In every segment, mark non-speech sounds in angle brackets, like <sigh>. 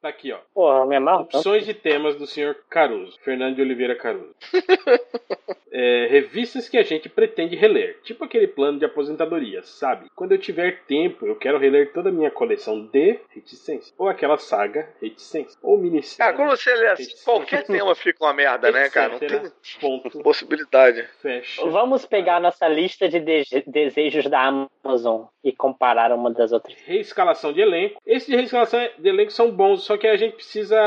Tá aqui, ó. Porra, me amarro tanto. Opções de temas do senhor Caruso, Fernando de Oliveira Caruso. <laughs> É, revistas que a gente pretende reler, tipo aquele plano de aposentadoria, sabe? Quando eu tiver tempo, eu quero reler toda a minha coleção de reticência, ou aquela saga reticência, ou minissérie. Cara, quando você lê assim, qualquer tema fica uma merda, né, cara? Não etc. tem Ponto. possibilidade. Fecha. Vamos pegar nossa lista de de- desejos da Amazon e comparar uma das outras. Reescalação de elenco. Esses de reescalação de elenco são bons, só que a gente precisa,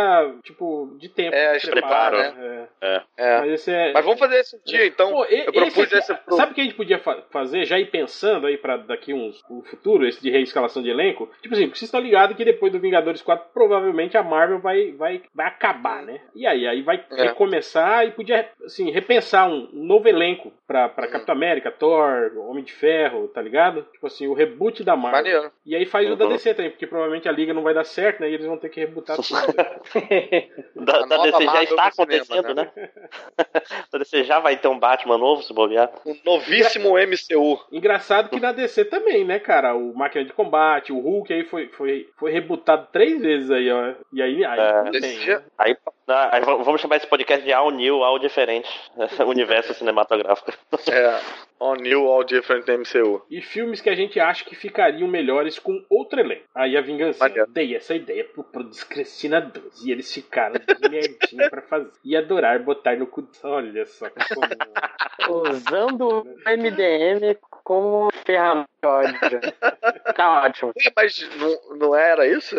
tipo, de tempo. É, de preparo, né? É. É. É. Mas esse é. Mas vamos fazer esse dia, então. Pô, eu propus aqui- pro... Sabe o que a gente podia fa- fazer? Já ir pensando aí pra daqui uns no futuro, esse de reescalação de elenco? Tipo assim, vocês estão ligados que depois do Vingadores 4, provavelmente a Marvel vai, vai, vai acabar, né? E aí, aí vai É. recomeçar e podia, assim, repensar um, um novo elenco pra, pra Uhum. Capitão América, Thor, Homem de Ferro, tá ligado? Tipo assim, o reboot da Marvel. Maneiro. E aí faz o da Uhum. DC também, porque provavelmente a liga não vai dar certo, né? E eles vão ter que rebutar tudo. <laughs> Da, A da nova DC já está do cinema, acontecendo, né? <laughs> da DC já vai ter um Batman novo, se bobear. Um novíssimo MCU. Engraçado que na DC também, né, cara? O Máquina de Combate, o Hulk aí foi, foi, foi rebutado três vezes aí, ó. E aí, aí É. Aí, ah, vamos chamar esse podcast de All New, All Diferente. <laughs> Universo cinematográfico. <laughs> É. All new, all different MCU. E filmes que a gente acha que ficariam melhores com outro elenco. Aí a vingança. Dei essa ideia pro 12. E eles ficaram de <laughs> merdinha pra fazer. E adorar botar no cu. Olha só que comum. Usando o MDM como ferramenta. Tá ótimo. Ué, Mas não, não era isso?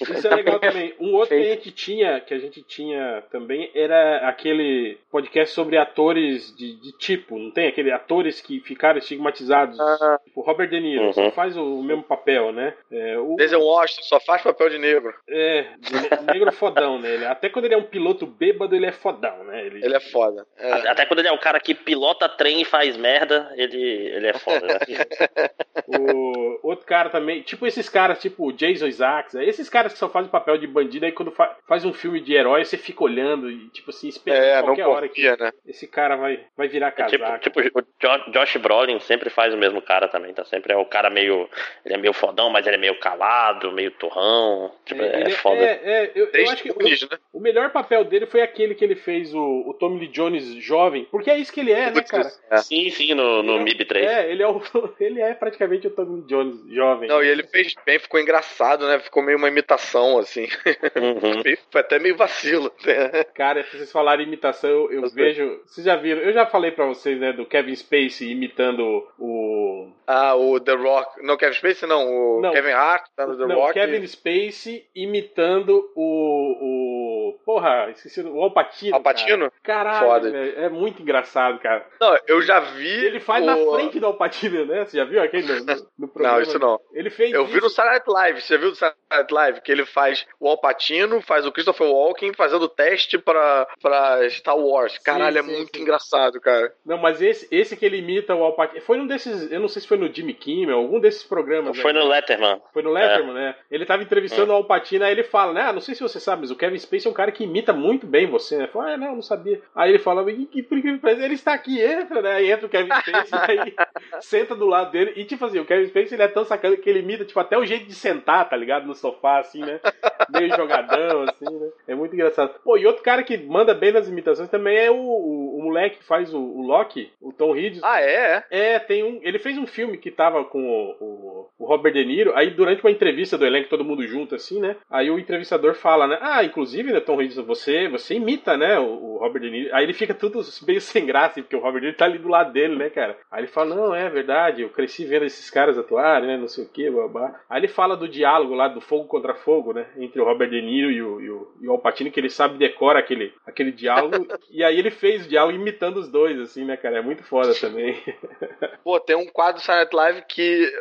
Isso é legal também. Um outro que a gente tinha, que a gente tinha também, era aquele podcast sobre atores de, de tipo, não tem? Aquele atores que ficaram estigmatizados. Ah. Tipo, Robert De Niro, Uhum. só faz o mesmo papel, né? É, o, Denzel Washington só faz papel de negro. é, de negro fodão, né? Ele- até quando ele é um piloto bêbado, ele é fodão, né? Ele, Ele é foda. É. Até quando ele é o cara que pilota trem e faz merda, ele, ele é foda, né? <laughs> O outro cara também, tipo esses caras, tipo o Jason Isaacs, é, esses caras que só fazem papel de bandido, aí quando fa- faz um filme de herói, você fica olhando e, tipo assim, esperando É, não qualquer hora que né? esse cara vai, vai virar tipo, casaco. tipo, o Jo- Josh Brolin sempre faz o mesmo cara também, tá? Sempre é o cara meio. Ele é meio fodão, mas ele é meio calado, meio turrão. Tipo, é, ele- foda. é, é, eu, eu acho que Nunes, né? o, o melhor papel dele foi aquele que ele fez o, o Tommy Lee Jones jovem, porque é isso que ele é, né, cara? é. Sim, sim, no, no Ele é- MIB 3. É, ele é, o, <laughs> ele é praticamente o Tommy Jones jovem. Não, e ele fez bem, ficou engraçado, né? Ficou meio uma imitação, assim. Uhum. <laughs> Foi até meio vacilo. né? Cara, se vocês falarem imitação, eu, eu vejo. Vocês já viram? Eu já falei pra vocês, né, do Kevin Spacey imitando o. Ah, o The Rock. Não, Kevin Spacey não. O Não. Kevin Hart, tá no The não, Rock. Kevin Spacey imitando o. o porra, esqueci o Al Pacino. Al Pacino? Cara. Caralho, Foda. velho, é muito engraçado, cara. Não, eu já vi. Ele faz o... na frente do Al Pacino, né? Você já viu aquele no, no- no programa? Não, isso não. Ele fez Eu vi no isso. Saturday Night Live. Você viu no Saturday Night Live? Que ele faz o Al Pacino, faz o Christopher Walken fazendo teste pra, pra Star Wars. Caralho, sim, é muito sim. engraçado, cara. Não, mas esse, esse que ele imita o Al Pacino. Foi num desses. Eu não sei se foi no Jimmy Kimmel, algum desses programas. Foi né? no Letterman. Foi no Letterman, né? Ele tava entrevistando o Al Pacino, aí ele fala, né? Ah, não sei se você sabe, mas o Kevin Spacey é um cara que imita muito bem você, né? Fala, ah, não, não sabia. Aí ele fala, e que por que ele está aqui, entra, né? Aí entra o Kevin Spacey, <laughs> aí senta do lado dele. E tipo assim, o Kevin Spacey ele é tão sacana que ele imita, tipo, até o jeito de sentar, tá ligado? No sofá, assim, né? <laughs> Meio jogadão, assim, né? É muito engraçado. Pô, e outro cara que manda bem nas imitações também é o, o, o moleque que faz o, o Loki, o Tom Hiddleston. Ah, é? É, tem um. Ele fez um filme que tava com o, o, Robert De Niro. Aí, durante uma entrevista do elenco, todo mundo junto, assim, né? Aí o entrevistador fala, né? Ah, inclusive, né, Tom Hiddleston, você, você imita, né? O, o Robert De Niro. Aí ele fica tudo meio sem graça, porque o Robert De Niro tá ali do lado dele, né, cara? Aí ele fala, não, é verdade, eu cresci vendo esses caras atuarem, né? Não sei o que, babá. Aí ele fala do diálogo lá do fogo contra fogo, né? Entre o Robert De Niro e o, e o, e o Al Pacino, que ele sabe decora aquele, aquele diálogo. <laughs> e aí ele fez o diálogo imitando os dois, assim, né, cara? É muito foda também. <laughs> Pô, tem um quadro do Night Live que,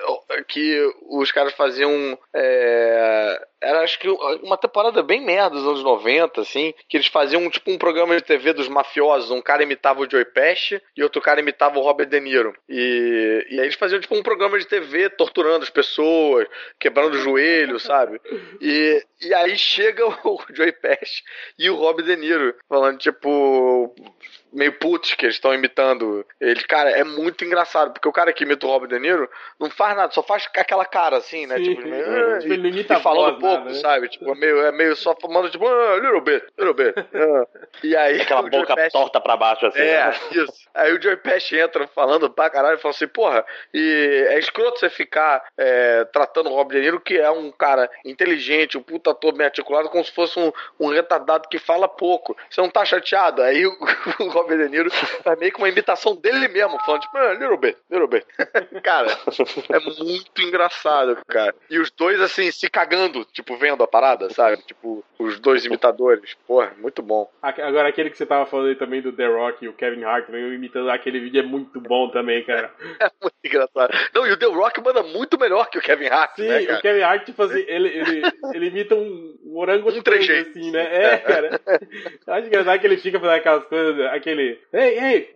que os caras faziam. é, Era acho que uma temporada bem merda dos anos 90, assim, que eles faziam tipo um programa de TV dos mafiosos. Um cara imitava o Joey Pesci e outro cara imitava o Robert De Niro. E, e aí eles faziam tipo um programa de TV torturando as pessoas, quebrando o joelho, sabe? E, e aí chega o <laughs> Joey Pesci e o Robert De Niro falando, tipo, meio putos que eles estão imitando ele. Cara, é muito engraçado, porque o cara que imita o Robert De Niro não faz nada, só faz aquela cara assim, né? Sim, Tipo, meio, Tipo, ele imita e falando voz, pouco, né? sabe? Tipo, é meio, é meio só falando, tipo, ah, little bit, little bit. <laughs> ah. E aí Aquela boca Pesci- torta pra baixo, assim. É, né? isso. Aí o Joey Pesci entra falando pra caralho e fala assim, porra, e é escroto você ficar é, tratando o Rob De Niro, que é um cara inteligente, um puta ator bem articulado, como se fosse um, um retardado que fala pouco. Você não tá chateado? Aí o, <laughs> o Rob De Niro tá meio que uma imitação dele mesmo, falando tipo, ah, little bit, little bit. <laughs> cara, é muito engraçado, cara. E os dois, assim, se cagando, tipo, vendo a parada, sabe? Tipo, os dois imitadores. Porra, muito bom. Agora, aquele que você tava falando aí também do The Rock e o Kevin Hart também imitando aquele vídeo é muito bom também, cara. <laughs> É muito engraçado. Não, e o The Rock manda muito melhor que o Kevin Hart, Sim, né, o? Kevin Hart, tipo assim, ele, ele, ele imita um, um orango Um assim, né? É, cara. <laughs> Eu acho engraçado que ele fica fazendo aquelas coisas, aquele. Ei, ei!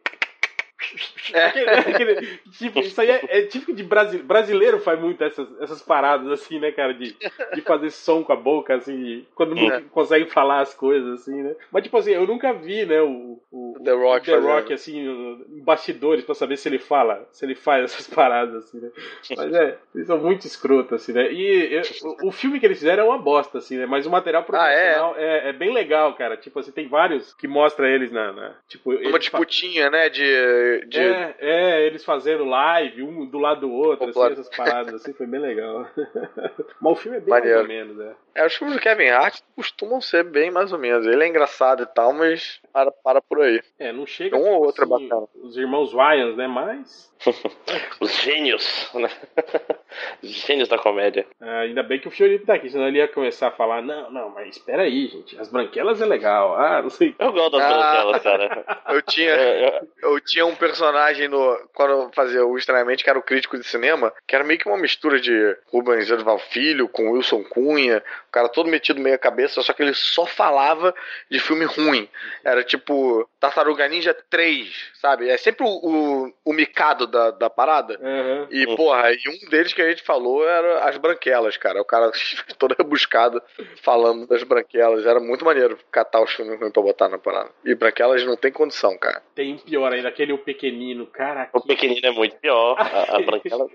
É. Aquele, aquele- tipo, isso aí é, é típico de brasi- brasileiro faz muito essas, essas paradas assim, né, cara? De, de fazer som com a boca, assim, quando não É. consegue falar as coisas, assim, né? Mas, tipo assim, eu nunca vi, né, o, o, The Rock o The. Rock, assim, em bastidores pra saber se ele fala, se ele faz essas <laughs> paradas, assim, né? Mas é, eles são muito escrotos, assim, né? E eu- o, filme que eles fizeram é uma bosta, assim, né? Mas o material Ah, é? é? é, bem legal, cara. Tipo assim, tem vários que mostra eles na. na- tipo, Uma disputinha, né? De. De... É, é, eles fazendo live, um do lado do outro, assim, essas paradas, assim, foi bem legal. <laughs> Mas o filme é bem Maneiro. mais ou menos, né? É, os filmes do Kevin Hart costumam ser bem mais ou menos. Ele é engraçado e tal, mas para, para por aí. É, não chega Um ou tipo outro é assim, bacana. os irmãos Wayans, né? Mas <laughs> Os gênios, né? <laughs> Os gênios da comédia. ah, ainda bem que o Fiorito tá aqui, senão ele ia começar a falar, não, não, mas espera aí, gente, as branquelas é legal, ah, não sei. Eu gosto das Ah. branquelas, cara. <laughs> Eu tinha, Eu- eu- eu tinha um personagem no. Quando eu fazia o Estranhamente, que era o crítico de cinema, que era meio que uma mistura de Rubens Edval Filho com Wilson Cunha, o cara todo metido meia cabeça, só que ele só falava de filme ruim. Era tipo Tartaruga Ninja 3, sabe? É sempre o, o, o micado da, da parada. Aham. E, porra, e um deles que a gente falou era as branquelas, cara. O cara <laughs> todo rebuscado falando das branquelas. Era muito maneiro catar os filmes ruins pra botar na parada. E branquelas não tem condição, cara. Tem um pior ainda, aquele o pequenino, cara. O pequenino é muito pior. A, a <laughs> branquela,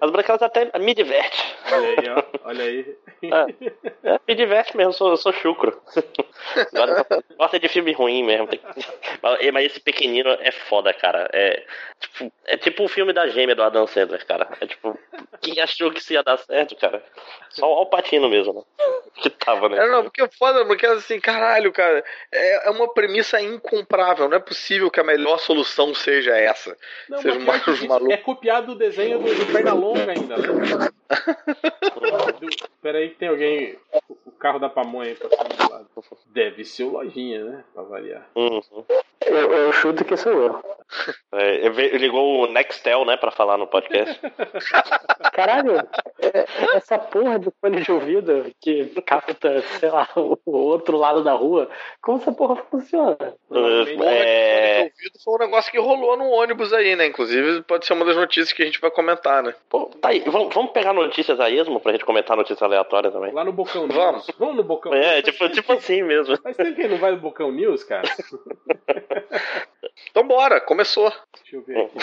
as branquelas até me diverte. Olha aí, ó, olha aí. É, <laughs> me diverte mesmo, eu sou, sou chucro. <laughs> Gosta- Gosta de filme ruim mesmo. Mas, mas esse pequenino é foda, cara. É tipo, é tipo o filme da gêmea do Adam Sandler, cara. É tipo, quem achou que isso ia dar certo, cara? Só o Alpatino mesmo, né? Que tava, né? É, não, porque foda, porque assim, caralho, cara, é, é uma premissa incomprável. Não é possível que a melhor solução seja essa. Não, Seja um que <laughs> isso maluco. é copiado do desenho do, do Pernalonga ainda, né? <laughs> Do, peraí que tem alguém. O carro da pamonha aí passando do lado. Deve ser o lojinha, né? Pra variar. Uhum. Eu, eu chuto que sou eu. É, ele ligou o Nextel, né, pra falar no podcast. <laughs> Caralho, é- essa porra de fone de ouvido que capta, sei lá, o outro lado da rua, como essa porra funciona? Provavelmente- É, O ouvido foi um negócio que rolou no ônibus aí, né? Inclusive, pode ser uma das notícias que a gente vai comentar, né? pô, tá aí, vamos, vamos pegar notícias a esmo pra gente comentar notícias aleatórias também. Lá no Bocão <laughs> News. Vamos. Vamos no Bocão É, News. tipo, tipo assim mesmo. Faz tempo que ele não vai no Bocão News, cara. Então bora, começou. Deixa eu ver aqui.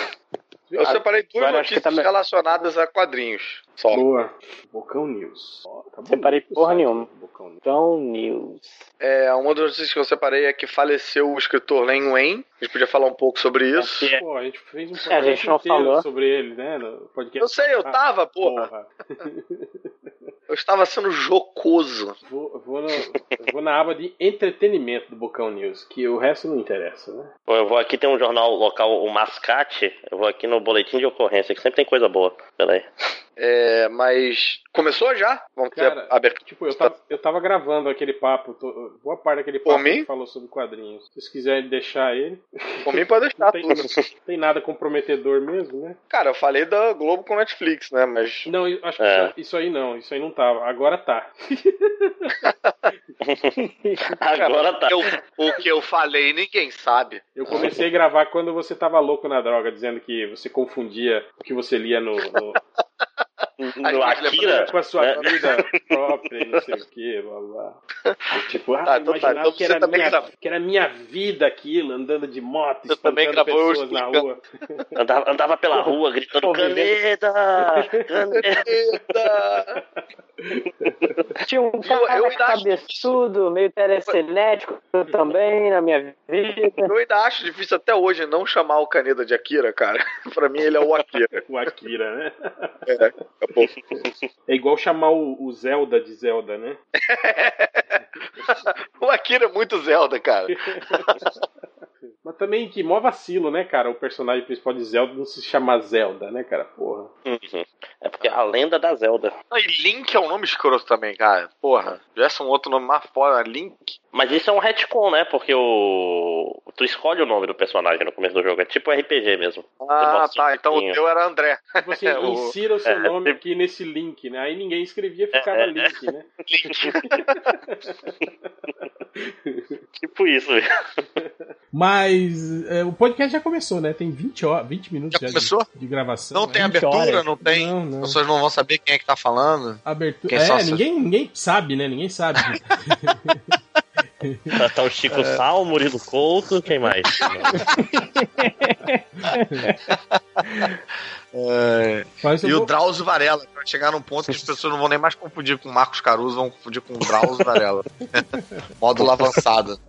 Eu separei duas notícias tá relacionadas a quadrinhos. Só. Boa. Bocão News. Ó, tá Separei porra site nenhuma. Bocão News. Então, news. É, uma das notícias que eu separei é que faleceu o escritor Len Wayne. A gente podia falar um pouco sobre isso. É. Pô, a gente fez um É, a gente não falou. sobre ele, né? No podcast. Eu sei, eu Ah, tava, porra. porra. <laughs> Eu estava sendo jocoso. Vou, vou, no- eu vou na aba de entretenimento do Bocão News, que o resto não interessa, né? Pô, Eu vou aqui, tem um jornal local, o Mascate. Eu vou aqui no boletim de ocorrência, que sempre tem coisa boa. Peraí. É, mas. Começou já? Vamos ter Cara, abertura. Tipo, eu tava, eu tava gravando aquele papo, to- boa parte daquele Por papo que mim? falou sobre quadrinhos. Se vocês quiserem deixar ele, Por mim pode não deixar tem, tudo. não tem nada comprometedor mesmo, né? Cara, eu falei da Globo com Netflix, né? Mas. Não, eu acho que É. isso, isso aí não, isso aí não tava. Agora tá. Agora tá. Eu- o que eu falei, ninguém sabe. Eu comecei a gravar quando você tava louco na droga, dizendo que você confundia o que você lia no, no, no Akira. Com a sua né? vida <laughs> própria, não sei o que, blá blá. Tipo, ah, Ah, então tá, imaginava então que, era minha, que era minha vida aquilo, andando de moto, Você também gravou eu pessoas na rua. <laughs> Andava, andava pela rua gritando. Caneda! Caneda! Eita! <laughs> Tinha um cara eu acho cabeçudo, meio telecinético também na minha vida. Eu ainda acho difícil até hoje não chamar o Caneda de Akira, cara. pra mim ele é o Akira. O Akira, né? É, É igual chamar o, o Zelda de Zelda, né? <laughs> O Akira é muito Zelda, cara. <laughs> Também que mó vacilo, né, cara? O personagem principal de Zelda não se chama Zelda, né, cara? Porra. Uhum. É porque a lenda da Zelda. Não, E Link é um nome escroto também, cara. Porra, tivesse um outro nome mais fora, Link. Mas isso é um retcon, né? Porque o. Tu escolhe o nome do personagem no começo do jogo. É tipo RPG mesmo. Ah, tá. Então o um teu era André. Assim, <laughs> É, o- insira o seu é, nome é. aqui nesse link, né? Aí ninguém escrevia, ficava É, é, link, né? <laughs> Link. <laughs> <laughs> Tipo isso. mesmo. Mas é, o podcast já começou, né? Tem 20, horas, 20 minutos Já de- começou? De, gravação. Não né? tem 20 abertura, horas. não tem. Não, não. As pessoas não vão saber quem é que tá falando. Abertura. Quem É, só- ninguém, ninguém sabe, né? Ninguém sabe. <laughs> Tá, tá o Chico Sal, o Murilo Couto, quem mais? <laughs> É, E o vou- Drauzio Varela. Vai chegar num ponto que as <laughs> pessoas não vão nem mais confundir com o Marcos Caruso, vão confundir com o Drauzio Varela. <laughs> Módulo avançado.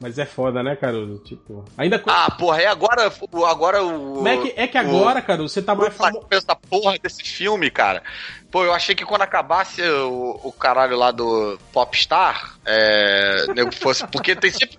Mas é foda, né, Caruso? Tipo. Ainda. Ah, porra, e agora, agora o. Mas é que, é que agora, Caruso, você tá mais famoso. essa porra desse filme, cara. Pô, eu achei que quando acabasse o, o caralho lá do Popstar, é, nego fosse. Porque tem sempre.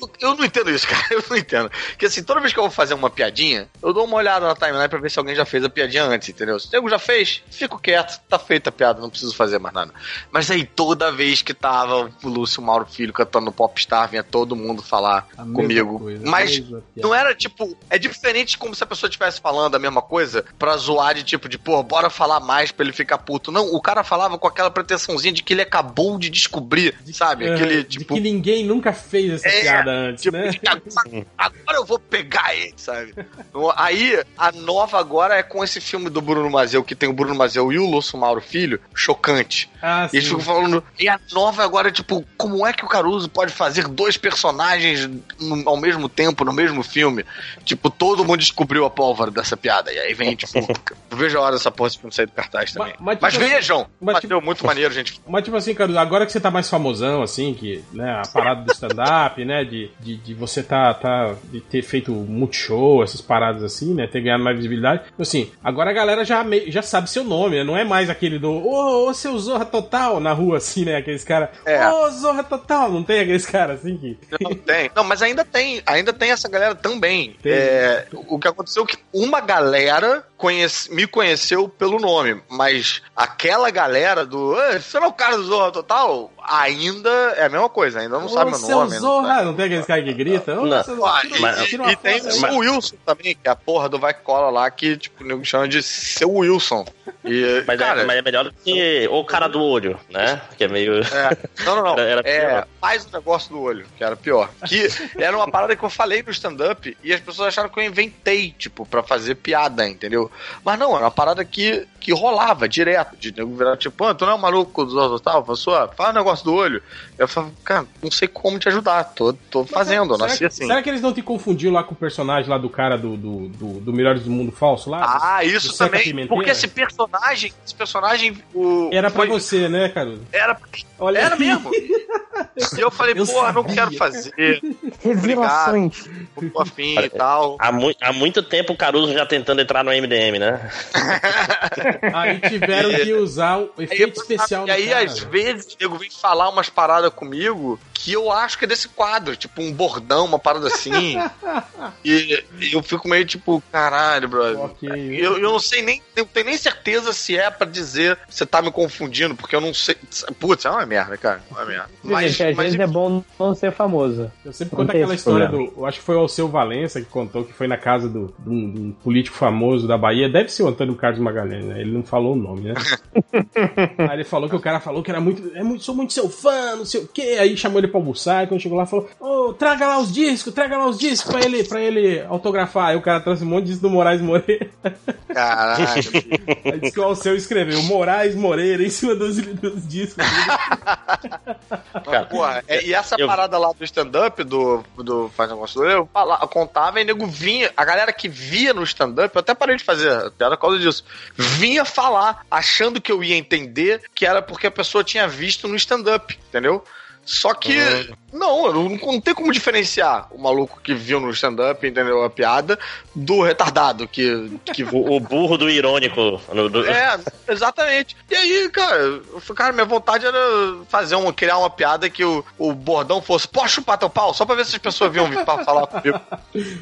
Eu, eu não entendo isso, cara. <laughs> Eu não entendo. Porque assim, toda vez que eu vou fazer uma piadinha, eu dou uma olhada na timeline pra ver se alguém já fez a piadinha antes, entendeu? Se nego já fez, fico quieto, tá feita a piada, não preciso fazer mais nada. Mas aí toda vez que tava o Lúcio Mauro Filho cantando no Popstar, vinha todo mundo falar A comigo. coisa, Mas não era tipo. É diferente como se a pessoa estivesse falando a mesma coisa pra zoar de tipo de, pô, bora falar mais pra ele ficar puto. Não, o cara falava com aquela pretensãozinha de que ele acabou de descobrir, sabe? É, Aquele de tipo. que ninguém nunca fez essa É, piada antes, Tipo, né? de agora, agora eu vou pegar ele, sabe? <laughs> Aí, a nova agora é com esse filme do Bruno Mazeu, que tem o Bruno Mazeu e o Lúcio Mauro Filho, chocante. Ah, E eles ficam falando. E a nova agora, tipo, como é que o Caruso pode fazer dois personagens no- ao mesmo tempo, no mesmo filme? Tipo, todo mundo descobriu a pólvora dessa piada. E aí vem, tipo, <laughs> eu vejo a hora dessa porra filme sair do cartaz também. Mas- Mas, mas, tipo, vejam! mas, bateu muito maneiro, gente. Mas, tipo assim, Caruso, agora que você tá mais famosão, assim, que, né, a parada do stand-up, <laughs> né, de, de, de você tá, tá, de ter feito multishow, essas paradas assim, né, ter ganhado mais visibilidade, assim, agora a galera já, me- já sabe seu nome, né, não é mais aquele do, ô, ô, seu Zorra Total, na rua, assim, né, aqueles caras, É. ô, Zorra Total, não tem aqueles caras assim que... Não tem. Não, mas ainda tem. Ainda tem essa galera também. Tem. É, o que aconteceu é que uma galera conhece- me conheceu pelo nome, mas aquela galera do. "Ah, Você não é o cara do Zorra Total? Ainda é a mesma coisa, ainda não sabe ô, meu seu nome. não Zorra, sabe. não tem aqueles caras que gritam? Ô, Não. seu- Ah, e, mas- e tem mas- o Wilson também, que é a porra do Vai Cola lá, que tipo, o nego chama de seu Wilson. E, <laughs> Mas, cara, é, mas é melhor do que o cara do olho, né? Que é meio. É, não, não, não. <laughs> Era- era é, faz o negócio do olho, que era pior. Que era uma parada que eu falei no stand-up e as pessoas acharam que eu inventei, tipo, pra fazer piada, entendeu? Mas não, era uma parada que, que rolava direto. De nego virar, tipo, "Pô, tu não é um maluco do Zorro Total? Fala, fala o negócio do olho. Eu falava, cara, não sei como te ajudar, tô, tô fazendo, eu será, nasci que- assim. será que eles não te confundiram lá com o personagem lá do cara do, do, do, do Melhores do Mundo Falso lá? Ah, Do isso Seca também. Porque esse personagem, esse personagem. O, Era pra foi- você, né, Caruso? Era, Olha era aí. mesmo. <laughs> E eu falei, Eu porra, não sabia. quero fazer. Revelações. Tô afim e tal. Há, mu- há muito tempo o Caruso já tentando entrar no MDM, né? <laughs> Aí tiveram que usar o efeito especial E aí, cara. às vezes, o nego vem falar umas paradas comigo que eu acho que é desse quadro, tipo um bordão, uma parada assim. <laughs> e eu fico meio tipo, caralho, brother. Ok. Eu, eu não sei nem, eu não tenho nem certeza se é pra dizer que você tá me confundindo, porque eu não sei. Putz, é uma merda, cara. É uma merda. Mas, Gente, às mas vezes é bom não ser famoso. Eu sempre Não conto aquela história problema. do. Eu acho que foi o Alceu Valença que contou que foi na casa do, de, um, de um político famoso da Bahia. Deve ser o Antônio Carlos Magalhães, né? Ele não falou o nome, né? <laughs> aí ele falou que o cara falou que era muito. É muito sou muito seu fã, não sei o quê. Aí chamou ele pra almoçar. E quando chegou lá, falou: Ô, traga lá os discos, traga lá os discos pra ele, pra ele autografar. Aí o cara trouxe um monte de disco do Moraes Moreira. Caralho. <laughs> Aí disse que o Alceu escreveu Moraes Moreira em cima dos, dos discos. Cara, Porra, é, e essa eu- parada lá do stand-up do, do Faz Negócio Doido, eu fala- eu contava e nego vinha. A galera que via no stand-up, eu até parei de fazer piada por causa disso. Vinha falar, achando que eu ia entender que era porque a pessoa tinha visto no stand-up, entendeu? Só que, não, eu não, não tem como diferenciar o maluco que viu no stand-up, entendeu? A piada, do retardado que, que O, <laughs> o burro do irônico. do- é, exatamente. E aí, cara, eu falei, cara, minha vontade era fazer uma, criar uma piada que o, o bordão fosse, pode chupar teu pau? Só pra ver se as pessoas vinham vir pra falar comigo. <laughs>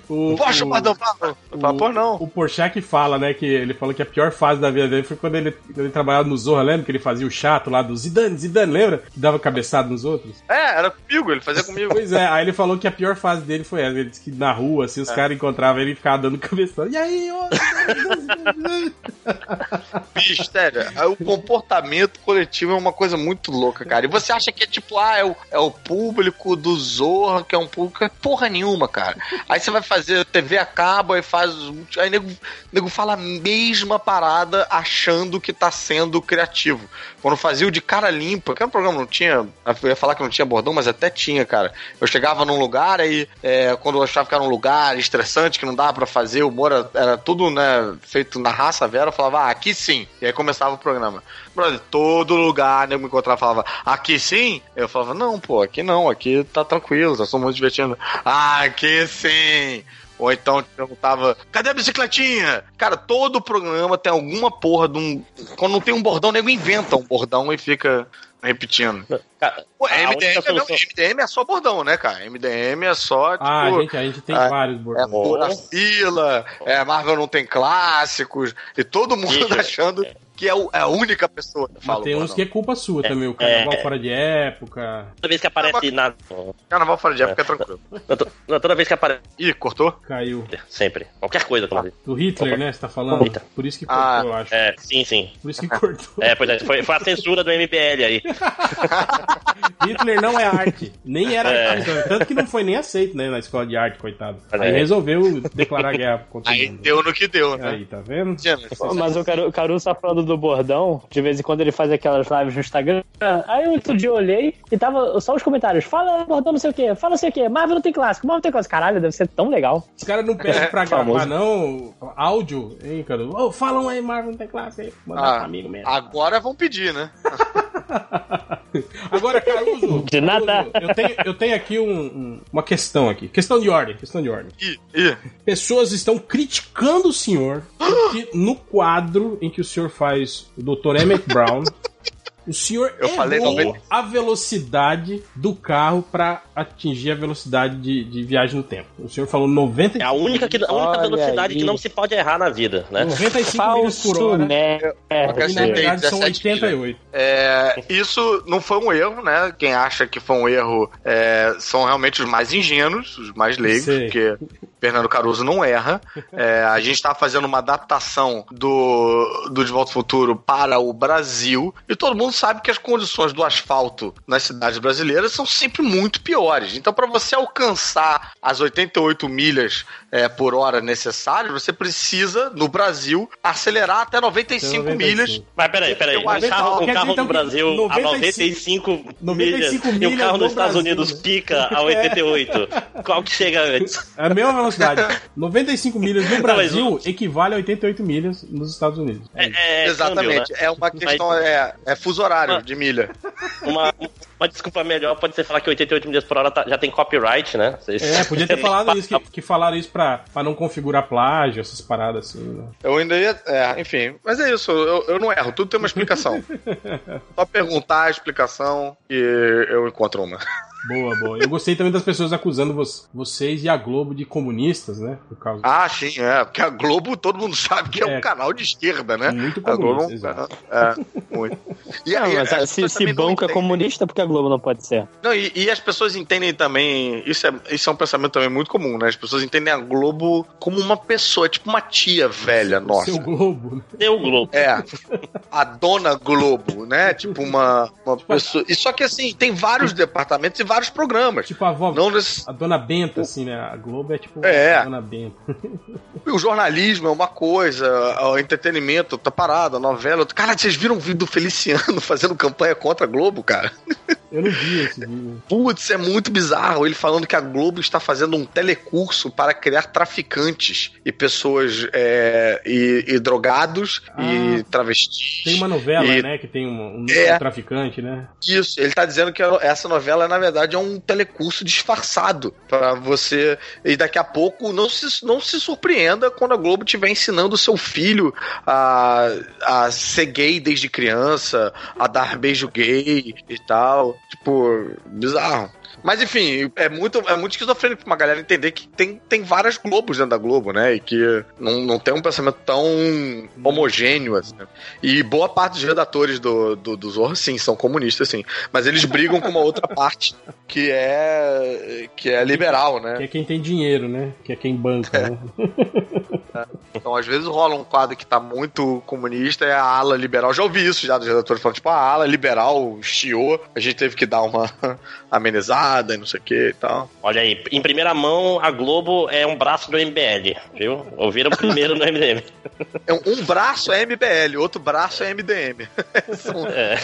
O, Pode chupar teu pau? Eu pô, não. O Porchat fala, né, que ele falou que a pior fase da vida dele foi quando ele, quando ele trabalhava no Zorra, lembra que ele fazia o chato lá do Zidane, Zidane, lembra? Que dava cabeçada nos outros. É, era comigo, ele fazia comigo. Pois é, aí ele falou que a pior fase dele foi essa. Ele disse que na rua, assim, os É. caras encontravam ele e ficavam dando cabeçada. E aí, ô, Bicho, sério, é, o comportamento coletivo é uma coisa muito louca, cara. E você acha que é tipo, ah, é o, é o público do Zorra, que é um público. É porra nenhuma, cara. Aí você vai fazer TV acaba e faz. Aí nego, nego fala a mesma parada achando que tá sendo criativo. Quando fazia o de cara limpa, que era um programa não tinha. Eu ia falar que não tinha bordão, mas até tinha, cara. Eu chegava num lugar aí, é, quando eu achava que era um lugar estressante, que não dava pra fazer, o humor era, era tudo, né, feito na raça vera, eu falava, ah, aqui sim. E aí começava o programa. Brother, todo lugar, né, eu me encontrava falava, aqui sim? Eu falava, não, pô, aqui não, aqui tá tranquilo, tá só muito divertindo. Ah, aqui sim! Ou então te perguntava, cadê a bicicletinha? Cara, todo programa tem alguma porra de um. Quando não tem um bordão, o nego inventa um bordão e fica repetindo. Cara, Pô, MDM, é, não, solução- MDM é só bordão, né, cara? MDM é só, tipo. Ah, a gente, a gente tem ah, vários É bordões. pura fila, é, Marvel não tem clásicos, e todo mundo Isso, <laughs> achando que é, o- é a única pessoa que Mas fala. tem uns que é culpa sua também, o carnaval fora de época. Toda vez que aparece na. Carnaval fora de época é tranquilo. Não, to- não, toda vez que aparece. Ih, cortou? Caiu. Sempre. Qualquer coisa, como Do Hitler, né? Você tá falando? Eita. Por isso que cortou, Ah, eu acho. É, sim, sim. Por isso que cortou. É, pois é, foi, foi a censura do MBL aí. <laughs> Hitler não é arte. Nem era É. artista. Tanto que não foi nem aceito, né? Na escola de arte, coitado. Aí É. resolveu declarar guerra contra o Aí mundo. deu no que deu, né? Aí, tá vendo? Imagina, Mas o Caruso tá falando do bordão, de vez em quando ele faz aquelas lives no Instagram. Aí outro dia eu olhei e tava só os comentários. Fala bordão não sei o que, fala não sei o que. Marvel não tem clássico, Marvel não tem clássico. Caralho, deve ser tão legal. Os caras não pedem pra <laughs> gravar, não. Áudio, hein, cara? Ô, falam aí, Marvel não tem classe aí. Mandar Ah, amigo mesmo. Agora vão pedir, né? <laughs> Agora, Caruso. De nada. Caruso, eu, tenho, eu tenho aqui um- um- uma questão aqui. Questão de ordem, questão de ordem. Ih, ih. Pessoas estão criticando o senhor <gasps> porque no quadro em que o senhor faz o Dr. Emmett Brown, o senhor Eu falei errou 90. a velocidade do carro para atingir a velocidade de, de viagem no tempo. O senhor falou 90, É a única, que, a única velocidade aí. que não se pode errar na vida, né? 95 milhas por Falso hora. merda. E na Acertei verdade são 17 milhas. 88. É, isso não foi um erro, né? Quem acha que foi um erro é, são realmente os mais ingênuos, os mais leigos, Sei. porque Fernando Caruso não erra. É, a gente está fazendo uma adaptação do, do De Volta ao Futuro para o Brasil e todo mundo sabe que as condições do asfalto nas cidades brasileiras são sempre muito piores. Então, para você alcançar as 88 milhas é, por hora necessárias, você precisa, no Brasil, acelerar até 95 95. milhas Mas peraí, peraí. O carro, o carro dizer, então, do Brasil a 95 95, 95 milhas, e o milhas carro no nos Estados Brasil, Unidos né? pica a 88. <laughs> Qual que chega antes? É a mesma velocidade. <laughs> 95 milhas no Brasil equivale a 88 milhas nos Estados Unidos. É, é Exatamente, câmbio, né? é uma questão, é, é fuso horário Mas- de milha. Uma, uma desculpa melhor pode ser falar que 88 milhas por hora tá- já tem copyright, né? Vocês- É, podia ter <laughs> falado isso, que, que falaram isso pra, pra não configurar plágio, essas paradas assim, né? Eu ainda ia. É, enfim, mas é isso, eu, eu não erro, tudo tem uma explicação. <laughs> Só perguntar a explicação e eu encontro uma. Boa, boa. Eu gostei também das pessoas acusando vo- vocês e a Globo de comunistas, né? Por causa Ah, sim, é, porque a Globo todo mundo sabe que é, É. um canal de esquerda, né? Muito a Globo comunista, exato. é, é, muito. E, Não, e mas as se, se não banco é comunista, porque a Globo não pode ser? Não, e, e as pessoas entendem também. Isso é, isso é um pensamento também muito comum, né? As pessoas entendem a Globo como uma pessoa, tipo uma tia velha nossa. Seu Globo. né? O Globo. É, a dona Globo, né? Tipo uma, uma pessoa. E só que assim, tem vários departamentos e vários programas. Tipo a avó. Não nesse- A dona Benta, assim, né? A Globo é tipo É. a dona Benta. <laughs> O jornalismo é uma coisa, o entretenimento tá parado, a novela. outra. Cara, vocês viram o vídeo do Feliciano <laughs> fazendo campanha contra a Globo, cara? Eu não vi esse vídeo. Putz, é muito bizarro. Ele falando que a Globo está fazendo um telecurso para criar traficantes e pessoas é, e, e drogados e Ah. travestis. Tem uma novela, E- né? Que tem um, um É. traficante, né? Isso, ele tá dizendo que essa novela, na verdade, é um telecurso disfarçado para você. E daqui a pouco não se, não se surpreenda quando a Globo estiver ensinando o seu filho a, a ser gay desde criança, a dar beijo gay e tal. Tipo, bizarro. Mas enfim, é muito, é muito esquizofrênico pra uma galera entender que tem, tem várias Globos dentro da Globo, né? E que não, não tem um pensamento tão homogêneo assim. E boa parte dos redatores do, do, do Zorro, sim, são comunistas, sim. Mas eles brigam com uma outra parte que é que é liberal, né? Que é quem tem dinheiro, né? Que é quem banca, né? <laughs> Então, às vezes rola um quadro que tá muito comunista, é a ala liberal. Já ouvi isso já dos redatores falando, tipo, a ala liberal chiou, a gente teve que dar uma <laughs> amenizada e não sei o que e tal. Olha aí, em primeira mão, a Globo é um braço do MBL, viu? Ouviram primeiro no MDM. É um, um braço é MBL, outro braço é MDM. São É.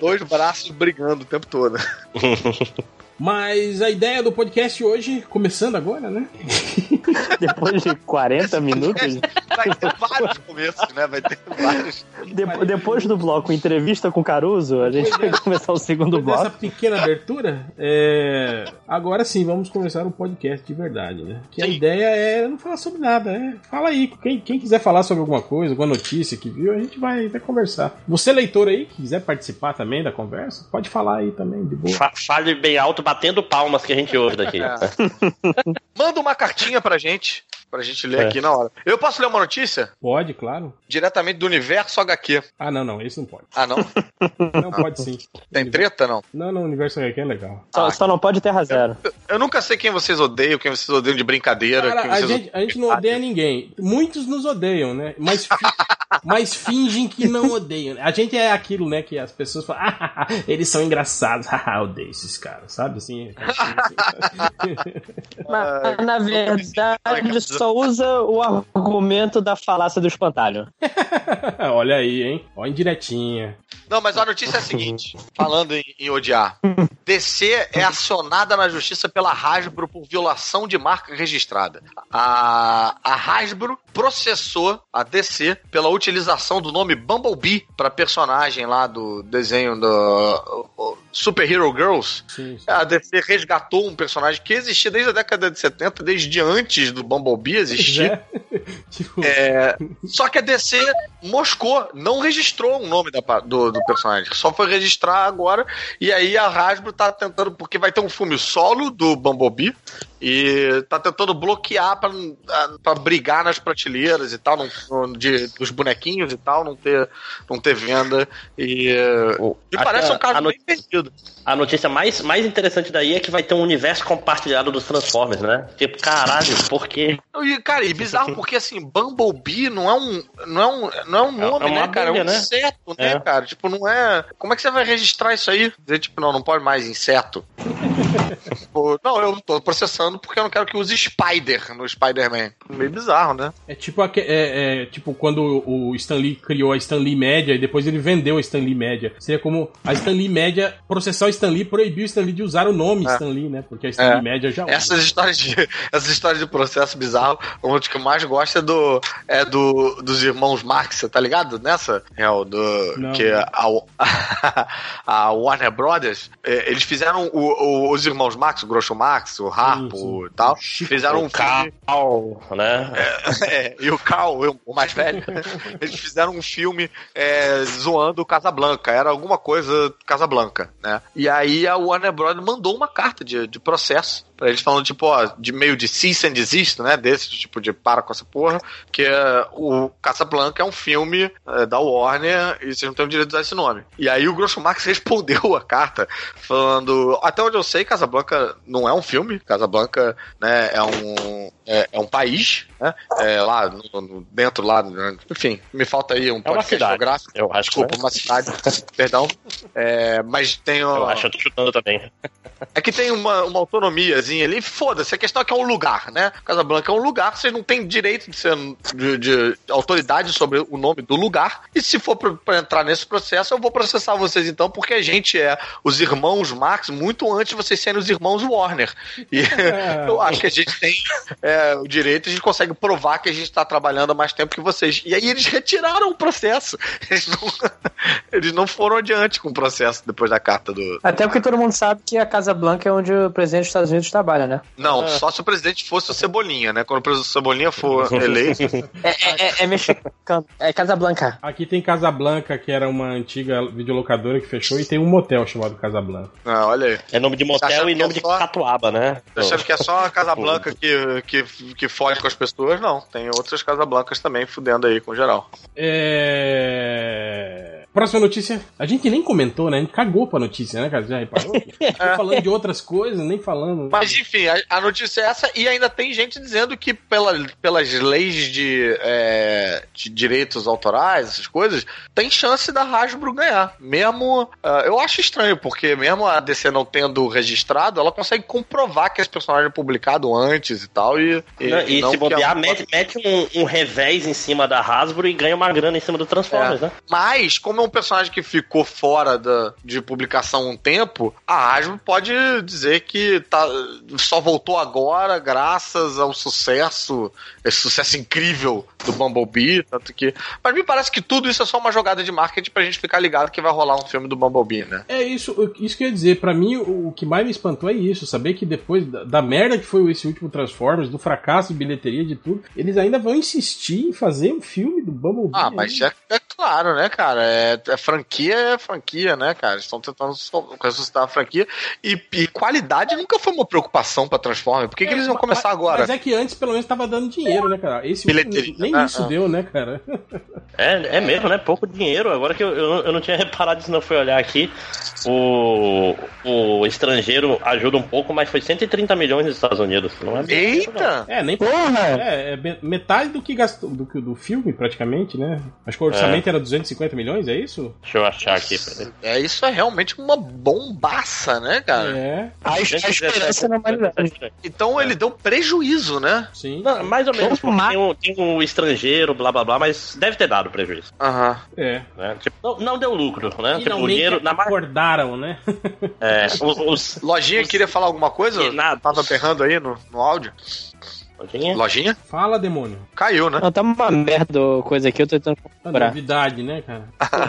dois braços brigando o tempo todo. <laughs> Mas a ideia do podcast hoje, começando agora, né? <laughs> Depois de 40 minutos, Vai ter vários começos, né? Vai ter vários. de- depois do bloco Entrevista com Caruso, a gente vai começar o segundo bloco. pequena abertura, é... agora sim, vamos começar um podcast de verdade, né? Que a Sim. ideia é não falar sobre nada, é fala aí. Quem, quem quiser falar sobre alguma coisa, alguma notícia que viu, a gente vai, vai conversar. Você, leitor aí, que quiser participar também da conversa, pode falar aí também, de boa. Fa- Fale bem alto, batendo palmas que a gente ouve daqui. É. <laughs> Manda uma cartinha pra gente, pra gente ler É. aqui na hora. Eu posso ler uma notícia? Pode, claro. Diretamente do universo HQ. Ah, não, não, esse não pode. Ah, não? <laughs> Não pode sim. Tem treta, não? Não, não, o universo aqui é legal. Só, Ah, só não pode terra zero. Eu nunca sei quem vocês odeiam, quem vocês odeiam de brincadeira. Cara, quem a vocês gente, a gente não odeia ninguém. Muitos nos odeiam, né? Mas, fi- <laughs> mas fingem que não <laughs> odeiam. A gente é aquilo, né? Que as pessoas falam, ah, eles são engraçados. Ah, odeio esses caras, sabe? Assim, Mas, na verdade, só usa o argumento da falácia do espantalho. <laughs> Olha aí, hein? Ó, indiretinha. Não, mas a notícia é a seguinte: <laughs> falando em, em odiar. DC é acionada na justiça pela Hasbro por violação de marca registrada. A, a Hasbro processou a DC pela utilização do nome Bumblebee para personagem lá do desenho do o- o Super Hero Girls. Sim, sim. A DC resgatou um personagem que existia desde a década de 70, desde antes do Bumblebee existir. É. <laughs> tipo, É, só que a DC moscou, não registrou o nome da do, do personagem, só foi registrar agora. E aí a Hasbro tá tentando, porque vai ter um filme solo do Bumblebee, e tá tentando bloquear pra, pra brigar nas prateleiras e tal, não, não- de, dos bonequinhos e tal, não ter, não ter venda. E, O- e parece um caso bem perdido. A notícia mais, mais interessante daí é que vai ter um universo compartilhado dos Transformers, né? Tipo, caralho, por quê? E, cara, e bizarro porque assim, Bumblebee não é um, não é um, não é um nome, uma né, cara? É um abelha, né? inseto, né, É. cara? Tipo, não é. Como é que você vai registrar isso aí? Dizer, tipo, não, não pode mais inseto. <laughs> Tipo, não, eu tô processando porque eu não quero que use Spider no Spider-Man. Meio bizarro, né? É tipo, aque- é, é tipo quando o Stan Lee criou a Stan Lee Média e depois ele vendeu a Stan Lee Média. Seria como a Stan Lee Média processar o Stan Lee proibiu o Stan Lee de usar o nome É. Stan Lee, né? Porque a Stan É. Lee Média já usa. Essas histórias de, <laughs> essas histórias de processo bizarro, uma das que eu mais gosto é do, é do dos irmãos Marx, tá ligado? Nessa? É o do Não. que a, <laughs> a Warner Brothers, é, eles fizeram o- o- os irmãos Marx, o Groucho Marx, o Harpo sim. e tal, O Chico, fizeram um filme Cal, né? <laughs> é, e o Carl, eu- o mais velho, <laughs> eles fizeram um filme é, zoando o Casablanca. Era alguma coisa Casablanca, né? E aí a Warner Bros. mandou uma carta de, de processo eles falando, tipo, ó, de meio de cease and desist, né? Desse tipo de para com essa porra, que é o Casablanca é um filme é, da Warner e vocês não têm o direito de usar esse nome. E aí o Groucho Marx <laughs> respondeu a carta falando, até onde eu sei, Casablanca não é um filme, Casablanca né, é um é, é um país, né? É, lá no, no, dentro lá, né? enfim, me falta aí um É uma cidade. geográfico. Eu acho que Desculpa, uma cidade, perdão. É, mas tem Eu ó, acho, eu tô chutando também. é que tem uma, uma autonomiazinha ali. Foda-se, a questão é que é um lugar, né? Casablanca é um lugar, vocês não têm direito de ser de, de autoridade sobre o nome do lugar. E se for pra, pra entrar nesse processo, eu vou processar vocês então, porque a gente é os irmãos Marx muito antes de vocês serem os irmãos Warner. E <laughs> <laughs> eu acho que a gente tem é, o direito, a gente consegue provar que a gente tá trabalhando há mais tempo que vocês. E aí eles retiraram o processo. Eles não, <laughs> eles não foram adiante com o processo depois da carta do. Até porque todo mundo sabe que a Casa Blanca é onde o presidente dos Estados Unidos trabalha, né? Não, só se o presidente fosse o Cebolinha, né? Quando o presidente Cebolinha for <laughs> eleito. É, é, é, é mexicano. É Casa Blanca. Aqui tem Casablanca, que era uma antiga videolocadora que fechou, e tem um motel chamado Casablanca. Ah, olha aí. É nome de Tá motel achando e que é nome de só- Catuaba, né? Tá achando que é só a Casa Blanca que, que, que fode com as pessoas? Não, tem outras Casa Blancas também fudendo aí com geral. É... Próxima notícia. A gente nem comentou, né? A gente cagou pra notícia, né, cara? Já reparou? <laughs> Tô falando de outras coisas, nem falando. Mas enfim, a, a notícia é essa, e ainda tem gente dizendo que pela, pelas leis de, é, de direitos autorais, essas coisas, tem chance da Hasbro ganhar. Mesmo. ah, eu acho estranho, porque mesmo a DC não tendo registrado, ela consegue comprovar que esse personagem é publicado antes e tal. E, Não, E, não se é bobear, um- mete, mete um, um revés em cima da Hasbro e ganha uma grana em cima do Transformers, É. né? Mas, como é um personagem que ficou fora da, de publicação um tempo, a Hasbro pode dizer que tá, só voltou agora graças ao sucesso, esse sucesso incrível do Bumblebee, tanto que... Mas me parece que tudo isso é só uma jogada de marketing pra gente ficar ligado que vai rolar um filme do Bumblebee, né? É isso, isso que eu ia dizer. Pra mim, o, o que mais me espantou é isso. Saber que depois da, da merda que foi esse último Transformers, do fracasso de bilheteria de tudo, eles ainda vão insistir em fazer um filme do Bumblebee. Ah, mas é, é claro, né, cara? É, é franquia, é franquia, né, cara? Eles estão tentando ressuscitar a franquia. E, e qualidade nunca foi uma preocupação pra Transformers. Por que, que eles iam começar mas, agora? Mas é que antes, pelo menos, tava dando dinheiro, né, cara? Esse Bilheteria, nem né? isso deu, né, cara? É, é mesmo, né? Pouco dinheiro. Agora que eu, eu, eu não tinha reparado isso, não fui olhar aqui. O, o estrangeiro ajuda um pouco, mas foi 130 milhões nos Estados Unidos. Não é dinheiro, não. Eita! É, nem Porra! É, é metade do que gastou do, do filme, praticamente, né? Acho que o orçamento era 250 milhões, é isso? Deixa eu achar aqui. peraí. É, isso é realmente uma bombaça, né, cara? É, A, a esperança na humanidade. Então ele deu prejuízo, né? sim. Não, mais ou menos, tem um, tem um estrangeiro, blá blá blá, mas deve ter dado prejuízo. Aham. É. Né? Tipo, não, não deu lucro, né? Tipo, o dinheiro na mar... acordaram, né? é, os, os... Lojinha Os- queria falar alguma coisa? Que nada. Tava berrando aí no, no áudio. Lojinha? Lojinha? Fala, demônio. Caiu, né? Não, tá uma merda coisa aqui, eu tô tentando Tá comprar. novidade, né, cara?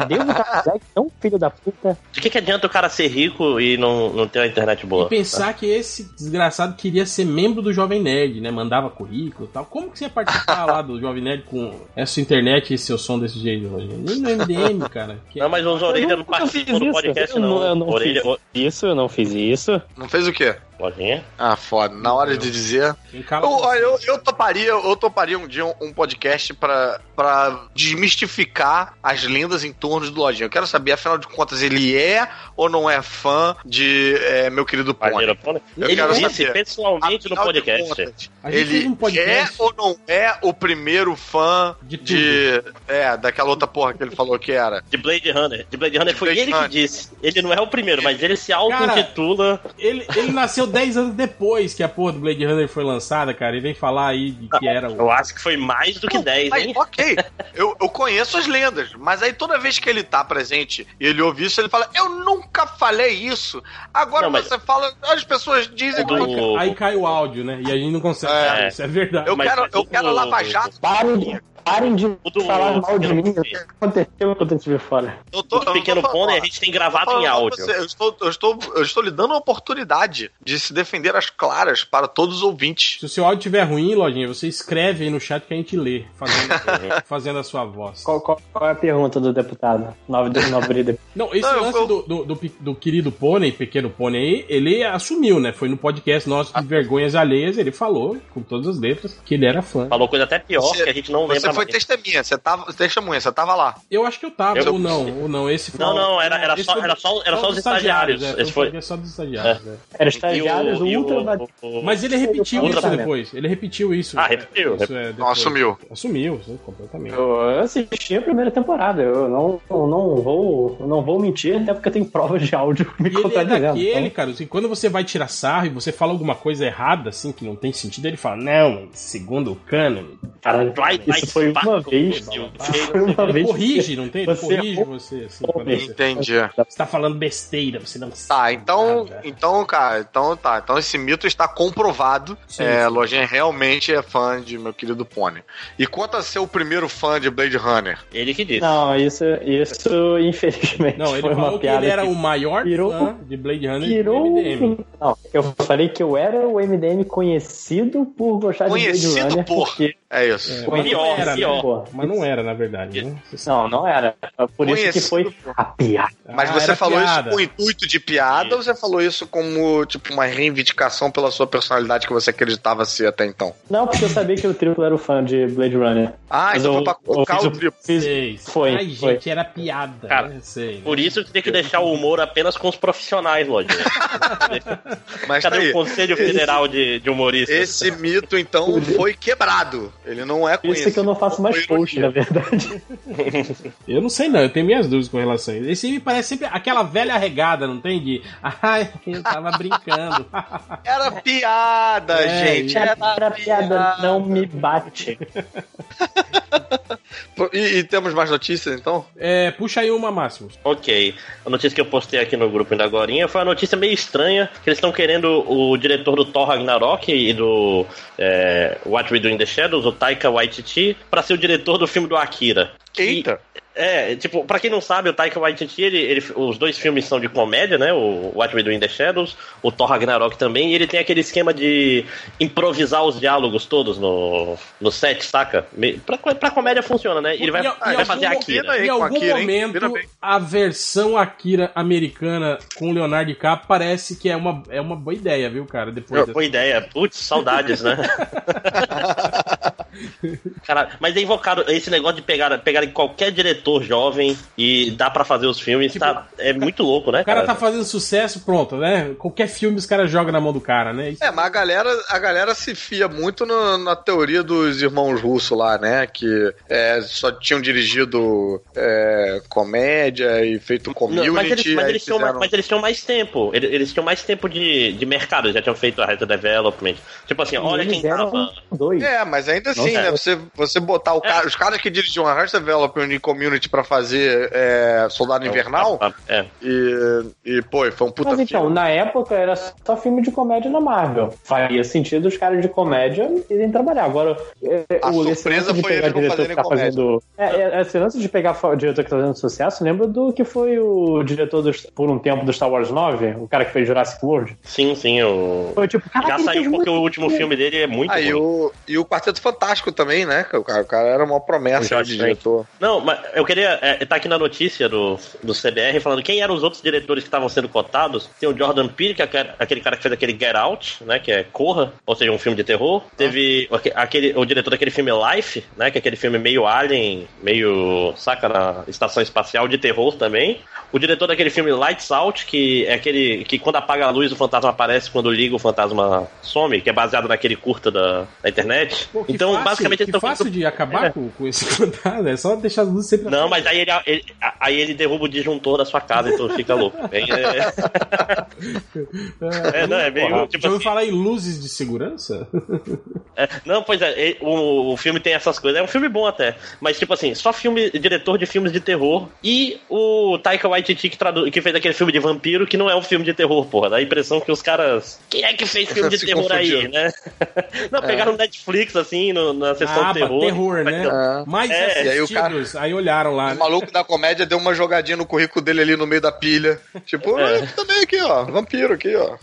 Devo Kazek, não filho da puta. De que, que adianta o cara ser rico e não, não ter uma internet boa? E pensar que esse desgraçado queria ser membro do Jovem Nerd, né? Mandava currículo e tal. Como que você ia participar lá do Jovem Nerd com essa internet e seu som desse jeito, Rogério? Nem no MDM, cara. Que é Não, mas os orelha Eu não participam do isso. podcast, Eu não. não- eu não orelha, fiz. Isso, eu não fiz isso. Não fez o quê? Lojinha? Ah, foda. Na hora de dizer. Eu, eu, eu toparia, eu toparia um dia um, um podcast pra, pra desmistificar as lendas em torno do Lojinha. Eu quero saber, afinal de contas, ele é ou não é fã de é, meu querido Pony? Pony. Eu Ele quero disse saber. pessoalmente no Afinal de podcast. contas, ele um podcast. é ou não é o primeiro fã De de, é daquela outra porra que ele falou que era? De Blade Runner. De Blade Runner foi Blade ele Runner. que disse. Ele não é o primeiro, mas ele se auto-intitula. Ele, ele nasceu 10 anos depois que a porra do Blade Runner foi lançada, cara. E vem falar aí de que era o. Eu acho que foi mais do que Não, 10, mas, hein? ok, eu, eu conheço as lendas, mas aí toda vez que ele tá presente e ele ouve isso, ele fala: Eu nunca falei isso. Agora Não, mas- você fala, as pessoas dizem que. Do- Aí cai o áudio, né? E a gente não consegue. É. Isso é verdade. Eu mas- quero, mas eu o- quero Lava Jato. De, parem de do- falar mal de mim. O que aconteceu quando eu estive fora? Eu tô, O Pequeno Pony a gente tem gravado em áudio. você, eu, estou, eu, estou, eu estou lhe dando uma oportunidade de se defender às claras para todos os ouvintes. Se o seu áudio estiver ruim, Lojinha, você escreve aí no chat que a gente lê, fazendo, <laughs> fazendo a sua voz. Qual, qual- qual é a pergunta do deputado? Nove de nove <laughs> de- Não, esse Não, lance eu- do, do, do, do querido Pônei, pequeno Pônei aí, ele assumiu, né? Foi no podcast nosso Ah. de Vergonhas Alheias, ele falou, com todas as letras, que ele era fã. Falou coisa até pior Você- que a gente não lembra Você foi testemunha, você tava, testemunha, você tava lá. Eu acho que eu tava, Eu- ou não, ou não. Esse foi- Não, não, era- era só- foi- era só- era só os estagiários. é, Esse foi- só dos estagiários, é. Era estagiários, o, E Ultra. o- o- Mas ele repetiu isso também. depois. Ele repetiu isso. Ah, repetiu, Isso é, Não, assumiu. Assumiu, sim, completamente. Eu assisti a primeira temporada. Eu não, eu não, vou, não vou mentir, até porque eu tenho provas de áudio <laughs> me ele é contradizendo. daquele, então. cara, assim, quando você vai tirar sarro e você fala alguma coisa errada, assim, que não tem sentido, ele fala, não, segundo o canon. Cara, Vai, vai, isso foi vai, uma vez. foi uma Ele vez. corrige, não tem? Ele Você corrige você, assim, Entendi. você tá falando besteira, você não Tá, então, nada. então, cara, então tá. Então esse mito está comprovado. Sim, é, sim. Lojinha realmente é fã de meu querido Pony. E quanto a ser o primeiro fã de Blade Runner? Ele que disse. Não, isso, isso infelizmente Não, ele foi uma falou que piada ele era que o maior fã de Blade Runner virou... do MDM. Não, eu falei que eu era o MDM conhecido por gostar de Conhecido Blade Runner por. porque... É isso. É, Foi mas não pior, era, pior. né? Pô, Mas não era, na verdade, né? Não, não era. Por isso que Conhecido foi a piada. Mas Ah, você falou piada. isso com o intuito de piada ou você falou isso como, tipo, uma reivindicação pela sua personalidade que você acreditava ser até então? Não, porque eu sabia que o Triplo era o fã de Blade Runner. Ah, Mas então eu- foi pra colocar o o- triplo. Foi, Ai, foi. gente, era piada. Cara, né? Sei. né? Por isso que tem que deixar o humor apenas com os profissionais, Lojinha. Mas tá Cadê aí. o Conselho Federal de, de Humoristas? Esse mito, então, foi quebrado. Ele não é Por conhecido. isso que eu não faço mais post, na verdade. <laughs> Eu não sei não, eu tenho minhas dúvidas com relação a isso. Esse me parece sempre aquela velha regada, não tem? De, <laughs> ai, eu tava brincando. <laughs> Era piada, É, gente. Era, Era piada, não me bate. E, e temos mais notícias, então? É, puxa aí uma, Máximo. Ok. A notícia que eu postei aqui no grupo ainda agora foi uma notícia meio estranha, que eles estão querendo o diretor do Thor Ragnarok e do é, What We Do in the Shadows, o Taika Waititi, pra ser o diretor do filme do Akira. Eita. É, tipo, pra quem não sabe, o Taika Waititi, ele, ele- os dois filmes são de comédia, né? O What We Do in the Shadows, o Thor Ragnarok também, e ele tem aquele esquema de improvisar os diálogos todos no, no set, saca? Pra, pra comédia funciona, né? E ele vai, Em- em vai algum fazer Akira. aí Em com algum Akira, momento, a versão Akira americana com Leonardo DiCaprio parece que é uma, é uma boa ideia, viu, cara? Depois Boa ideia. Putz, saudades, né? <laughs> Cara, mas é invocado esse negócio de pegar, pegar qualquer diretor jovem e dá pra fazer os filmes, Tipo, tá, é muito louco, né? O cara tá fazendo sucesso, pronto, né? Qualquer filme os caras jogam na mão do cara, né? Isso- É, mas a galera, a galera se fia muito no- na teoria dos irmãos russos lá, né? Que é, só tinham dirigido é, comédia e feito Não, community. mas, eles, mas, eles mais- fizeram- mas eles tinham mais tempo. Eles, eles tinham mais tempo de, de mercado, eles já tinham feito a Reta Development. Tipo assim, olha quem tava. dois. É, mas ainda assim, Não, né? é. Você, você botar o cara, os caras que dirigiam a Arts Development e Community pra fazer é, Soldado Invernal É. e, e, pô, foi um puta Mas então, filme. na época era só filme de comédia na Marvel. Faria sentido os caras de comédia irem trabalhar. Agora, é, A o- surpresa foi pegar eles não diretor fazerem que tá comédia. fazendo. É, é, esse lance de pegar fa- diretor que tá fazendo sucesso, lembra do que foi o diretor dos- por um tempo do Star Wars 9? O cara que fez Jurassic World? Sim, sim. O... Foi tipo, caraca, Já saiu porque muito o último filme dele é muito Ah, e ruim. o, e o Quarteto Fantástico também, né? O cara, o cara era uma O promessa de diretor. Não, mas eu queria. É, tá aqui na notícia do, do CBR falando quem eram os outros diretores que estavam sendo cotados. Tem o Jordan Peele, que é aquele- cara que fez aquele Get Out, né? Que é Corra, ou seja, um filme de terror. Teve o- aquele, o diretor daquele filme Life, né? Que é aquele filme meio Alien, meio. saca, na estação espacial de terror também. O diretor daquele filme Lights Out, que é aquele que quando apaga a luz o fantasma aparece, quando liga o fantasma some, que é baseado naquele curta da, da internet. Pô, então, fácil, basicamente, que fácil de acabar É. com, com esse <laughs> fantasma, é só deixar as luzes sempre Não, mas aí ele, ele- aí ele derruba o disjuntor da sua casa, então fica louco. <laughs> Bem, é... É, não, é meio, Porra, tipo assim- falar em luzes de segurança? é, não, pois é, ele- o, o filme tem essas coisas. É um filme bom até. Mas, tipo assim, só filme, diretor de filmes de terror. E o Taika Waititi que, tradu- que fez aquele filme de vampiro, que não é um filme de terror, porra. Dá a impressão que os caras. Quem é que fez filme de Se terror aí, confundiram. né? <laughs> não, pegaram no Netflix, assim, no, na sessão Ah, terror. terror, né? É. Mais É, e aí o assistidos. Aí olharam lá, O maluco da comédia deu uma jogadinha no currículo dele ali no meio da pilha. Tipo, É. "Ah, também aqui, ó. Vampiro aqui, ó.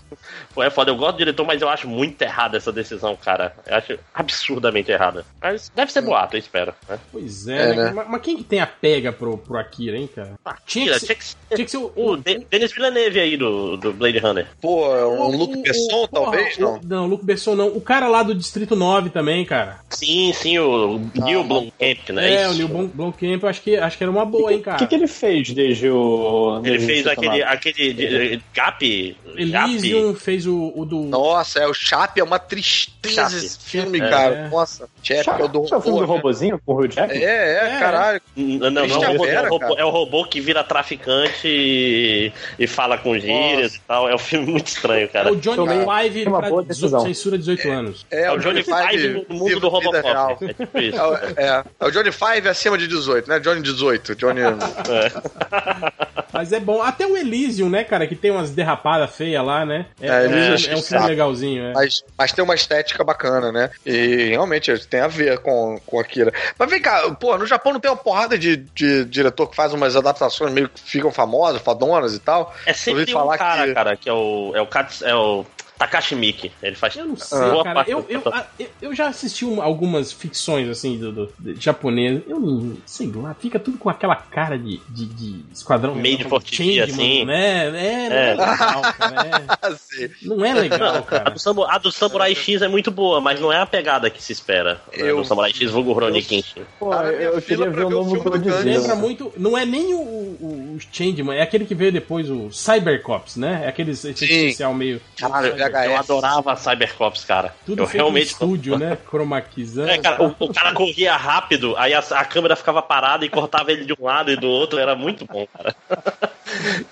Pô, é foda, eu gosto do diretor, mas eu acho muito errada essa decisão, cara. Eu acho absurdamente errada. Mas deve ser boato, eu espero. Né? Pois é, É, né? né? Mas, mas quem que tem a pega pro, pro Akira, hein, cara? Tinha que Tinha que ser tinha que ser o... o De- Denis Villeneuve aí do, do Blade Runner. Pô, o- um Luke o- Besson, o- porra, talvez, o- não? Não, Luke Besson não. O cara lá do Distrito 9 também, cara. Sim, sim, o Neil Ah, Blomkamp, né? É, o Isso. Neil Blom- Blomkamp, eu acho que, acho que era uma boa, hein, O cara. que, que ele fez desde o. Ele desde fez o aquele, aquele de- Gap. Elysium fez o, o do... Nossa, é o Chape, é uma tristeza Chape. esse filme, É, cara. é. Nossa, Chape Já, é o do já é o filme do né? robozinho com o Hugh Jackman? É, é, É. caralho. Não, não, não, é, o robô, Vera, é, o robô, é o robô que vira traficante e, e fala com gírias Nossa. e tal. É um filme muito estranho, É cara. o Johnny Five uma pra boa 18 decisão. censura 18 anos. É, É o Johnny Five no mundo do. Robocop. É tipo isso. É, o- é, é o Johnny Five acima de 18, né? Johnny 18. Johnny. <laughs> Mas é bom. Até o Elysium, né, cara, que tem umas derrapadas feias lá, né? É, É, é, um- achei é um filme legalzinho, é. Mas, mas tem uma estética bacana, né? E realmente tem a ver com, com Akira. Mas vem cá, pô, no Japão não tem uma porrada de, de diretor que faz umas adaptações meio que ficam famosas, fadonas e tal. É sempre Ouvi um falar cara, que- cara, que é o, é o, Kats, é o Takashi Miike. Ele faz Eu não sei, boa cara. parte Eu, eu, a- eu, eu já assisti um- algumas ficções, assim, do, do, de japonês. Eu não sei lá, fica tudo com aquela cara de, de, de esquadrão. Meio de Changeman, fortifi, assim. Né? É, não é, É. legal, cara. É, <laughs> Assim, não é legal, A cara. do, Samu- a do Samurai X é muito boa, mas não é a pegada que se espera. né, Eu- do Samurai X vulgo Rurouni Kenshin. Pô, minha eu queria ver o novo filme do Godzilla. Lembra muito. Não é nem o, o, o Changeman, é aquele que veio depois, o Cybercops, né? É aquele especial meio. Caralho, Eu VHS. adorava Cybercops, cara. Tudo eu feito realmente. no estúdio, né? Cromaquizando. É, cara, o, o cara corria rápido, aí a, a câmera ficava parada e cortava ele de um lado e do outro, era muito bom, cara. <laughs>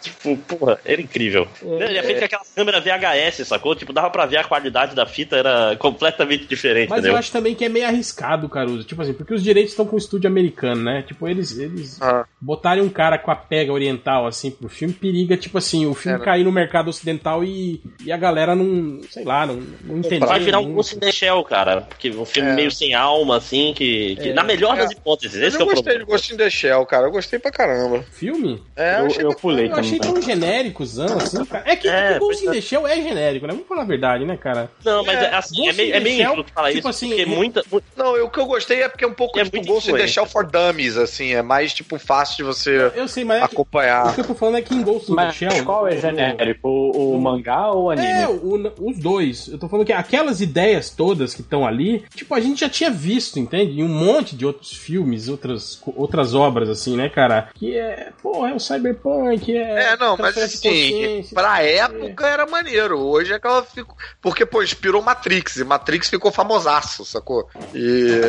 tipo, porra, era incrível. Ele é feito com aquela câmera VHS, sacou? Tipo, dava pra ver a qualidade da fita, era completamente diferente, Mas entendeu? eu acho também que é meio arriscado, Caruso. Tipo assim, porque os direitos estão com o estúdio americano, né? Tipo, eles, eles Ah. botarem um cara com a pega oriental, assim, pro filme, periga, tipo assim, o filme É, né? cair no mercado ocidental e, e a galera não, sei lá, não, não entender. Vai virar um não- Ghost in the Shell, cara. Porque um filme É. meio sem alma, assim, que. que- na melhor das É. hipóteses, esse eu que é o gostei problema. de Ghost in the Shell, cara. Eu gostei pra caramba. Filme? É, Eu, achei eu pulei Eu achei tão genéricozão, assim, cara. É que, É, é que Ghost in the Shell é genérico, né? Vamos falar a verdade, né, cara? Não, mas É, é, assim, é meio, é meio Shell, falar tipo isso, assim, porque é- muita. mu- Não, eu- o que eu gostei é porque é um pouco É tipo muito Ghost in the. Shell for Dummies, assim. É mais, tipo, fácil de você Eu sei, mas é que, o acompanhar. que eu tô falando é que em Ghost in the Shell. qual é genérico? O, o mangá ou o anime? É, o- os dois. Eu tô falando que aquelas ideias todas que estão ali, tipo, a gente já tinha visto, entende? Em um monte de outros filmes, outras, outras obras, assim, né, cara? Que é, pô, é o Cyberpunk, é. É, não, mas assim, pra época era maneiro. Hoje é que ela ficou. Porque, pô, inspirou Matrix, e Matrix ficou famosaço, sacou? E.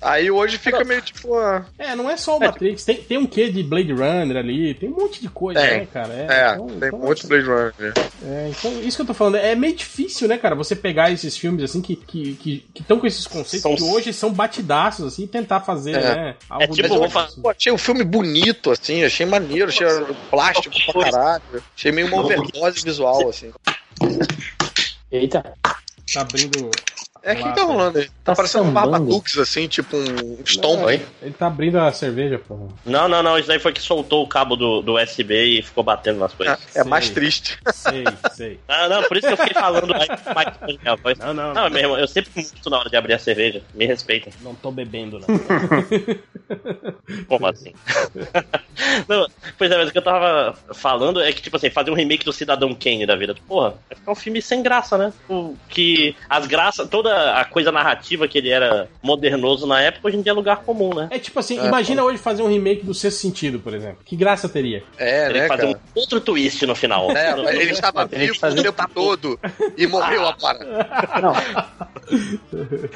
Aí hoje fica meio tipo. ah, É, não é só o Matrix, tem, tem um quê de Blade Runner ali, tem um monte de coisa, Tem. né, cara? É, então- tem então, um monte de Blade Runner. É, então, isso que eu tô falando, é meio difícil, né, cara, você pegar esses filmes, assim, que estão que, que, que com esses conceitos São- que hoje são batidaços, assim, e tentar fazer, É. né, algo É tipo, novo, vou fa- assim. Pô, achei o filme bonito, assim, achei maneiro, achei plástico pra caralho. Achei meio uma overdose visual, assim. Eita. Tá abrindo... É, o que tá rolando aí? Tá Tá parecendo um. Barbatux, assim, tipo um Stomp. Oi? Ele tá abrindo a cerveja, pô. Não, não, não. Isso daí foi que soltou o cabo do, do USB e ficou batendo nas coisas. É, é mais Sei. triste. Sei, sei. <laughs> Ah, não, por isso que eu fiquei falando mais, mais minha voz. Não, não, Não, meu irmão, eu sempre muito na hora de abrir a cerveja. Me respeita. não tô bebendo, não. <laughs> Como assim? <laughs> não, pois é, mas o que eu tava falando é que, tipo assim, fazer um remake do Cidadão Kane da vida. Porra, vai ficar um filme sem graça, né? O, que as graças, toda a coisa narrativa que ele era modernoso na época, hoje em dia é lugar comum, né? É tipo assim, imagina hoje fazer um remake do Sexto Sentido, por exemplo. Que graça teria? É, Teria né, que fazer cara? um outro twist no final. É, ele estava vivo o fazer- tempo todo e morreu agora. Não,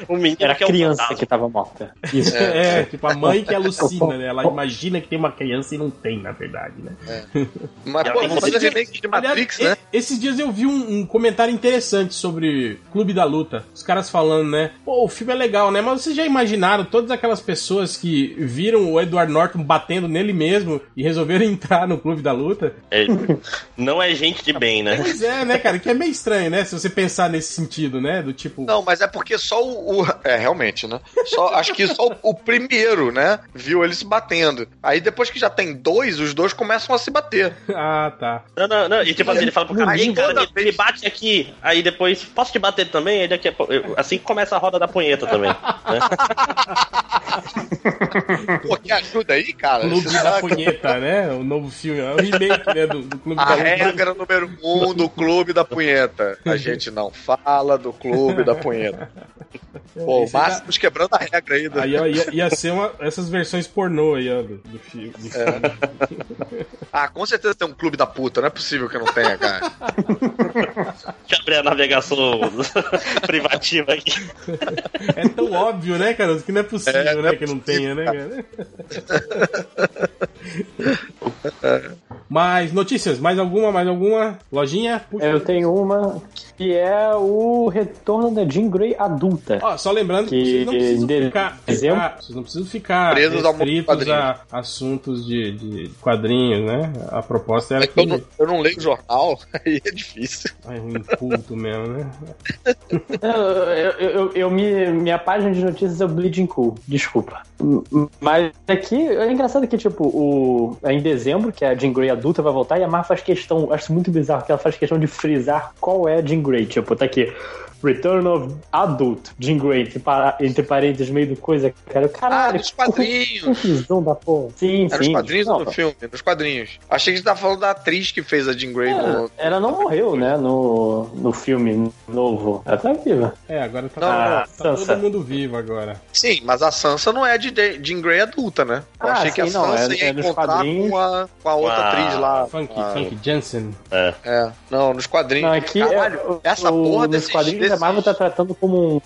O menino era que é a um criança fantasma. que tava morta. Isso. É, tipo a mãe que alucina, né? Ela <laughs> imagina que tem uma criança e não tem, na verdade, né? Mas, E pô, fazer remake de Aliás, Matrix, e- né? Esses dias eu vi um, um comentário interessante sobre Clube da Luta. Os caras falando, né? Pô, o filme é legal, né? Mas vocês já imaginaram todas aquelas pessoas que viram o Edward Norton batendo nele mesmo e resolveram <laughs> entrar no Clube da Luta? É, não é gente de bem, né? Pois é, né, cara? Que é meio estranho, né? Se você pensar nesse sentido, né? Do tipo. Não, mas é porque só o, o- É, realmente, né? Só, acho que só o, o primeiro, né? Viu ele se batendo. Aí depois que já tem dois, os dois começam a se bater. <laughs> Ah, tá. Não, não, não. E tipo assim, ele fala pro cara, Aí "Ei, cara, me, me bate aqui. Aí depois, posso te bater também? Aí daqui a pouco. eu- Assim que começa a roda da punheta também. né? <laughs> Pô, que ajuda aí, cara. Clube Você da sabe? Punheta, né? O novo filme, é o remake, né? Do, do Clube A da Punheta. regra número um do Clube da Punheta. A gente não fala do Clube da Punheta. Pô, o Esse tá- quebrando a regra aí. Do... Aí ó, ia, ia ser uma, essas versões pornô aí, ó, do, do filme. do filme. Ah, com certeza tem um Clube da Puta. Não é possível que não tenha, cara. Deixa eu abrir a navegação <laughs> privativa aqui. É tão óbvio, né, cara? Que não é possível, É, não né? é que não tenha, né, cara? <laughs> mais notícias, mais alguma, mais alguma? Lojinha? Puxa. Eu tenho uma que é o retorno da Jean Grey adulta. Ó, só lembrando que, Que vocês não precisam de- ficar, ficar- vocês não precisam ficar Presos restritos a assuntos de, de quadrinhos, né? A proposta era É que eu que não, eu não leio jornal, <laughs> aí é difícil. Ai, um culto mesmo, né? Eu, eu, eu, eu me, minha página de notícias é o Bleeding Cool, desculpa. Mas aqui é engraçado que, tipo, o, é em dezembro que a Jean Grey adulta vai voltar e a Mar faz questão, acho muito bizarro que ela faz questão de frisar qual é a Jean Grey. Tipo, tá aqui. Return of Adult Jean Grey, entre, para, entre parênteses, meio do coisa, cara. Ah, Caralho, nos quadrinhos. confusão da porra. Sim, Era sim. quadrinhos Não, ou no filme? Nos quadrinhos. Achei que você tava falando da atriz que fez a Jean Grey é, no. ela não morreu, né, no, no filme novo. Ela tá viva. É, agora tá, Não, tá não, todo Sansa. mundo vivo agora. Sim, mas a Sansa não é de de- Jean Grey adulta, né? Eu Ah, achei que a sim, não, Sansa é- ia é encontrar quadrinhos. com a, com a outra Com a atriz lá. Funk, Ah, Funk Jensen. É. É, não, nos quadrinhos. Não, aqui Caralho, é, essa o, porra desses, quadrinhos desses- a Marvel tá tratando como um.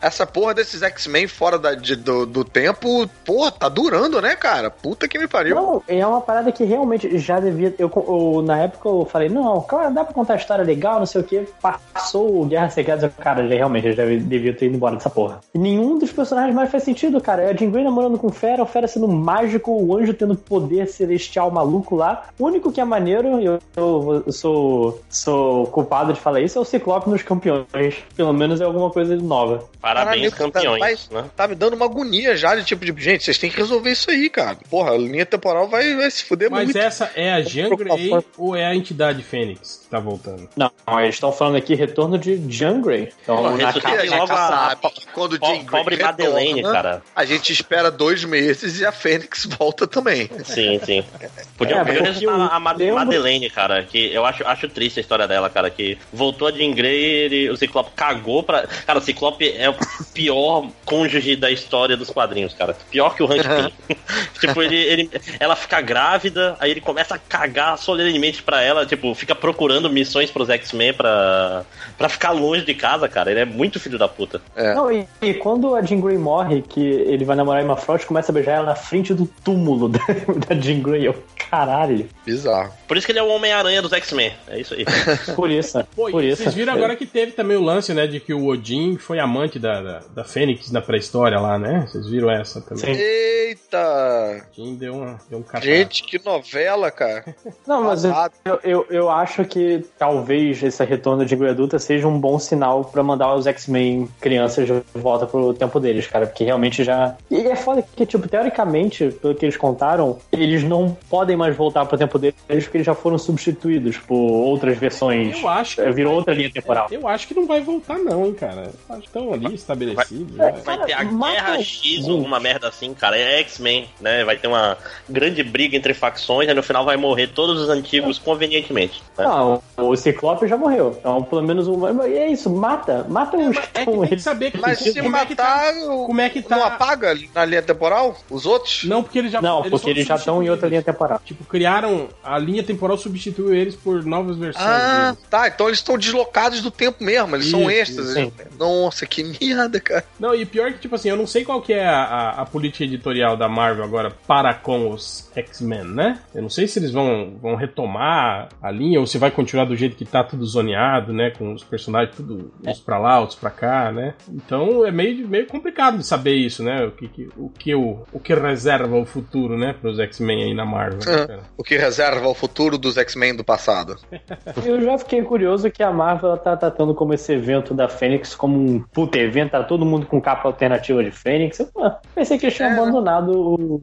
Essa porra desses X-Men fora da, de- do, do tempo, porra, tá durando, né, cara? Puta que me pariu. Não, é uma parada que realmente já devia. Eu, eu- na época eu falei, não, claro, dá pra contar história legal, não sei o que. Passou o Guerra Secreta, cara, já, realmente já devia ter ido embora dessa porra. E nenhum dos personagens mais faz sentido, cara. É a Jean Grey namorando com o Fera, o Fera sendo mágico, o anjo tendo poder celestial maluco lá. O único que é maneiro, e eu, eu- eu sou, sou culpado de falar isso, é o Ciclope nos campeões. Pelo menos é alguma coisa nova. Parabéns, Caralho, campeões, tá, né? tá me dando uma agonia já de tipo de. Gente, vocês têm que resolver isso aí, cara. Porra, a linha temporal vai, vai se fuder Mas muito. essa é a Jean Grey ou é a entidade Fênix que tá voltando? Não, eles estão falando aqui retorno de Jean Grey. Então, Pô, na capa- a gente logo a- sabe que quando Po- Jean Grey Pobre Madeleine, retorna, cara. A gente espera dois meses e a Fênix volta também. Sim, sim. Podia, É, podia eu a Ma- lembro- Madeleine, cara, que eu acho, acho triste a história dela, cara, que voltou a Jean Grey, ele, o Ciclope cagou pra... Cara, o Ciclope é o pior cônjuge da história dos quadrinhos, cara. Pior que o Hank Pym. <laughs> tipo, ele, ele, ela fica grávida, aí ele começa a cagar solenemente pra ela, tipo, fica procurando missões pros X-Men pra, pra ficar longe de casa, cara. Ele é muito filho da puta. Não, e, e quando a Jean Grey morre, que ele vai namorar Emma Frost, começa a beijar ela na frente do túmulo <laughs> da, da Jean Grey. Eu, caralho. Bizarro. Por isso que ele é o Homem-Aranha dos X-Men. É isso aí. Por isso. Pô, por isso. vocês viram agora que teve também o lance, né, de que o Odin foi amante da, da, da Fênix na pré-história lá, né? Vocês viram essa também? Sim. Eita! Odin deu, uma, deu um cachorro. Gente, que novela, cara. <laughs> Não, mas eu, eu, eu acho que talvez esse retorno de Grey adulta seja um bom sinal pra mandar os X-Men crianças de volta pro tempo deles, cara. Porque realmente já. E é foda que, tipo, teoricamente, pelo que eles contaram, eles não podem mais voltar pro tempo deles porque eles já foram substituídos por outras versões. Eu acho que É, Virou outra linha temporal. Eu acho que não vai voltar, não, hein, cara. Acho que estão ali estabelecidos. Vai- né? Vai ter a Mata Guerra. X, alguma merda assim, cara. É X-Men, né? Vai ter uma grande briga entre facções, aí no final vai morrer todos os antigos convenientemente. né? Não, o Ciclope já morreu. Então, pelo menos um. E é isso, mata. Mata os que É que tem que saber que, Mas se como é que tá- matar, o- como é que tá- não apaga na linha temporal? Os outros? Não, porque eles já Não, eles porque eles já estão em outra linha temporal. Tipo, criaram a linha temporal substituiu eles por novas versões. Ah, deles. tá. Então eles estão deslocados do tempo mesmo. Eles são Isso, extras. sim. Nossa, que <laughs> merda, cara. Não, e pior que, tipo assim, eu não sei qual que é a, a- a política editorial da Marvel agora para com os X-Men, né? Eu não sei se eles vão, vão retomar a linha ou se vai continuar do jeito que tá tudo zoneado, né? Com os personagens tudo uns pra lá, outros pra cá, né? Então é meio, meio complicado de saber isso, né? O que, que- o, que o, o que reserva o futuro, né? Pros X-Men aí na Marvel. né, cara? O que reserva o futuro dos X-Men do passado. <laughs> Eu já fiquei curioso que a Marvel tá tratando como esse evento da Fênix como um puta evento, tá todo mundo com capa alternativa de Fênix. Eu pensei que eles tinham É, abandonado o.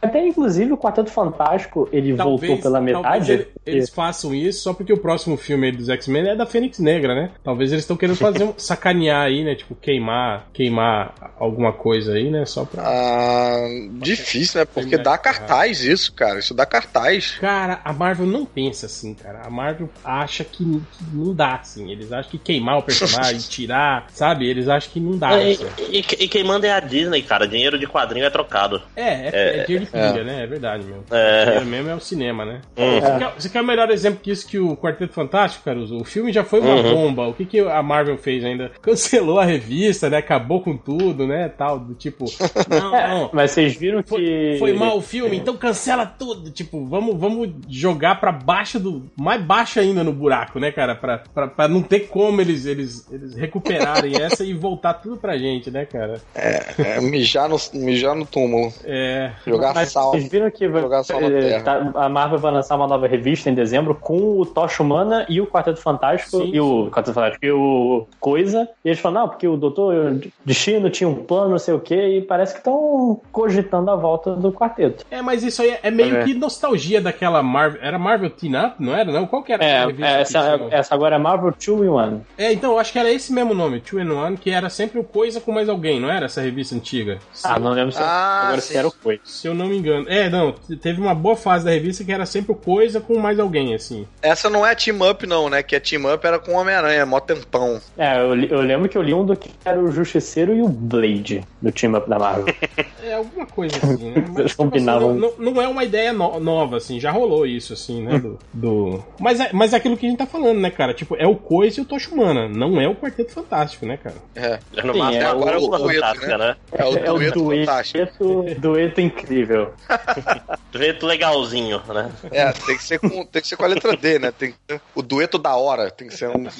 Até inclusive o Quarteto Fantástico, ele voltou pela talvez metade. ele- eles façam isso só porque o próximo filme aí dos X-Men é da Fênix Negra, né? Talvez eles estão querendo fazer um <laughs> sacanear aí, né? Tipo, queimar, queimar alguma coisa aí, né? Só pra. Ah, difícil, né? Porque dá cartaz isso, cara. Isso dá cartaz. Cara, a Marvel não pensa assim, cara. A Marvel acha que, que não dá, assim. Eles acham que queimar o personagem, <laughs> tirar, sabe? Eles acham que não dá. E, assim. e- e quem manda é a Disney, cara. Dinheiro de quadrinho é trocado. É, é, é, É, dinheiro de pilha, né? É verdade mesmo. É. Dinheiro mesmo é o cinema, né? Uhum. Você, quer, você quer o melhor exemplo que isso que o Quarteto Fantástico, Caruso? O filme já foi uma Uhum. bomba. O que, que a Marvel fez ainda? Cancelou a revista, né? Acabou com tudo, né? Tal, do tipo, <laughs> não, não. Mas vocês viram Foi, que. foi mal o filme, então cancela tudo. Tipo, vamos, vamos jogar pra baixo do. Mais baixo ainda no buraco, né, cara? Pra, pra, pra não ter como eles, eles, eles recuperarem <laughs> essa e voltar tudo pra gente, né, cara? É, mijar, no, mijar no túmulo. É. Jogar Mas sal. vocês viram que vai- Jogar sal na eh, terra. tá- a Marvel vai lançar uma nova revista em dezembro com o Tocha Humana e o Quarteto Fantástico Sim, e o Quarteto Fantástico e o Coisa. E eles falam, não, porque o Doutor Destino tinha um plano, não sei o quê, e parece que estão cogitando a volta do quarteto. É, mas isso aí é meio É. que nostalgia daquela Marvel. Era Marvel Teen Up, não era? Não? Qual que era É, aquela revista é, que essa, tinha? essa agora é Marvel 2 in 1. É, então, eu acho que era esse mesmo nome, Two and One, que era sempre o Coisa com mais alguém, não era essa revista antiga? Se, Ah, não lembro se Ah, agora sim. se era o Coisa. se eu não me engano. É, não, teve uma boa fase da revista que era sempre o Coisa com mais alguém, assim. Essa não é Team Up, não, né? Que é Team Up era com o Homem-Aranha, mó tempão. É, eu, li- eu lembro que eu li um do que era o Justiceiro e o Blade do Team Up da Marvel. <laughs> É, alguma coisa assim, né? Eles tipo combinavam. assim, não, não- é uma ideia no- nova, assim, já rolou isso, assim, né? Do, do- Mas, é, mas é aquilo que a gente tá falando, né, cara? Tipo, é o Coisa e o Tocha Humana, não é o Quarteto Fantástico, né, cara? É. No Sim, máximo, é, a agora é o dueto, fantástica, né? É o É o dueto fantástico. dueto, dueto incrível. <laughs> Dueto legalzinho, né? É, tem que, ser com, tem que ser com a letra D, né? Tem que o dueto da hora. Tem que ser um. <laughs>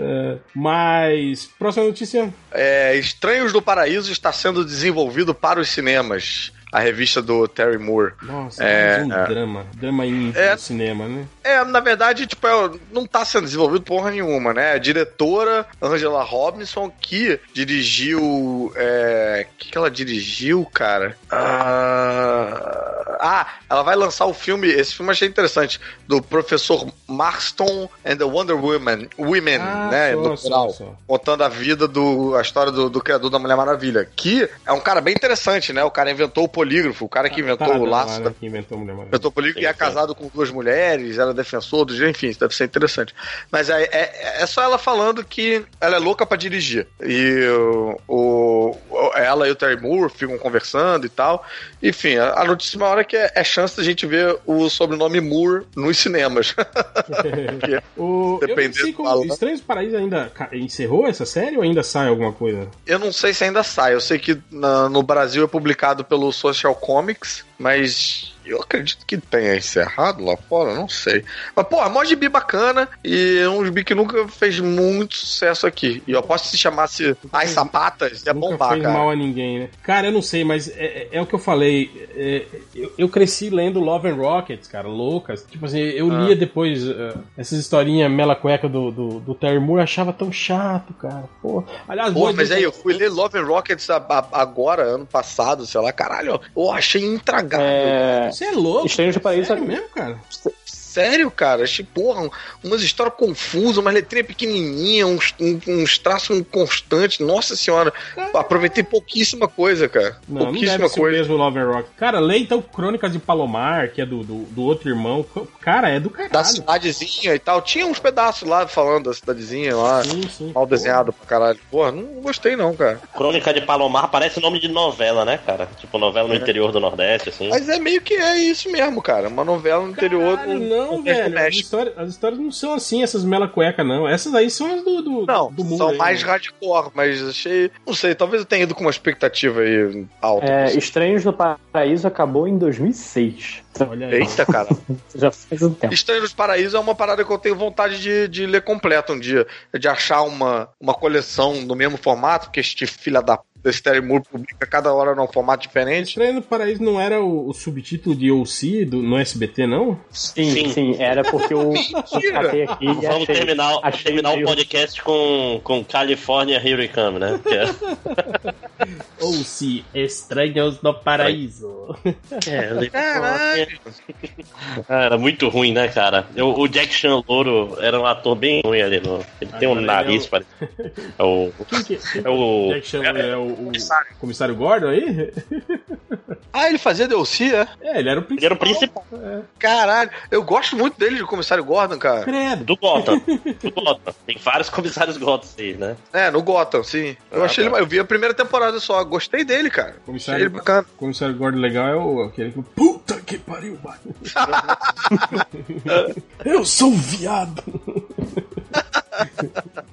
É, mas, próxima notícia. É, Estranhos do Paraíso está sendo desenvolvido para os cinemas. A revista do Terry Moore. Nossa, É, um é. drama. Drama em É. cinema, né? É, na verdade, tipo, é, não tá sendo desenvolvido porra nenhuma, né? A diretora Angela Robinson, que dirigiu. É, o que, que ela dirigiu, cara? Ah, ah, ela vai lançar o filme. Esse filme achei interessante. Do professor Marston and the Wonder Woman. Women, Ah, né? só, plural. só. Contando a vida do. a história do, do criador da Mulher Maravilha. Que é um cara bem interessante, né? O cara inventou o polígrafo, o cara que inventou Taradão o laço né, da que inventou a Mulher Maravilha. Inventou político e é Sim, sim. casado com duas mulheres, era defensor dos. Enfim, isso deve ser interessante. Mas é, é, é só ela falando que ela é louca pra dirigir. E o, o- ela e o Terry Moore ficam conversando e tal. Enfim, a, a notícia maior é que é, é chance da gente ver o sobrenome Moore nos cinemas. <laughs> O, eu não. Estranhos Paraíso ainda encerrou essa série ou ainda sai alguma coisa? Eu não sei se ainda sai. Eu sei que na- no Brasil é publicado pelo Social Comics, mas eu acredito que tenha encerrado lá fora, não sei. Mas, pô, é mó gibi bacana e é um gibi que nunca fez muito sucesso aqui. E eu que se chamasse As Sapatas, ia Nunca bombar, fez cara. mal a ninguém, né? Cara, eu não sei, mas é, é- é o que eu falei. é, eu, eu cresci lendo Love and Rockets, cara, loucas. Tipo assim, eu Ah. lia depois eh, essas historinhas mela cueca do, do, do Terry Moore, achava tão chato, cara. Pô, aliás, Pô, mas aí eu fui ler Love and Rockets a- a- agora, ano passado, sei lá, caralho, eu achei intragável. É, Você é louco? Estranhos do Paraíso- Sério mesmo, cara? Sério, cara, achei, porra, um- umas histórias confusas, umas letrinhas pequenininhas, uns, um- uns traços constantes, nossa senhora, aproveitei pouquíssima coisa, cara, Não, não pouquíssima deve ser o coisa. mesmo Love and Rock. Cara, lê então Crônicas de Palomar, que é do, do, do outro irmão. Cara, é do Da caralho. cidadezinha e tal, tinha uns pedaços lá falando da cidadezinha lá, Sim, sim. mal desenhado pra caralho. Porra, não gostei não, cara. Crônica de Palomar parece nome de novela, né, cara? Tipo novela no interior do Nordeste, assim. Mas é meio que é isso mesmo, cara, uma novela no interior Caralho, do não, do velho. As histórias, as histórias não são assim, essas mela cueca, não. Essas aí são as do, do, Não, do mundo. são aí, mais né? hardcore, mas achei. Não sei, talvez eu tenha ido com uma expectativa aí alta. é, Estranhos do Paraíso acabou em 2006. Olha aí. Eita, cara. <laughs> Já faz um tempo. Estranho dos Paraíso é uma parada que eu tenho vontade de, de ler completa um dia. De achar uma, uma coleção no mesmo formato, porque este filha da desse Terry Moore publica cada hora num formato diferente. Estranho no Paraíso não era o, o subtítulo de OC do, no SBT, não? Sim, Sim. sim, era porque eu, eu <laughs> Mentira. catei aqui e Vamos achei- terminar, achei terminar o podcast com, com California Here We Come, né? É- <laughs> OC, Estranhos no Paraíso. É, Caralho. Ah, era muito ruim, né, cara? O, o Jack Chan Louro era um ator bem ruim ali. No, ele tem um Agora nariz, parece. É o. Quem que, quem É o. Jack Chan é o, o comissário Gordon aí? <laughs> Ah, ele fazia DLC, é? É, ele era o Ele era principal. o principal Caralho. Eu gosto muito dele, de comissário Gordon, cara. Credo. do Gotham. <laughs> Do Gotham. Tem vários comissários Gotham aí, né? É, no Gotham, sim. Eu Ah, achei tá. ele. Eu vi a primeira temporada só. Gostei dele, cara. Achei ele Comissário, bacana. comissário Gordon legal é o aquele que. Puta que pariu, mano. <laughs> Eu sou um viado.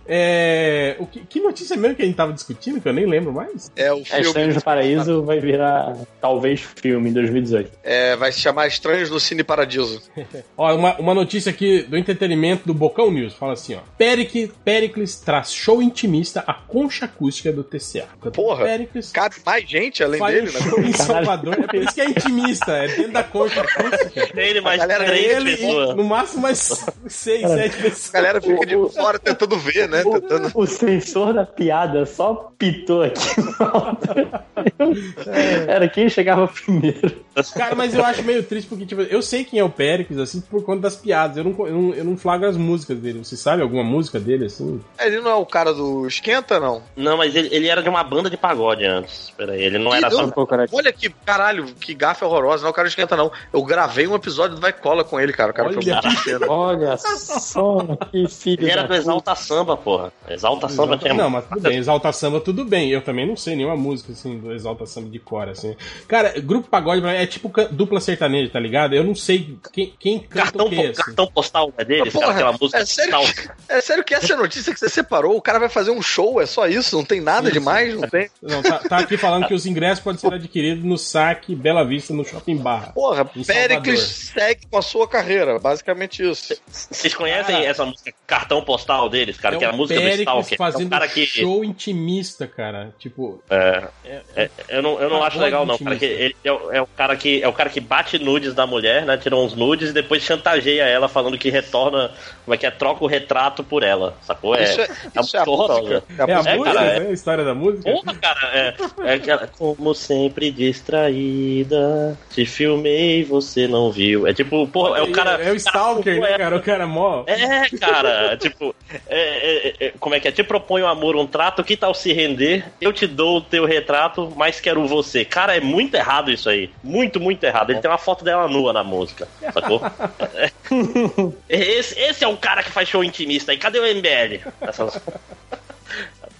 É, o que, que notícia mesmo que a gente tava discutindo, que eu nem lembro mais? É o É, filme. Estranhos no Paraíso vai virar, talvez, filme em 2018. É, vai se chamar Estranhos no Cine Paradiso. <laughs> Ó, uma, uma notícia aqui do entretenimento do Bocão News. Fala assim, ó. Peric, Pericles traz show intimista à concha acústica do TCA. Porra. Pericles Cabe mais gente além faz dele, um né? show em. <laughs> Salvador. É por isso que é intimista, é dentro da concha acústica. Ele mais galera- três Ele e pessoas. no máximo mais seis, sete A pessoas. galera fica de fora tentando ver, né? Tentando... O, o sensor da piada só pitou aqui. Era quem chegava primeiro. Cara, mas eu acho meio triste porque, tipo, eu sei quem é o Pericles, assim, por conta das piadas. Eu não, eu não, eu não flagro as músicas dele. Você sabe alguma música dele, assim? Ele não é o cara do Esquenta, não? Não, mas ele, ele era de uma banda de pagode antes. Peraí, ele não Que era só. doido. Olha que caralho, que gafe horrorosa. Não é o cara do Esquenta, não. Eu gravei um episódio do Vai Cola com ele, cara. O cara foi Olha. muito pequeno. Olha <laughs> só que filho Ele era da Exalta Samba, porra. Exalta Samba Exalta-. Não, mas tudo bem. Exalta Samba, tudo bem. Eu também não sei nenhuma música, assim, do Exalta Samba de cor, assim. Cara, grupo pagode é tipo dupla sertaneja, tá ligado? Eu não sei quem, quem canta Cartão, o quê, assim. cartão postal é deles, Porra, cara, aquela música. é sério, que, é sério que essa é a notícia que você separou? O cara vai fazer um show, é só isso? Não tem nada Sim, demais? Não tem? Não, tá, tá aqui falando que os ingressos podem ser adquiridos no saque Bela Vista, no Shopping Barra. Porra, Pericles segue com a sua carreira. Basicamente isso. Vocês conhecem Cara, essa música Cartão Postal deles, cara? é que é a música do Pericles Stalker. É fazendo um cara que. show intimista, cara. Tipo, É, é- é, eu não, eu não acho legal, não. Cara, ele é, o- é o cara que é o cara que bate nudes da mulher, né? Tira uns nudes e depois chantageia ela falando que retorna, como é que é, troca o retrato por ela. Sacou? É, isso é, é isso é a música. é a É, música, cara, é. né? A história da música. Porra, cara, é, é aquela, Como sempre distraída, te filmei, você não viu. É tipo, porra, é o cara. É o Stalker, né, é- cara? O cara mó. É, cara, tipo, é, é, é, como é que é? Te proponho amor, um trato, que tal se render? Eu te dou o teu retrato, mas quero você. Cara, é muito errado isso aí. Muito, muito errado. Ele tem uma foto dela nua na música, sacou? <laughs> É. Esse, esse é o cara que faz show intimista aí. Cadê o MBL? Essas-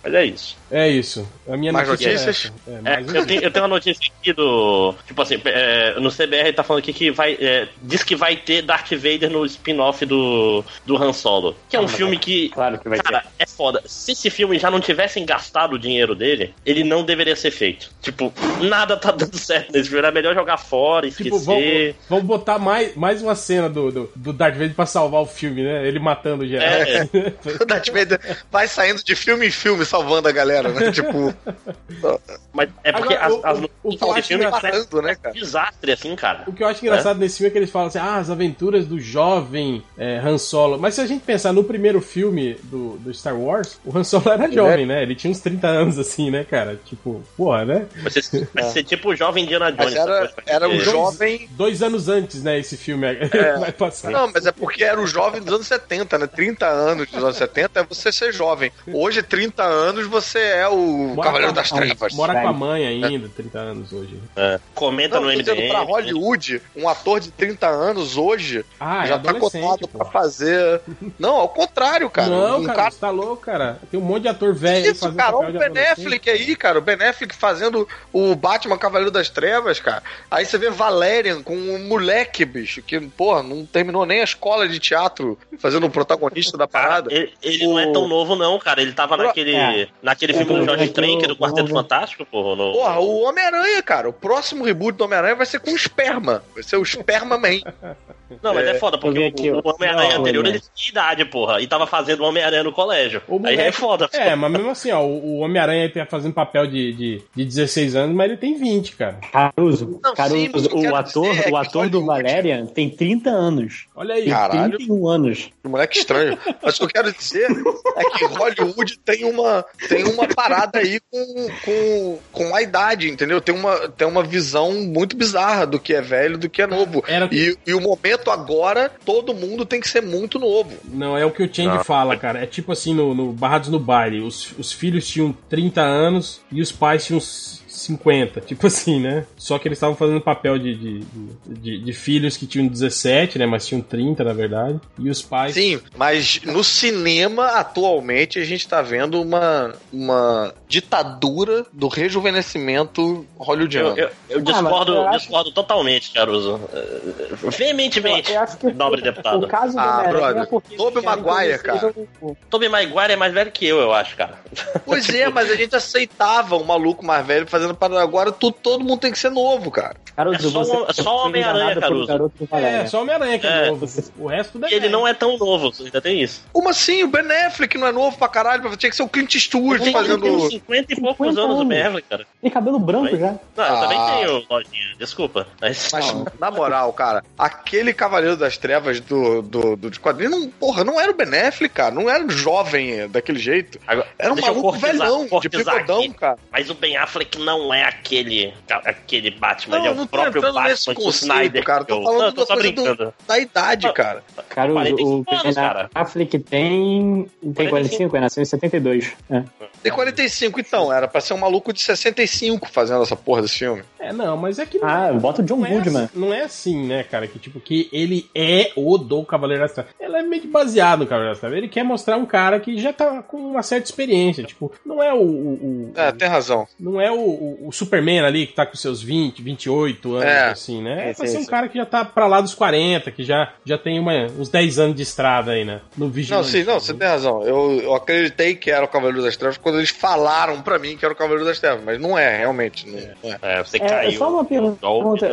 Mas é isso. É isso. A minha Mais notícia notícias? é essa. É, É, mais eu, tenho, eu tenho uma notícia aqui do. Tipo assim, é, no CBR tá falando aqui que vai. é, diz que vai ter Darth Vader no spin-off do, do Han Solo. Que é um filme que. Claro que vai Cara, ter. é foda. Se esse filme já não tivessem gastado o dinheiro dele, ele não deveria ser feito. Tipo, nada tá dando certo nesse filme. Era melhor jogar fora, esquecer. Tipo, vamos, vamos botar mais, mais uma cena do, do, do Darth Vader pra salvar o filme, né? Ele matando o geral. É. <laughs> O Darth Vader vai saindo de filme em filme salvando a galera, né? <laughs> Tipo, Mas é porque Agora, as, o- as o- notícias o que eu acho engraçado- né, cara? um desastre, assim, cara. O que eu acho engraçado nesse filme é que eles falam assim, ah, as aventuras do jovem é, Han Solo. Mas se a gente pensar no primeiro filme do, do Star Wars, o Han Solo era jovem, né? Ele tinha uns 30 anos, assim, né, cara? Tipo, porra, né? Vai ser, vai ser tipo o jovem Indiana Jones. Mas era, era o É. jovem. Dois anos antes, né, esse filme <laughs> vai passar. Não, mas é porque era o jovem dos anos 70, né? 30 anos dos anos 70 é você ser jovem. Hoje, 30 anos, você é o Mora Cavaleiro a- das Trevas. Mora com a mãe ainda, 30 anos hoje. É. Comenta Não, no MDM. pra Hollywood, um ator de 30 anos hoje Ah, já é tá cotado pra fazer. <laughs> Não, ao contrário, cara. Não, um cara, cara você tá louco, cara. Tem um monte de ator velho Isso, fazendo cara, olha o Ben adolescente. Affleck aí, cara. O Ben Affleck fazendo o Batman Cavaleiro das Trevas, cara. Aí você vê Valerian com um moleque, bicho, que, porra, não terminou nem a escola de teatro fazendo o protagonista da Cara, parada. ele, ele não é tão novo, não, cara. Ele tava Pro- naquele, É. naquele filme do É, Jorge é o- do Quarteto Fantástico, porra. No... Porra, o Homem-Aranha, cara. O próximo reboot do Homem-Aranha vai ser com esperma. Vai ser o Esperma Man. <laughs> Não, mas é, É, foda, porque aqui, o, o Homem-Aranha anterior olha. ele tinha idade, porra, e tava fazendo o Homem-Aranha no colégio. O Aí moleque- é foda. É, mas mesmo assim, ó, o Homem-Aranha tá fazendo papel de, de, de 16 anos, mas ele tem 20, cara. Caruso, Não, Caruso sim, o ator, dizer é o ator do Valerian tem 30 anos. Olha aí. Caralho. 31 anos. Que moleque estranho. Mas o que eu quero dizer é que Hollywood tem uma, tem uma parada aí com, com, com a idade, entendeu? Tem uma, tem uma visão muito bizarra do que é velho do que é novo. Era- E, e o momento agora, todo mundo tem que ser muito novo. Não, é o que o Change fala, cara. É tipo assim, no, no Barrados no Baile. Os, os filhos tinham 30 anos e os pais tinham 50. Tipo assim, né? Só que eles estavam fazendo papel de, de, de, de filhos que tinham 17, né? Mas tinham 30, na verdade. E os pais. Sim, mas no cinema, atualmente, a gente tá vendo uma, uma ditadura do rejuvenescimento hollywoodiano. Eu, eu, eu Ah, discordo, eu acho- discordo totalmente, Caruso. É, Veementemente, Eu acho que nobre o deputado. caso do Ah, brother. é Tobey eles querem Maguire, cara. o- Tobey Maguire é mais velho que eu, eu acho, cara. Pois <laughs> é, mas a gente aceitava um maluco mais velho fazendo para agora tu, todo mundo tem que ser novo, cara. Caruso, É só você o- é só o Homem-Aranha, Caruso. garoto do. É, só o Homem-Aranha que é, É. novo. O resto é E ele velho. não é tão novo, ainda tem isso. Como assim? O Ben Affleck não é novo pra caralho? Tinha que ser o Clint Eastwood Tem, fazendo. tem uns 50 e poucos 50 anos o anos. Ben Affleck, cara. Tem cabelo branco já. Não, eu Ah. também tenho lojinha, desculpa. Mas, Mas, na moral, cara, aquele Cavaleiro das Trevas do, do, do de quadrinho, não, porra, não era o Ben Affleck, cara. Não era jovem é, daquele jeito. Agora, Era um maluco cortizar- velhão, de cortizar bigodão, aqui. cara. Mas o Ben Affleck não é aquele, aquele Batman, Não, ele é não o próprio Batman nesse que o conceito, Snyder cara. Tô falando Não, tô da só coisa do- brincando. Da idade, cara. Caruso, 45 o anos, cara. Affleck tem, tem 45, ele nasceu em 72. É. Tem 45, então. Era pra ser um maluco de 65 fazendo essa porra desse filme. É, não, mas é que. Ah, bota o John não é, Goodman. assim, não é assim, né, cara? Que tipo, que ele é o do Cavaleiro das Trevas. Ele é meio que baseado no Cavaleiro das Trevas. Ele quer mostrar um cara que já tá com uma certa experiência. Tipo, não é o. o- o- É, tem razão. Não é o, o- o Superman ali que tá com seus 20, 28 anos, É. assim, né? É Sim, pra ser um cara que já tá pra lá dos 40, que já, já tem uma, uns 10 anos de estrada aí, né? No Não, Vigilante. sim, não, você tem razão. Eu, eu acreditei que era o Cavaleiro das Trevas quando eles falaram pra mim que era o Cavaleiro das Trevas, mas não é, realmente. Não, não é. É, você É, caiu. só uma pergunta,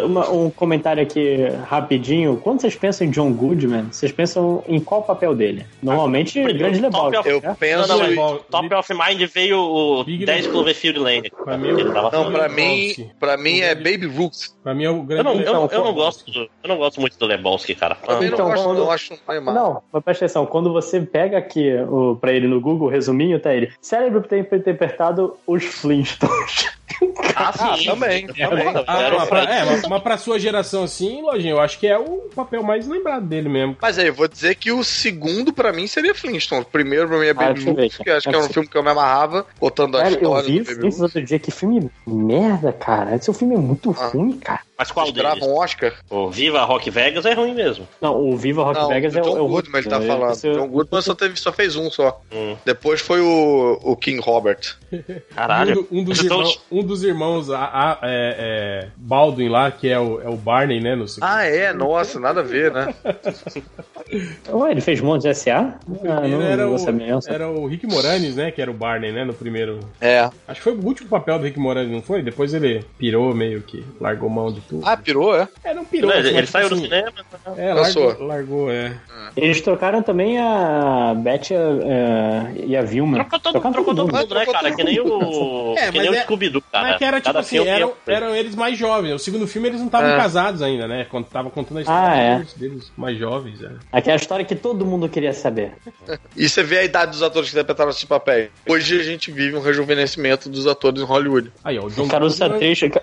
uma- um comentário aqui rapidinho. Quando vocês pensam em John Goodman, vocês pensam em qual papel dele? Normalmente, Primeiro, Grande Top Lebowski. of- Eu né? penso. Não, não, Top of Mind veio o Big 10 Lebowski. Cloverfield Lane. Pra mim, Ele tava Não, falando. pra mim, pra mim é Baby Ruth. Pra mim é o Eu grande. não, eu, não- eu não Então, gosto, do- eu não gosto muito do Lebowski, cara. Também Então, não gosto, quando- não. Acho um. Não, mas presta atenção, quando você pega aqui o, pra ele no Google, o resuminho, tá ele. Cérebro tem interpretado os Flintstones. <laughs> Ah, Ah, sim. também, É, também. Ah, mas pra, é, mas, mas pra sua geração assim, Lojinha, eu acho que é o papel mais lembrado dele mesmo. Mas aí, eu vou dizer que o segundo pra mim seria Flintstone. O primeiro pra mim é Ah, Baby Ruth, aqui. que eu acho que é um filme que eu me amarrava, contando a Cara, eu história vi do Baby Flintstones Ruth. outro dia, que filme merda, cara. Esse filme é muito Ah. ruim, cara. Mas qual Grava deles? um Oscar? O Viva Rock Vegas é ruim mesmo. Não, o Viva Rock Não, Vegas do é, o- é o Goodman ele tá outro. falando. Esse- John Goodman só, teve, só fez um só. Hum. Depois foi o, o King Robert. <laughs> Caralho. Um, um dos Então, irmãos, um dos irmãos a, a- é, é, Baldwin lá, que é o, é o Barney, né? No segundo. Ah, é? Nossa, nada a ver, né? <laughs> Ué, ele fez Montes S.A.? No Ah, primeiro não, era, não o, era o Rick Moranis, né? Que era o Barney, né? No primeiro. É. Acho que foi o último papel do Rick Moranis, não foi? Depois ele pirou meio que, largou mão de tudo. Ah, pirou, é? É, não pirou. Ele, assim, ele saiu do assim, cinema. É, Cansou. largou, largou, é. Eles trocaram também a Beth eh, e a Vilma. Trocou todo, trocou todo mundo. mundo, né, Trocou cara? Que nem o. É, que nem o é- Scooby-Doo, cara. Mas que era tipo Cada assim, é eram, eram eles mais jovens. O segundo filme eles não estavam É. casados ainda, né? Quando tava contando a Ah, história é. deles, deles mais jovens, é. Aquela história que todo mundo queria saber. E você vê a idade dos atores que interpretaram esses papéis. Hoje a gente vive um rejuvenescimento dos atores em Hollywood. Aí, ó, o John O Caruso é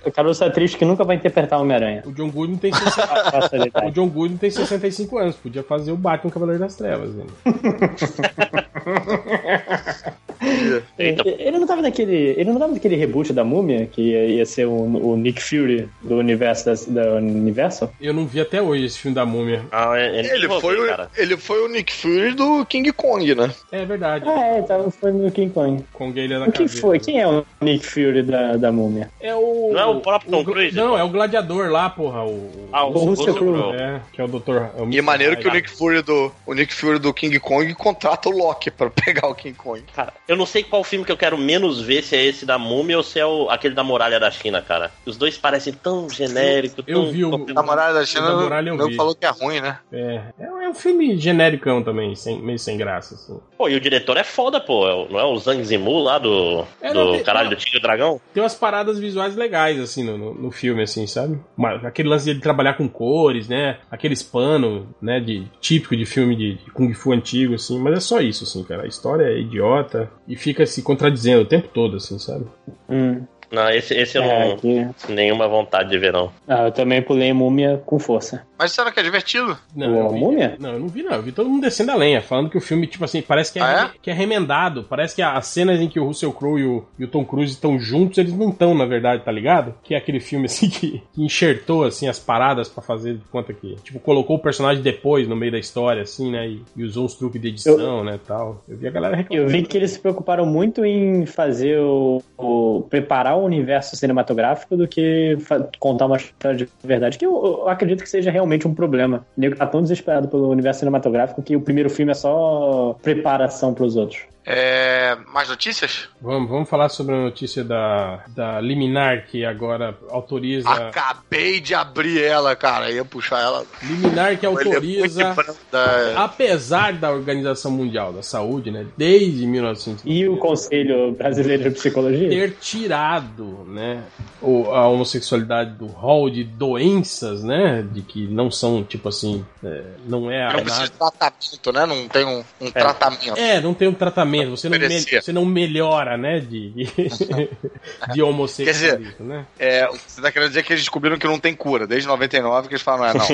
o Caruso é triste que nunca vai interpretar o Homem-Aranha. o John Goodman tem 60, Passa a o. John Goodman tem 65 anos, podia fazer o Batman Cavaleiro das Trevas, né? <laughs> <laughs> Ele não tava naquele. Ele não tava naquele reboot da múmia, que ia, ia ser o, o Nick Fury do universo das- da, Universal? Eu não vi até hoje esse filme da Múmia. Ah, é- é- Ele envolvi, foi, o, cara. ele foi o Nick Fury do King Kong, né? É verdade. Ah, é, tava, foi no King Kong. Com Guilherme na O que cabeça. foi? Quem é o Nick Fury da, da múmia? É o. Não é o próprio Tom Cruise, Não, pô? é o gladiador lá, porra. O, Ah, o O Russell Crowe. É, que é o doutor. É o E Mr. maneiro que o. Nick Fury do o Nick Fury do King Kong contrata o Loki pra <laughs> pegar o King Kong. Cara, eu não sei qual filme que eu quero menos ver se é esse da múmia ou se é o, aquele da muralha da China, cara. Os dois parecem tão genéricos. Eu tão... vi o- A Muralha da China Da Muralha eu não vi. falou que é ruim, né? É, é um filme genericão também, sem, meio sem graça, assim. Pô, e o diretor é foda, pô. É Não é o Zhang Zimu lá do, É, não, do tem- caralho não. do Tigre e o Dragão? Tem umas paradas visuais legais, assim, no, no, no filme, assim, sabe? Uma- aquele lance de trabalhar com cores, né? Aqueles panos, né, de, típico de filme de, de Kung Fu antigo, assim. Mas é só isso, assim, cara. A história é idiota e fica se contradizendo o tempo todo, assim, sabe? Hum. Não, esse, esse eu É, não. aqui. Nenhuma vontade de ver, não. Ah, eu também pulei múmia com força. Mas será que é divertido? Não, eu não vi- Múmia? Não, eu não vi, não. Eu vi todo mundo descendo a lenha, falando que o filme, tipo assim, parece que é, Ah, que é remendado. Parece que as cenas em que o Russell Crowe e o, e o Tom Cruise estão juntos, eles não estão, na verdade, tá ligado? Que é aquele filme, <laughs> assim, que, que enxertou, assim, as paradas pra fazer de conta que... Tipo, colocou o personagem depois, no meio da história, assim, né? E, e usou uns truques de edição, né, tal. Eu vi a galera reclamando. Eu vi que eles se preocuparam muito em fazer o, o- preparar o universo cinematográfico do que contar uma história de verdade, que eu, eu acredito que seja realmente um problema. O nego tá tão desesperado pelo universo cinematográfico que o primeiro filme é só preparação pros outros. É... Mais notícias? Vamos, vamos falar sobre a notícia da, da Liminar, que agora autoriza... Acabei de abrir ela, cara. Ia puxar ela. Liminar que é autoriza... da- Apesar da Organização Mundial da Saúde, né, desde 1900 E o Conselho Brasileiro de Psicologia? ter tirado, né, a homossexualidade do rol de doenças, né, de que não são tipo assim, é, não é a Não precisa de tratamento, né? Não tem um, um tratamento. é, não tem um tratamento, você não, me- você não melhora, né, de, de, <laughs> de homossexualismo, né? É, você tá querendo dizer que eles descobriram que não tem cura. Desde 99 que eles falam, <laughs> é, não.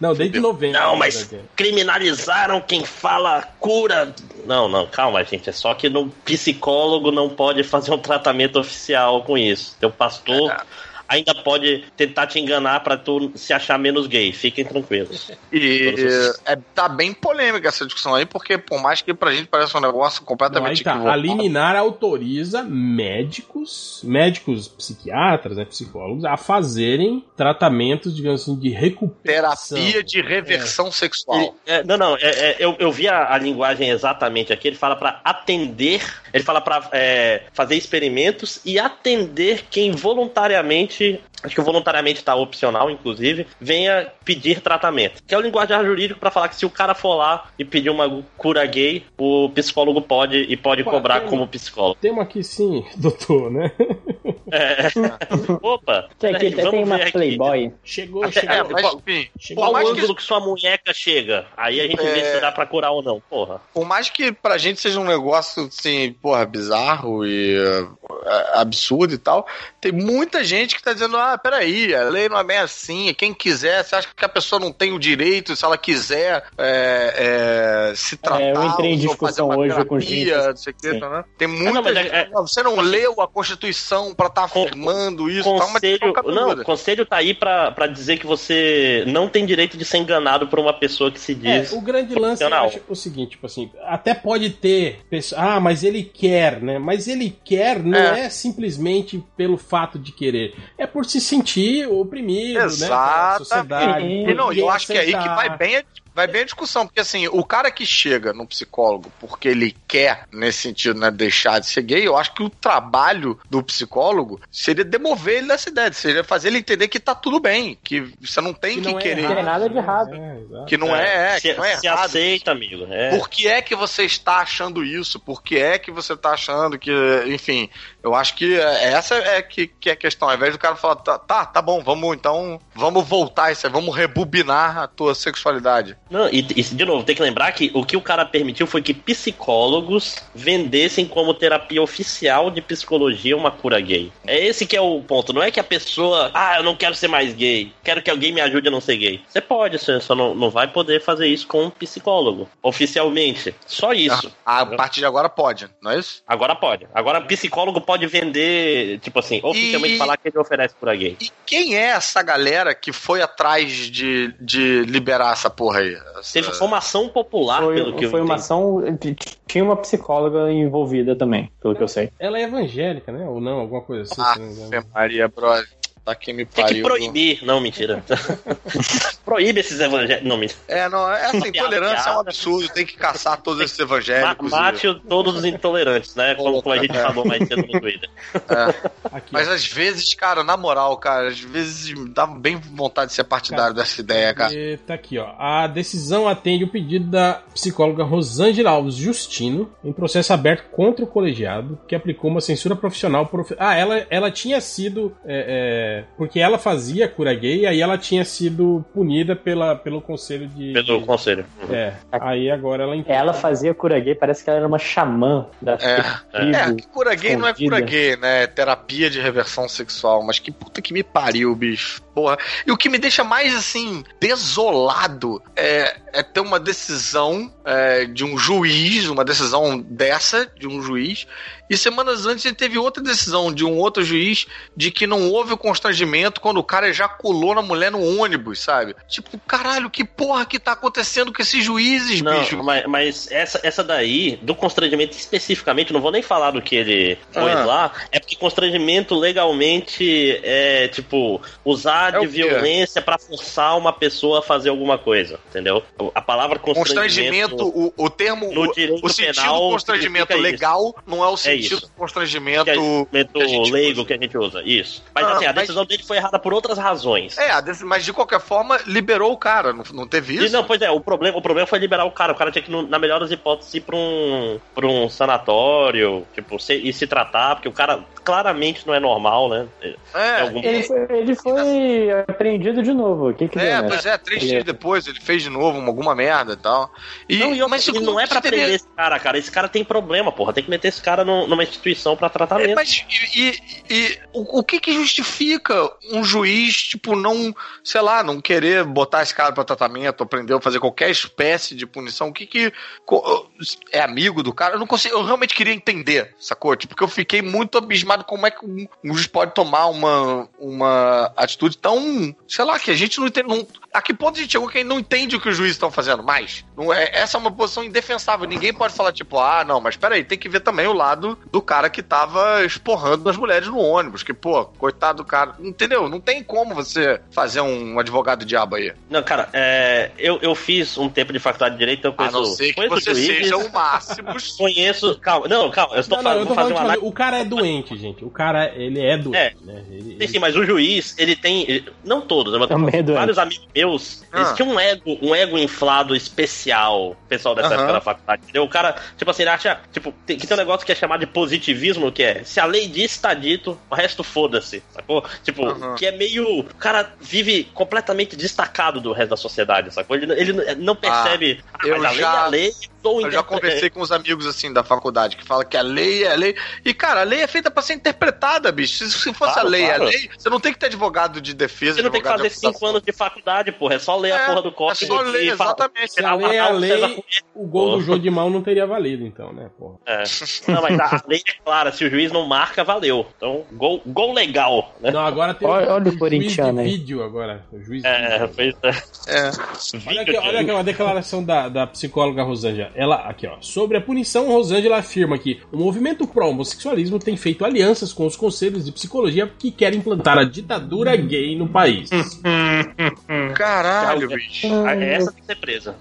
Não, desde 90. Não, mas verdade. criminalizaram quem fala cura. Não, não, calma, gente. É só que no psicólogo não pode fazer um tratamento oficial com isso. Teu pastor ainda pode tentar te enganar pra tu se achar menos gay. Fiquem tranquilos. E é, tá bem polêmica essa discussão aí, porque por mais que pra gente pareça um negócio Não, completamente tá. A liminar autoriza médicos, médicos psiquiatras, né, psicólogos, a fazerem tratamentos, digamos assim, de recuperação. Terapia de reversão sexual. É, não, não, é, é, eu, eu vi a, a linguagem exatamente aqui. Ele fala pra atender, ele fala pra é, fazer experimentos e atender quem voluntariamente. Acho que voluntariamente tá opcional, inclusive, venha pedir tratamento. Que é o linguajar jurídico pra falar que se o cara for lá e pedir uma cura gay, o psicólogo pode e pode cobrar como psicólogo. Temos aqui sim, <laughs> doutor, né? É. Opa! Tem, aqui, tem uma aqui. Playboy. Chegou, Até- chegou. É, é, mas qual- enfim, chegou Qual Por mais o que- ângulo que sua munheca chega? Aí a gente vê É. se dá pra curar ou não, porra. por mais que pra gente seja um negócio assim, porra, bizarro e uh, absurdo e tal, tem muita gente que tá dizendo: ah, peraí, a lei não é bem assim, quem quiser, você acha que a pessoa não tem o direito, se ela quiser é, é, se tratar, eu entrei em discussão uma hoje com terapia, gente. não sei o que, Sim. né? Tem muita não, mas gente. é- é- "Não, você não leu a Constituição pra Con- afirmando isso, tá Conselho, não, o conselho tá aí pra, pra dizer que você não tem direito de ser enganado por uma pessoa que se É, diz. o grande lance eu acho o seguinte, tipo assim, até pode ter pessoa, ah, mas ele quer, né? Mas ele quer não é, É. simplesmente pelo fato de querer, é por se sentir oprimido, né? sociedade. E E não, eu acho que é aí que vai bem, a, vai bem a discussão, porque assim, o cara que chega no psicólogo porque ele quer, nesse sentido, né, deixar de ser gay, eu acho que o trabalho do psicólogo seria demover ele dessa ideia, seria fazer ele entender que tá tudo bem, que você não tem que, não é querer, errado, Tem nada de errado. É, que não é, é, se, que não é se errado. aceita, amigo. É. Por que é que você está achando isso? Por que é que você está achando que. Enfim, eu acho que é- essa é que, que é a questão. Ao invés do cara falar, tá, tá, tá bom, vamos então. Vamos voltar isso aí, vamos rebubinar a tua sexualidade. Não, e, e, de novo, tem que lembrar que o que o cara permitiu foi que psicólogos vendessem como terapia oficial de psicologia uma cura gay. É esse que é o ponto. Não é que a pessoa, ah, eu não quero ser mais gay, quero que alguém me ajude a não ser gay. Você pode, você só não, não vai poder fazer isso com um psicólogo, oficialmente. Só isso. A, a partir de agora pode, não é isso? Agora pode. Agora psicólogo pode vender, tipo assim, oficialmente E- falar que ele oferece cura gay. E quem é essa galera que foi atrás de, de liberar essa porra aí? Essa- Teve formação popular, pelo que Foi, eu foi uma ação. Tinha uma psicóloga envolvida também, pelo que eu sei. Ela é evangélica, né? Ou não, alguma coisa assim. Ah, Maria, brother. Tá que me Tem pariu. que proibir. Não, mentira. <laughs> Proíbe esses evangélicos. Não, mentira. É, não, essa Uma intolerância é um piada. absurdo, tem que caçar todos esses evangélicos. e- mate o- todos os intolerantes, né? Como, como a gente É. falou mais cedo no Twitter. <laughs> é. Aqui, Mas ó. às vezes, cara, na moral, cara, às vezes dá bem vontade de ser partidário dessa ideia, cara. E tá aqui, ó. A decisão atende o pedido da psicóloga Rosângela Alves Justino em processo aberto contra o colegiado que aplicou uma censura profissional. Prof... Ah, ela, ela tinha sido. é, é, porque ela fazia cura gay, aí ela tinha sido punida pela, pelo conselho de. Pelo de- conselho. É. Aí agora ela entende. Ela fazia cura gay, parece que ela era uma xamã da É. tribo. É, que cura gay não é cura escondida. gay, né? É terapia de reversão sexual. Mas que puta que me pariu, bicho. Porra. E o que me deixa mais, assim, desolado é, é ter uma decisão é, de um juiz, uma decisão dessa, de um juiz. E semanas antes ele teve outra decisão de um outro juiz de que não houve o constrangimento quando o cara ejaculou na mulher no ônibus, sabe? Tipo, caralho, que porra que tá acontecendo com esses juízes, Não, bicho? mas, mas essa, essa daí, do constrangimento especificamente, não vou nem falar do que ele pôs Ah. lá, é porque constrangimento legalmente é, tipo, usar É de violência pra forçar uma pessoa a fazer alguma coisa, entendeu? A palavra constrangimento... Constrangimento, o, o termo, no o, direito o sentido penal do constrangimento legal não é o sentido isso. do constrangimento. que é que a gente leigo usa. que a gente usa, isso. Mas Ah, assim, a mas- decisão dele foi errada por outras razões. É, mas de qualquer forma, liberou o cara, não, não teve E isso? não, pois é, o problema, o problema foi liberar o cara. O cara tinha que, na melhor das hipóteses, ir pra um, pra um sanatório, tipo, se, e se tratar, porque o cara claramente não é normal, né? É, algum- Ele foi, ele foi apreendido de novo. O que que é, deu, né? pois é, três Ele- dias depois ele fez de novo uma- alguma merda e tal. E, não, e eu, mas ele isso não é pra prender esse cara, cara. Esse cara tem problema, porra. Tem que meter esse cara no- numa instituição pra É, tratamento. mas e, e- e o, o que que justifica um juiz, tipo, não, sei lá, não querer botar esse cara pra tratamento, ou prender, ou fazer qualquer espécie de punição? O que que é amigo do cara? Eu não consigo, eu realmente queria entender, sacou? Tipo, porque eu fiquei muito abismado como é que um, um juiz pode tomar uma, uma atitude tão, sei lá, que a gente não entende, não- a que ponto a gente chegou que a gente não entende o que os juízes estão fazendo mais? Não é, essa é uma posição indefensável, ninguém pode falar, tipo, ah, não, mas peraí, tem que ver também o lado do cara que tava esporrando as mulheres no ônibus, que, pô, coitado do cara, entendeu? Não tem como você fazer um advogado diabo aí. Não, cara, é, eu, eu fiz um tempo de faculdade de Direito, eu A conheço, não ser que conheço você juízes, seja o máximo. <laughs> Conheço. Calma, não, calma, eu estou Não, não, falando, eu tô vou fazer falando fazer- o cara é doente, gente. O cara, ele é doente, né? Ele, Sim, ele- sim, mas o juiz, ele tem. ele- não todos, né, mas Também é vários amigos meus, eles Ah. tinham um ego, um ego inflado especial, pessoal dessa Aham. época da faculdade. Entendeu? O cara, tipo assim, ele acha. Tipo, tem, que tem um negócio que é chamado de positivismo, que é se a lei diz, tá dito, o resto foda-se, sacou? Tipo, Aham. que é meio. O cara vive completamente destacado do resto da sociedade, sacou? Ele, ele não percebe. Ah, eu mas a lei é já- a lei, sou Eu já conversei com uns amigos assim da faculdade que fala que a lei é a lei. E, cara, a lei é feita pra ser interpretada, bicho. Se, se fosse Claro, a lei, claro. a lei, você não tem que ter advogado de defesa, Você não tem que fazer cinco anos de faculdade, porra. É só ler a É, porra do é código. só ler, e exatamente. Se a lei é a lei, o gol Porra. do jogo de mão não teria valido, então, né, porra? É. Não, mas a lei é clara, se o juiz não marca, valeu. Então, gol, gol legal, né? Não, agora tem Olha- olha o juiz corintiano de aí. vídeo agora. O juiz É, vídeo. pois é. É. Olha aqui, olha aqui uma declaração da, da psicóloga Rosângela. Ela, aqui, ó. Sobre a punição, Rosângela afirma que o movimento pró-homossexualismo tem feito alianças com os conselhos de psicologia que querem implantar a ditadura gay no país. <laughs> Caralho, bicho. Ah, Essa tem que ser presa.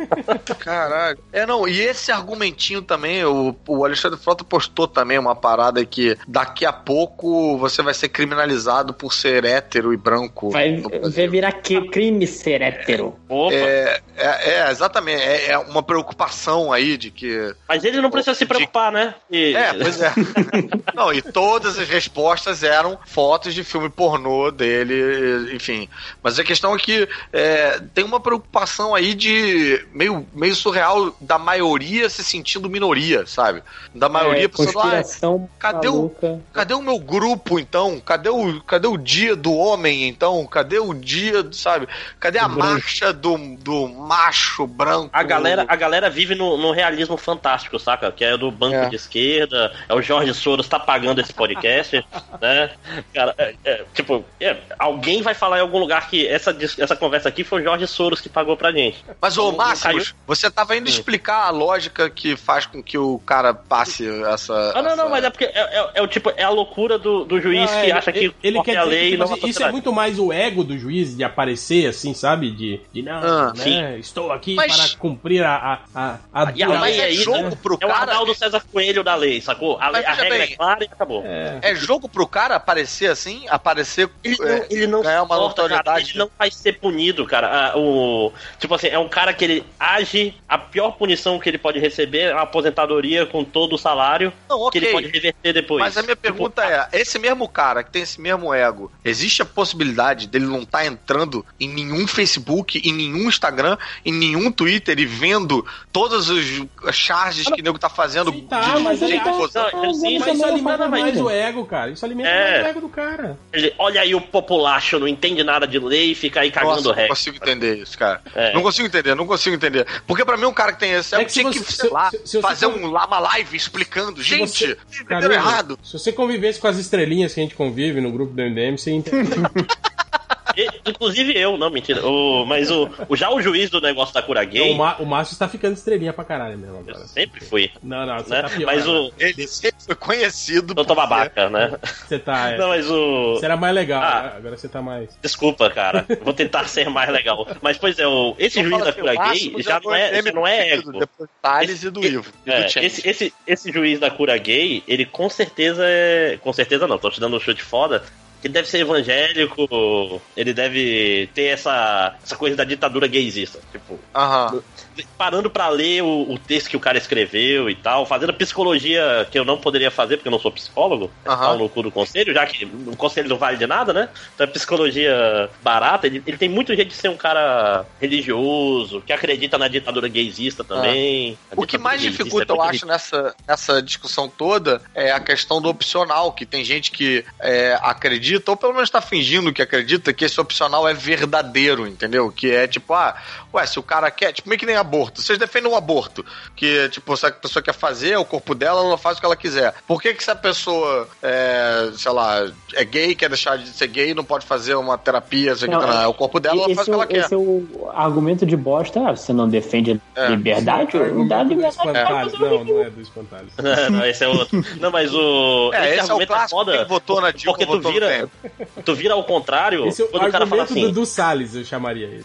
<laughs> Caralho. É, não, e esse argumentinho também, o, o Alexandre Frota postou também uma parada que daqui a pouco você vai ser criminalizado por ser hétero e branco. Vai, virar que- crime ser hétero. Opa. É, é, é, exatamente. É, é uma preocupação aí de que. Mas ele não precisa se preocupar, né? E- É, pois é. <laughs> Não, e todas as respostas eram fotos de filme pornô dele, enfim. Mas a questão é que é, tem uma preocupação aí de meio, meio surreal da maioria se sentindo minoria, sabe? Da maioria é, pensando, ah, cadê o-. Cadê o meu grupo, então? Cadê o, cadê o dia do homem, então? Cadê o dia, sabe? Cadê a branco. marcha do, do macho branco? A galera, a galera vive no, no realismo fantástico, saca? Que é do banco É. de esquerda, é o Jorge Soros tá pagando esse podcast, <laughs> né? Cara, é, é, tipo, é, alguém vai falar em algum lugar que essa, essa conversa aqui foi o Jorge Soros que pagou pra gente. Mas, ô, Não caiu? você tava indo explicar a lógica que faz com que o cara passe essa. Ah, não, não, essa- mas é porque é, é- é o tipo, é a loucura do, do juiz Não, que é, acha ele, que ele porque quer a lei que, tipo não assim, isso é muito mais o ego do juiz de aparecer assim, sabe? De, de não, Ah, né? Estou aqui Mas- para cumprir a a, a, a, E a dura mas é aí, jogo né? pro É o cara- Arnaldo César Coelho da lei, sacou? A, Mas a regra bem, é clara e acabou. É. É jogo pro cara aparecer assim, aparecer. Ele não, é, ele não ganhar uma cara, ele não vai ser punido, cara. Ah, o, tipo assim, é um cara que ele age, a pior punição que ele pode receber é uma aposentadoria com todo o salário Não, que ok. ele pode reverter depois. Mas a minha Tipo, pergunta é: esse mesmo cara que tem esse mesmo ego, existe a possibilidade dele não estar entrando em nenhum Facebook, em nenhum Instagram, em nenhum Twitter e vendo todas os- as charges que o nego tá fazendo Sim, tá, mas gente ele tá-? Não, sim, Mas isso alimenta mais o ego, cara. Isso alimenta É. mais o ego do cara. ele, olha aí o populacho, não entende nada de lei e fica aí cagando Nossa, não regra. consigo entender isso, cara. É. Não consigo entender, não consigo entender. Porque pra mim um cara que tem esse É ego que se tinha você- que, se- sei lá, se- se fazer um, lá uma live explicando. Se Gente, você- Caramba, errado. Se você convivesse com as estrelinhas que a gente convive no grupo do MDM, você entende. <laughs> E- Inclusive eu, não, mentira. O, mas o, o- já o juiz do negócio da cura Não, gay, o, Ma- o Márcio está ficando estrelinha pra caralho mesmo eu agora. sempre fui. Não, não, você Né? tá pior. Mas o. Ele sempre foi conhecido Eu tô por ser- babaca, né? Você tá. É, Não, mas o. Você era mais legal, Ah. né? agora você tá mais. Desculpa, cara. Vou tentar ser mais legal. Mas, pois é, o, esse Então juiz da assim, cura o gay Máximo já não é, já não é ego. Depois Thales Esse- e do Ivo. É, do esse, esse, esse juiz da cura gay, ele com certeza é. Com certeza não, tô te dando um chute foda. Ele deve ser evangélico, ele deve ter essa, essa coisa da ditadura gaysista. Tipo, Aham. Parando pra ler o, o texto que o cara escreveu e tal, fazendo a psicologia que eu não poderia fazer porque eu não sou psicólogo, é Aham. pau no cu do conselho, já que o conselho não vale de nada, né? Então é psicologia barata, ele, ele tem muito jeito de ser um cara religioso, que acredita na ditadura gaysista também. A O que mais gaysista dificulta, é eu acho, nessa, nessa discussão toda é a questão do opcional, que tem gente que é, acredita, ou pelo menos tá fingindo que acredita, que esse opcional é verdadeiro, entendeu? Que é tipo, ah, ué, se o cara quer, tipo, meio que nem aborto. Vocês defendem o aborto, que, tipo, se a pessoa quer fazer, é o corpo dela, ela faz o que ela quiser. Por que que se a pessoa, é, sei lá, é gay, quer deixar de ser gay, não pode fazer uma terapia, sei Não, que, não, é o corpo dela, ela esse, faz o que é ela quer. esse é o argumento de bosta. Ah, você não defende É. liberdade? Argumento Não dá do liberdade. Espantalho. Não, não é do Espantalho. Não, <laughs> não, esse é outro. Não, mas o. É, esse é o argumento clássico, foda. quem votou na Dilma porque tu vira, tu vira ao contrário Esse é o quando o cara fala argumento assim. do, do Salles, eu chamaria ele.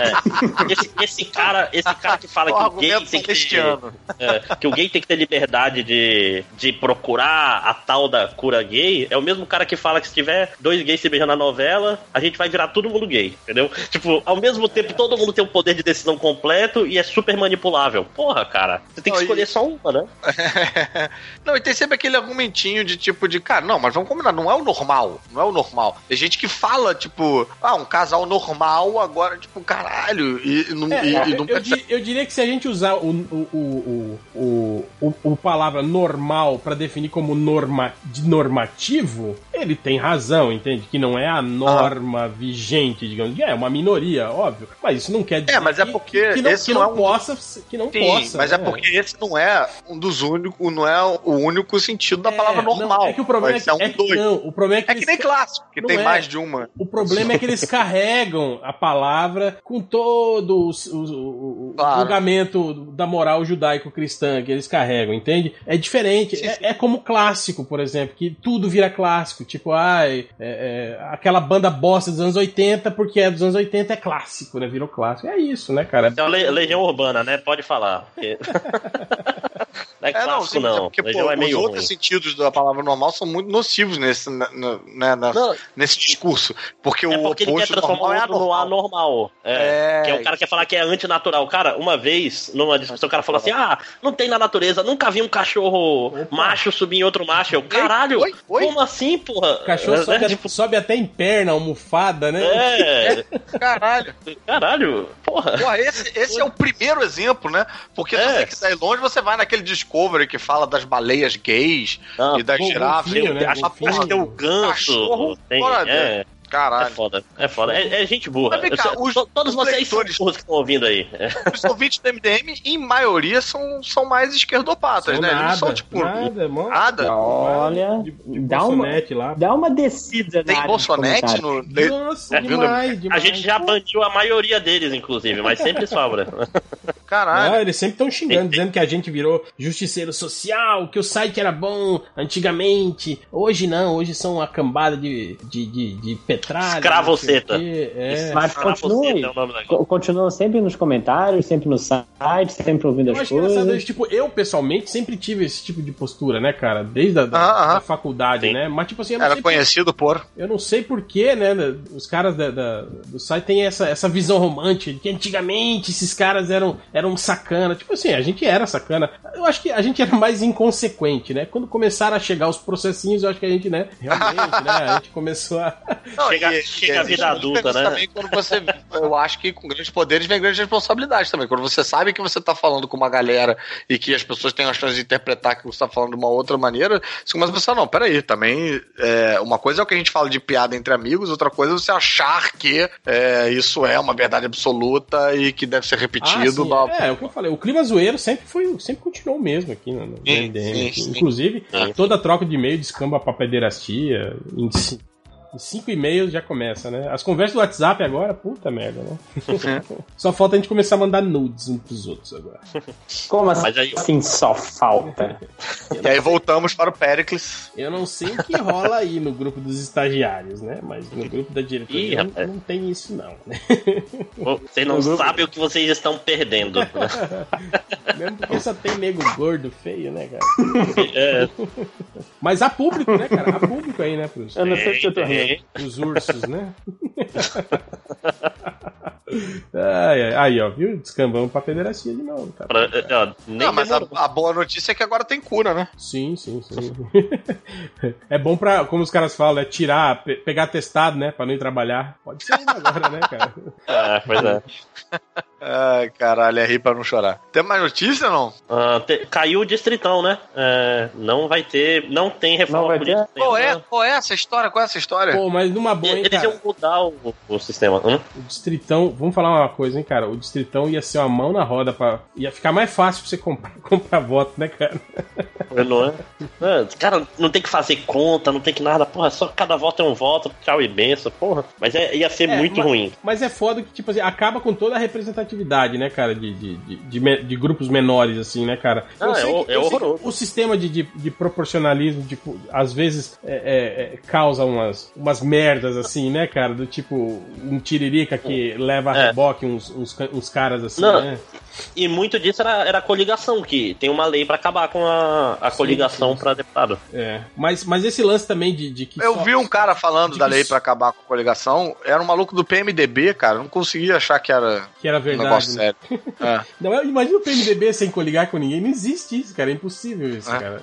É, esse, esse cara, esse cara que fala <laughs> que o gay tem que ter, <laughs> é, que o gay tem que ter liberdade de, de procurar a tal da cura gay, é o mesmo cara que fala que se tiver dois gays se beijando na novela, a gente vai virar todo mundo gay, entendeu? Tipo, ao mesmo tempo todo mundo tem um poder de decisão completo e é super manipulável. Porra, cara, você tem que Não, e- escolher só uma, né? <laughs> não, e tem sempre aquele argumentinho de tipo de, cara, não, mas vamos combinar, não é o normal, não é o normal. Tem gente que fala, tipo, ah, um casal normal agora, tipo, caralho, e, e não, É, e- e não eu eu diria que se a gente usar o, o, o, o, o, palavra normal pra definir como norma, de normativo, ele tem razão, entende? Que não é a norma vigente, digamos. É uma minoria, óbvio. Mas isso não quer dizer É, mas é que- porque que, não, esse que não não, é um- possa. Que não Sim, possa. mas é né? porque esse não é um dos únicos, não é o único sentido da É, palavra não, normal. é que o problema é que, ser um é que- não, o problema é que É que eles nem clássico, que Não tem é. mais de uma. O problema é que eles <laughs> carregam a palavra com todo o, o- o Claro. julgamento da moral judaico-cristã que eles carregam, entende? É diferente. Sim, É, sim. é como clássico, por exemplo, que tudo vira clássico. Tipo, ai, é- é, aquela banda bosta dos anos 80, porque é dos anos 80 é clássico, né? Virou clássico. É isso, né, cara? É uma le- legião urbana, né? Pode falar. Porque- <laughs> não é É, não, clássico, sim, mas é não. porque, pô, legião é os meio outros ruim. sentidos da palavra normal são muito nocivos nesse, na- na- né, na- Não, nesse discurso. Porque é o porque ele quer oposto transformar normal o é no anormal. anormal. É, É, que é o cara que quer falar que é antinatural. Cara, uma vez, numa discussão, o cara falou assim: ah, não tem na natureza, nunca vi um cachorro macho subir em outro macho. Eu, caralho, Oi? Oi? como assim, porra? O cachorro É, sobe, é, tipo, sobe até em perna, almofada, né? é, <laughs> Caralho. caralho, porra. Porra, esse, esse é o primeiro exemplo, né? Porque se É. você quiser ir longe, você vai naquele Discovery que fala das baleias gays Ah, e das girafas. golfinho, né? Acho que tem o ganso. Cachorro, Tem, é. Caralho. foda, é foda. É, é gente burra. Mas cá, os- to- todos os vocês leitores- são burros que estão ouvindo aí. É. Os ouvintes do MDM, em maioria, são, são mais esquerdopatas, São né? Eles não são, nada, tipo. nada, mó- nada? Olha, de, de dá uma- Bolsonete lá. Dá uma descida Tem Bolsonete no. Nossa, É, demais, A demais. gente já baniu a maioria deles, inclusive, mas sempre sobra. <laughs> Caralho. Não, eles sempre estão xingando, dizendo que a gente virou justiceiro social, que o site era bom antigamente. Hoje não, hoje são uma cambada de, de, de, de petralha. Escravoceta. É. Mas Ah, continue. é o nome da- Co- Continuam sempre nos comentários, sempre no site, sempre ouvindo Eu as acho engraçado, coisas. tipo, eu pessoalmente sempre tive esse tipo de postura, né, cara? Desde a da, Aham, aham. da faculdade, Sim. né? Mas, tipo assim, eu não Era sei conhecido por. Eu não sei porquê, né? Os caras da- da- do site têm essa, essa visão romântica de que antigamente esses caras eram, eram sacana. Tipo assim, a gente era sacana. Eu acho que a gente era mais inconsequente, né? Quando começaram a chegar os processinhos, eu acho que a gente, né? Realmente, né? A gente começou a. Não, Chega- chega a existe vida adulta, né? Também quando você, <laughs> eu acho que com grandes poderes vem grandes responsabilidades também. Quando você sabe que você tá falando com uma galera e que as pessoas têm a chance de interpretar que você tá falando de uma outra maneira, você começa a pensar, não, peraí, também é, uma coisa é o que a gente fala de piada entre amigos, outra coisa é você achar que é, isso é uma verdade absoluta e que deve ser repetido. Ah, sim, blá- é, é o que eu falei. O clima zoeiro sempre foi, sempre continuou o mesmo aqui no, no Sim, MDM. sim, sim. Inclusive, Sim. toda troca de e-mail descamba pra pederastia. Cinco e-mails já começa, né? As conversas do WhatsApp agora, puta merda, né? <laughs> Só falta a gente começar a mandar nudes uns pros outros agora. Como Mas aí- assim só falta? <laughs> E aí voltamos para o Pericles. Eu não sei o que rola aí no grupo dos estagiários, né? Mas no grupo da Ih, diretoria não, rapaz. não tem isso, não. Né? Vocês não sabem o que vocês estão perdendo. <laughs> Mesmo porque só tem nego gordo, feio, né, cara? É, Mas há público, né, cara? Há público aí, né, pros, Eu não sei se eu tô rindo. Pros ursos, né? <laughs> ai, ai, aí, ó, viu? Descambamos pra federacia de novo, cara. Pra- ó, nem Não, mas a, a boa notícia é que agora tem cura, né? Sim, sim, sim. <laughs> é bom pra, como os caras falam, é tirar, pe- pegar testado, né? Pra não ir trabalhar. Pode ser ainda agora, né, cara? Ah, <laughs> pois é. <laughs> Ai, caralho, é rir pra não chorar. Tem mais notícia ou não? Ah, te- caiu o distritão, né? É, não vai ter. Não tem reforma Não vai ter? política. Qual é, qual é essa história? Qual é essa história? Pô, mas numa boa, hein, Eles cara? iam mudar o, o sistema. Hum? O Distritão, vamos falar uma coisa, hein, cara? O Distritão ia ser uma mão na roda pra. ia ficar mais fácil pra você comprar, <laughs> comprar voto, né, cara? Não é? É, Cara, não tem que fazer conta, não tem que nada. Porra, só cada voto é um voto. Tchau e benção, porra. Mas é- ia ser É, muito mas- ruim. Mas é foda que, tipo assim, acaba com toda a representatividade, né, cara, de, de, de, de de grupos menores, assim, né, cara? Ah, é que- é horroroso. O sistema de, de, de proporcionalismo, tipo, às vezes é, é, é, causa umas, umas merdas, assim, né, cara? Do tipo, um tiririca que leva a É. uns, uns, uns caras assim, Não, né? E muito disso era, era a coligação, que tem uma lei pra acabar com a, a coligação pra deputado. É. Mas, mas esse lance também de, de que. Eu só- vi um cara falando de da lei pra acabar com a coligação. Era um maluco do PMDB, cara. Não conseguia achar que era Que era um verdade. negócio né? sério. <laughs> É. Não, eu- imagina o PMDB sem coligar com ninguém. Não existe isso, cara. É impossível isso, É. cara.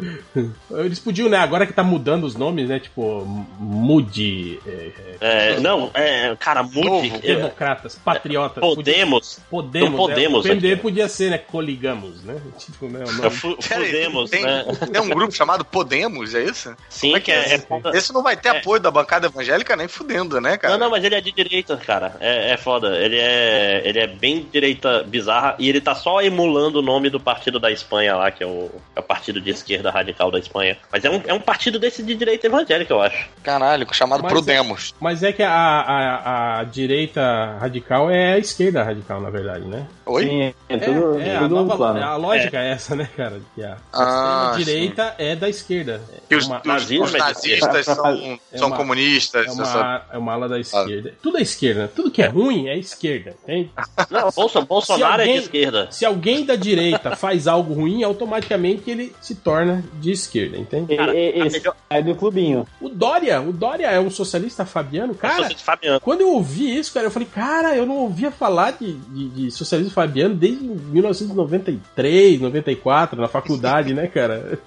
<laughs> Eles podiam, né? Agora que tá mudando os nomes, né? Tipo, Mude, é, é, É, não, é, cara, muito. É, Democratas, Patriotas. Podemos. Podemos. Não Podemos né? O PMDB aqui. podia ser, né? Coligamos, né? <laughs> Tipo, né? Aí, Fudemos, tem, né? tem um grupo chamado Podemos, é isso? Sim, Como é que é é. esse? é foda. Esse não vai ter É. apoio da bancada evangélica nem fudendo, né, cara? Não, não, mas ele é de direita, cara. É, é foda. Ele é, ele é bem direita bizarra e ele tá só emulando o nome do partido da Espanha lá, que é o, é o partido de esquerda radical da Espanha. Mas é um, é um partido desse de direita evangélica, eu acho. Caralho, chamado Mas Podemos. Mas é que a, a, a direita radical é a esquerda radical, na verdade, né? Oi? Sim, é tudo, é, a, tudo um nova, plano. a lógica é. essa, né, cara? Que a, Ah, a direita é da esquerda. Que É os, uma, os- nazismo os é nazistas são, É são uma- comunistas. é essa- uma, é uma ala da esquerda. Tudo é esquerda. Tudo que é ruim é esquerda, entende? <laughs> Não, Bolso- Bolsonaro alguém- é de esquerda. Se alguém da direita faz algo ruim, automaticamente ele se torna de esquerda, entende? Cara, E- e- a esse melhor- é do clubinho. O Dória, o Dória é um socialista fabiano, cara. Cara, Fabiano. Quando eu ouvi isso, cara, eu falei, cara, eu não ouvia falar de, de, de socialismo fabiano desde 1993, 94, na faculdade, né, cara?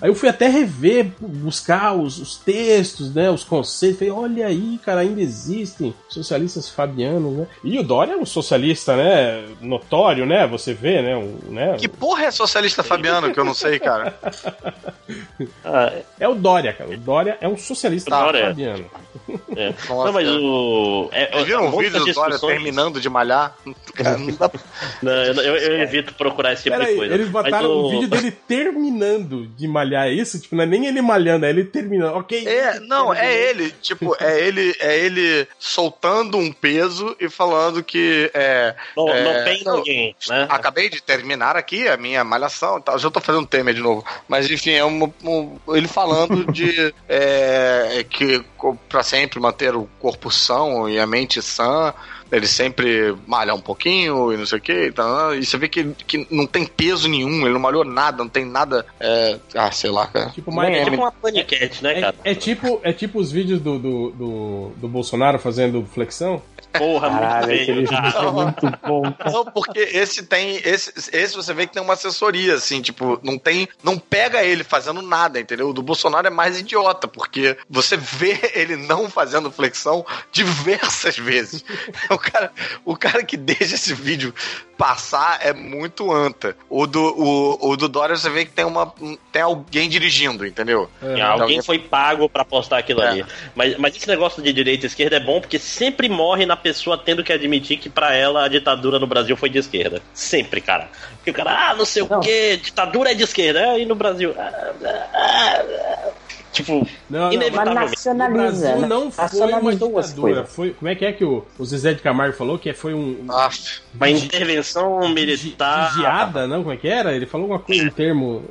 Aí eu fui até rever, buscar os, os textos, né, os conceitos. Falei, olha aí, cara, ainda existem socialistas fabianos, né? E o Dória é um socialista, né, notório, né? Você vê, né? Um, né? Que porra é socialista Fabiano que eu não sei, cara? É o Dória, cara. O Dória é um socialista Dória. fabiano. É. Não, mas o. É, Vocês viram é, um vídeo do Dória terminando de malhar? Cara, <laughs> não dá Não, eu, eu- eu evito procurar esse tipo Pera de aí, coisa. eles Mas botaram o- um vídeo dele terminando de malhar, é isso? Tipo, não é nem ele malhando, é ele terminando. Ok. É, não, é ele, tipo, é ele, é ele soltando um peso e falando que é, Não, é, não tem não, ninguém, né? Acabei de terminar aqui a minha malhação e tal. Já tô fazendo tema de novo. Mas enfim, é um, um- ele falando de <laughs> é, que pra sempre manter o corpo são e a mente sã. Ele sempre malha um pouquinho e não sei o que. Então, e você vê que, que não tem peso nenhum, ele não malhou nada, não tem nada. é, ah, sei lá, cara. Tipo, É mas tipo uma paniquete, né, é, cara? é tipo, é tipo os vídeos do, do, do, do Bolsonaro fazendo flexão. Porra, Caralho, muito aquele feio, cara. vídeo é muito bom. Não, porque esse tem. Esse, esse você vê que tem uma assessoria, assim, tipo, não tem. Não pega ele fazendo nada, entendeu? O do Bolsonaro é mais idiota, porque você vê <laughs> ele não fazendo flexão diversas vezes. O cara, o cara que deixa esse vídeo passar é muito anta. O do, o, o do Dória você vê que tem uma. Tem alguém dirigindo, entendeu? É. Alguém foi pago pra postar aquilo É. ali. Mas, mas esse negócio de direita e esquerda é bom porque sempre morre na pessoa tendo que admitir que pra ela a ditadura no Brasil foi de esquerda. Sempre, cara. Porque o cara, ah, não sei Não. o que, ditadura é de esquerda. É, e no Brasil. ah, ah, ah. Tipo, Não, não. Mas nacionaliza, O Brasil né? não foi uma ditadura. Foi, como é que é que o, o Zezé de Camargo falou? Que foi um. Ah, Uma intervenção militar. Vigiada, não? Como é que era? Ele falou alguma coisa, um termo.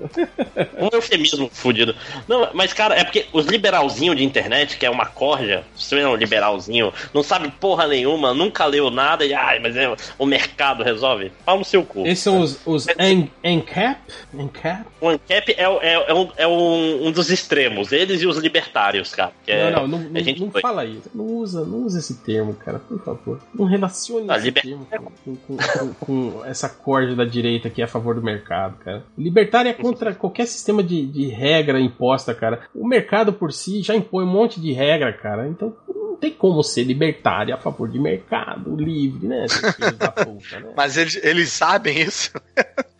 Um eufemismo fudido. Não, mas, cara, é porque os liberalzinhos de internet, que é uma corja, você é um liberalzinho, não sabe porra nenhuma, nunca leu nada e, ai, mas é, o mercado resolve. Pau no seu cu. Esses são os, os en- ANCAP? ANCAP? O ANCAP é, é, é, um, é um, um dos extremos, eles e os libertários, cara. que é- não, não, não, a gente não foi. fala isso. Não usa, não usa esse termo, cara, por favor. Não relacione Ah, esse liber- termo com, com- com- com essa corda da direita que é a favor do mercado, cara. Libertário é contra qualquer sistema de, de regra imposta, cara. O mercado por si já impõe um monte de regra, cara. Então não tem como ser libertário a favor de mercado livre, né? puta, né? <laughs> mas eles, eles sabem isso. <laughs>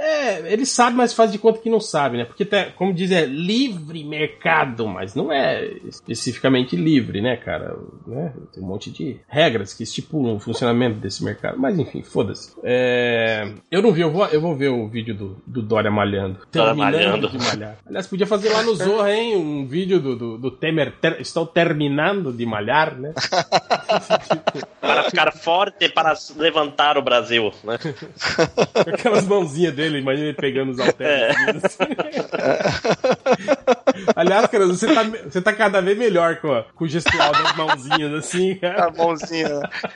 É, ele sabe, mas faz de conta que não sabe, né? Porque, tá- como diz, é livre mercado, mas não é especificamente livre, né, cara? Né? Tem um monte de regras que estipulam o funcionamento desse mercado. Mas, enfim, foda-se. É, eu não vi, eu vou, eu vou ver o vídeo do, do Dória malhando. Dória Terminando malhando. de malhar. Aliás, podia fazer lá no Zorra, hein? Um vídeo do, do, do Temer. ter- estou terminando de malhar, né? Para ficar forte, para levantar o Brasil, né? <laughs> Aquelas mãozinhas dele, imagina ele pegando os halteres. assim. Aliás, cara, você tá, você tá cada vez melhor com, a- com o gestual das mãozinhas, assim, cara. A mãozinha.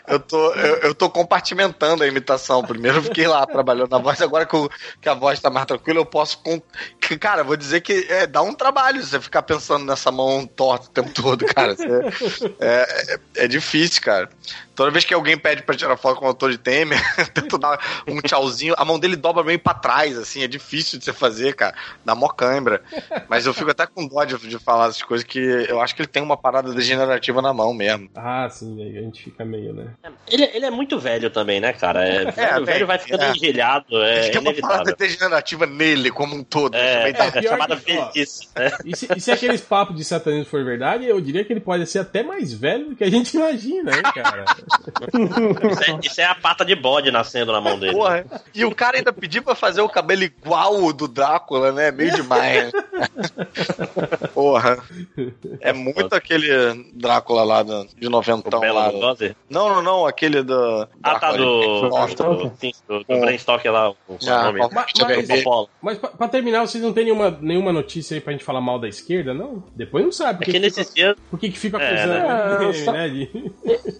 Eu tô, eu, eu tô compartimentando a imitação. Primeiro eu fiquei lá trabalhando na voz, agora que, que a voz tá mais tranquila, eu posso. com- Cara, vou dizer que é, dá um trabalho você ficar pensando nessa mão torta o tempo todo, cara. É, é, é difícil, cara. Toda vez que alguém pede pra tirar foto com o autor de Temer, <laughs> tento dar um tchauzinho, a mão dele dobra meio pra trás, assim, é difícil de você fazer, cara. Dá mó cãibra. Mas eu fico até com dó de, de falar essas coisas que eu acho que ele tem uma parada degenerativa na mão mesmo. Ah, sim, a gente fica meio, né? Ele, ele é muito velho também, né, cara? É, velho, bem, velho vai ficando é. engelhado, é Ele tem uma parada inevitável. degenerativa nele como um todo. É, Também dá- É, é chamada que- ó. velhice. né? E se, e se aqueles papos de satanismo for verdade, eu diria que ele pode ser até mais velho do que a gente imagina, hein, cara? <laughs> Isso é, isso é a pata de bode nascendo na mão dele. Porra. E o cara ainda pediu pra fazer o cabelo igual o do Drácula, né? Meio demais. <laughs> Porra. É muito aquele Drácula lá do, de O noventão lá. Lugosi? Não, não, não. Aquele do. Ah, tá, do. Drácula. do, sim, do, do Stoker lá, o seu Ah, nome. Mas- eu mas-. Mas pra, pra terminar, vocês não têm nenhuma, nenhuma notícia aí pra gente falar mal da esquerda, não? Depois não sabe. É Porque que nesses dias. Por que, que fica É, acusando né? <laughs> né, Só- né, de-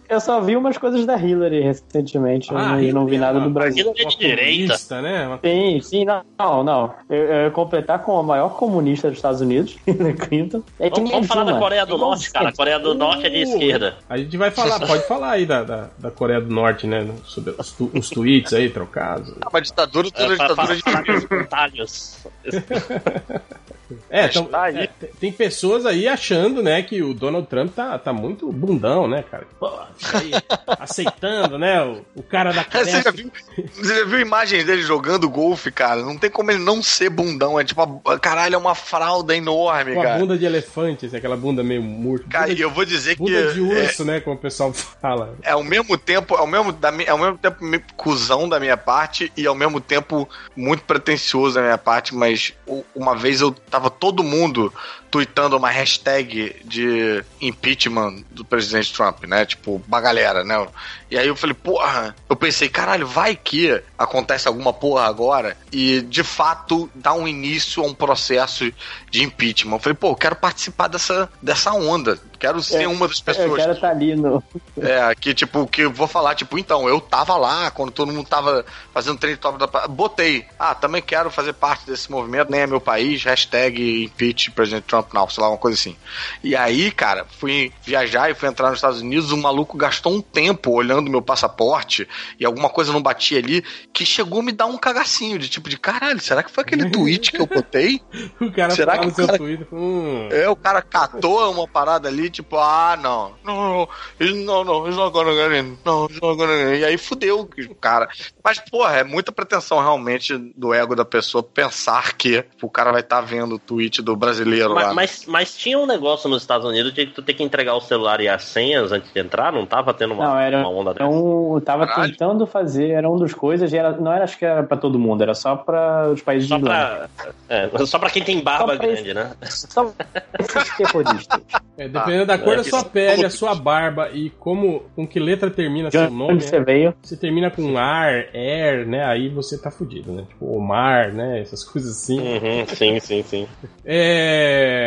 Eu só vi umas coisas da Hillary recentemente. eu não, eu não vi nada do Brasil. É de direita. comunista, né? Uma- Sim, sim, não, não. não. Eu, eu ia completar com a maior comunista dos Estados Unidos, <laughs> Hillary Clinton. É Vamos, vamos falar da. Coreia do Norte, cara. A. Coreia do Norte é de esquerda. A gente vai falar, <laughs> pode falar aí da, da, da Coreia do Norte, né? Sobre os, tu- os tweets aí trocados. Ah, mas ditadura, toda É, ditadura de atalhos. <laughs> É, então, tá aí. é, tem- pessoas aí achando, né, que o Donald Trump tá, tá muito bundão, né, cara? Pô, aí <laughs> aceitando, né, o, o cara da Você já, viu, você já viu imagens dele jogando golfe, cara? Não tem como ele não ser bundão. É tipo, a- caralho, é uma fralda enorme, Com a cara. bunda de elefante, assim, aquela bunda meio murcha. Cara, Bunda e eu vou dizer que. Bunda de é- urso, né? Como o pessoal <laughs> fala. É ao mesmo tempo, ao mesmo, da, ao mesmo tempo meio cuzão da minha parte e ao mesmo tempo muito pretencioso da minha parte, mas uma vez eu tava todo mundo tweetando uma hashtag de impeachment do presidente Trump, né? Tipo, uma galera, né? E aí eu falei, porra, eu pensei, caralho, vai que acontece alguma porra agora e de fato dá um início a um processo de impeachment. Eu falei, pô, eu quero participar dessa, dessa onda. Quero ser É, uma das Eu pessoas. quero estar ali no. <laughs> É, que tipo, que eu vou falar, tipo, então, eu tava lá quando todo mundo tava fazendo trem top da. Botei, ah, também quero fazer parte desse movimento, nem é meu país, hashtag impeach presidente Trump, não, sei lá, uma coisa assim. E aí, cara, fui viajar e fui entrar nos Estados Unidos, o maluco gastou um tempo olhando meu passaporte e alguma coisa não batia ali, que chegou a me dar um cagacinho de tipo de caralho, será que foi aquele tweet que eu botei? <laughs> O cara Será que o seu cara- Twitter. Hum, É, o cara catou uma parada ali, tipo, ah, não, não, não, não, não, not gonna get in, não, not gonna get in. E aí fudeu o cara. Mas, porra, é muita pretensão realmente do ego da pessoa pensar que o cara vai estar vendo o tweet do brasileiro lá. Mas, mas, mas tinha um negócio nos Estados Unidos de tu ter que entregar o celular e as senhas antes de entrar? Não tava tendo uma, Não, era, uma onda dessa? um, eu tava Caralho. tentando fazer, era um dos coisas, e era, não era, acho que era pra todo mundo, era só pra os países Só de pra, é, só pra quem tem barba Só pra grande, né? Só pra esses terroristas. é, dependendo da cor é da sua pele, a sua barba e como com que letra termina De seu nome, onde você né? veio? Você termina com ar, air, né? Aí você tá fudido, né? Tipo, Omar, né? Essas coisas assim. Uhum, sim, sim, sim. É.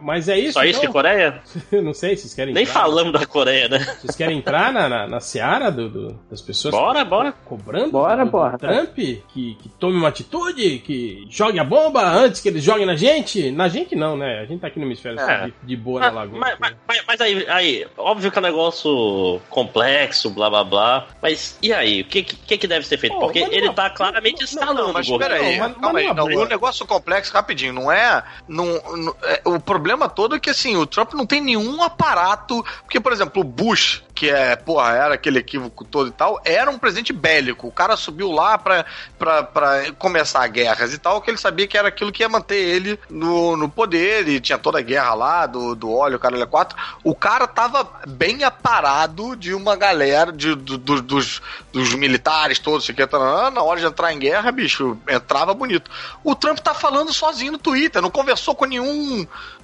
Mas é isso. Só isso de então? Coreia? <laughs> Não sei, vocês querem Nem entrar? falamos da Coreia, né? Vocês querem entrar na, na, na seara do, do- das pessoas Bora, bora. cobrando Bora, do, do porra. Trump que, que tome uma atitude, que jogue a bomba antes que eles joguem na gente? Na gente não, né? A gente tá aqui no hemisfério É. de, de boa na Mas, lagoa. mas, mas- mas- mas aí, aí, óbvio que é um negócio complexo, blá blá blá. Mas e aí? O que, que, que deve ser feito? Pô, Porque ele não- tá claramente não, instalando Não, mas peraí, calma aí. Não, boa. o negócio complexo, rapidinho, não é, não, não- é- O problema todo é que, assim, o Trump não tem nenhum aparato. Porque, por exemplo, o Bush, que é, porra, era aquele equívoco todo e tal, era um presidente bélico. O cara subiu lá pra, pra, pra começar guerras e tal, que ele sabia que era aquilo que ia manter ele no, no poder. E tinha toda a guerra lá do, do óleo, caralho, é quatro. O cara tava bem aparado de uma galera, de, do- do- dos, dos militares todos, que, taranã. na hora de entrar em guerra, bicho, entrava bonito. O Trump tá falando sozinho no Twitter, não conversou com nenhum,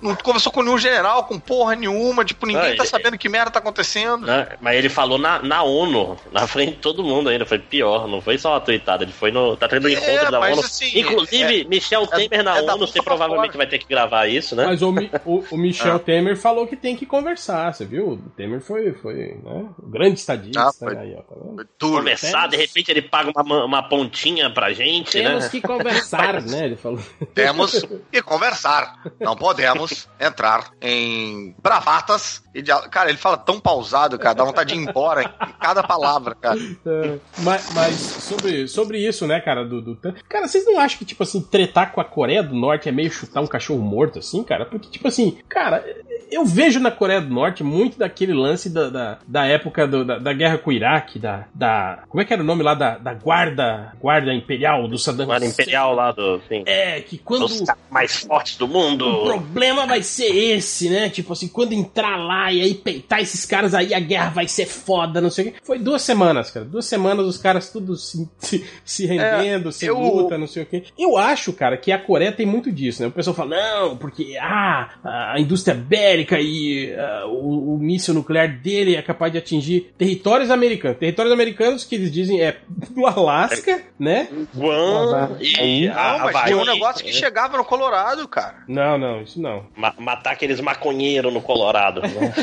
não conversou com nenhum general, com porra nenhuma, tipo, ninguém Não, tá ele- sabendo que merda tá acontecendo. né? Mas ele falou na, na ONU, na frente de todo mundo ainda. Foi pior, não foi só uma tweetada. Ele foi no. Tá tendo um É, encontro da ONU. assim, Inclusive, Michel Temer na é ONU, você provavelmente vai ter que gravar isso, né? Mas o, o- o Michel <laughs> Ah. Temer falou que tem que conversar, você viu? O Temer foi, foi né? um grande estadista. Ah, foi. Aí, ó, tá. Conversar, de repente ele paga uma, uma pontinha pra gente, Temos né? que conversar, <laughs> né? Ele falou. Temos que conversar. Não podemos entrar em bravatas. E dia- Cara, ele fala tão pausado, cara, dá vontade de ir embora em cada palavra, cara. É, mas, mas sobre, sobre isso, né, cara, do, do Cara, vocês não acham que, tipo assim, tretar com a Coreia do Norte é meio chutar um cachorro morto, assim, cara? Porque, tipo assim, cara, eu vejo na Coreia do Norte muito daquele lance da, da, da época do- da, da guerra com o Iraque, da, da. Como é que era o nome lá? Da, da guarda. Guarda imperial do Saddam Guarda Hussein. Imperial lá do. Sim. É, que quando. Os caras mais fortes do mundo. Problema vai ser esse, né? Tipo assim, quando entrar lá e aí peitar esses caras aí, a guerra vai ser foda, não sei o quê. Foi duas semanas, cara. Duas semanas os caras tudo se, se, se rendendo, se eu- luta, não sei o quê. Eu acho, cara, que a Coreia tem muito disso, né? O pessoal fala, não, porque ah, a indústria bélica e ah, o, o míssil nuclear dele é capaz de atingir territórios americanos. Territórios americanos que eles dizem é do Alasca, né? Guam e Não, mas Havaí. tinha um negócio que chegava no Colorado, cara. Não, não, isso não. Ma- matar aqueles maconheiros no Colorado. <laughs> né?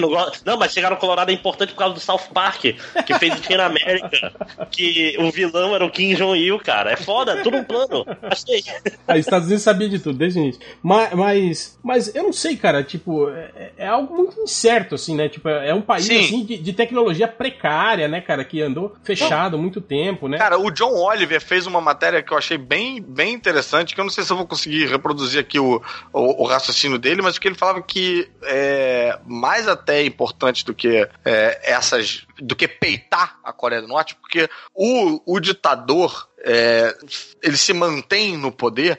Não, gosto- não, mas chegar no Colorado é importante por causa do South Park, que fez o Teen América. Que o vilão era o Kim Jong-il, cara. É foda, tudo um plano. Achei. Os Estados Unidos sabia de tudo, desde o início. Mas, mas, mas eu não sei, cara. tipo, é, é algo muito incerto, assim, né? Tipo, é um país, Sim. assim, de, de tecnologia precária, né, cara? Que andou fechado há muito tempo, né? Cara, o John Oliver fez uma matéria que eu achei bem, bem interessante, que eu não sei se eu vou conseguir reproduzir aqui o, o, o raciocínio dele, mas que ele falava que é mais até importante do que é, essas. do que peitar a Coreia do Norte, porque o, o ditador é, ele se mantém no poder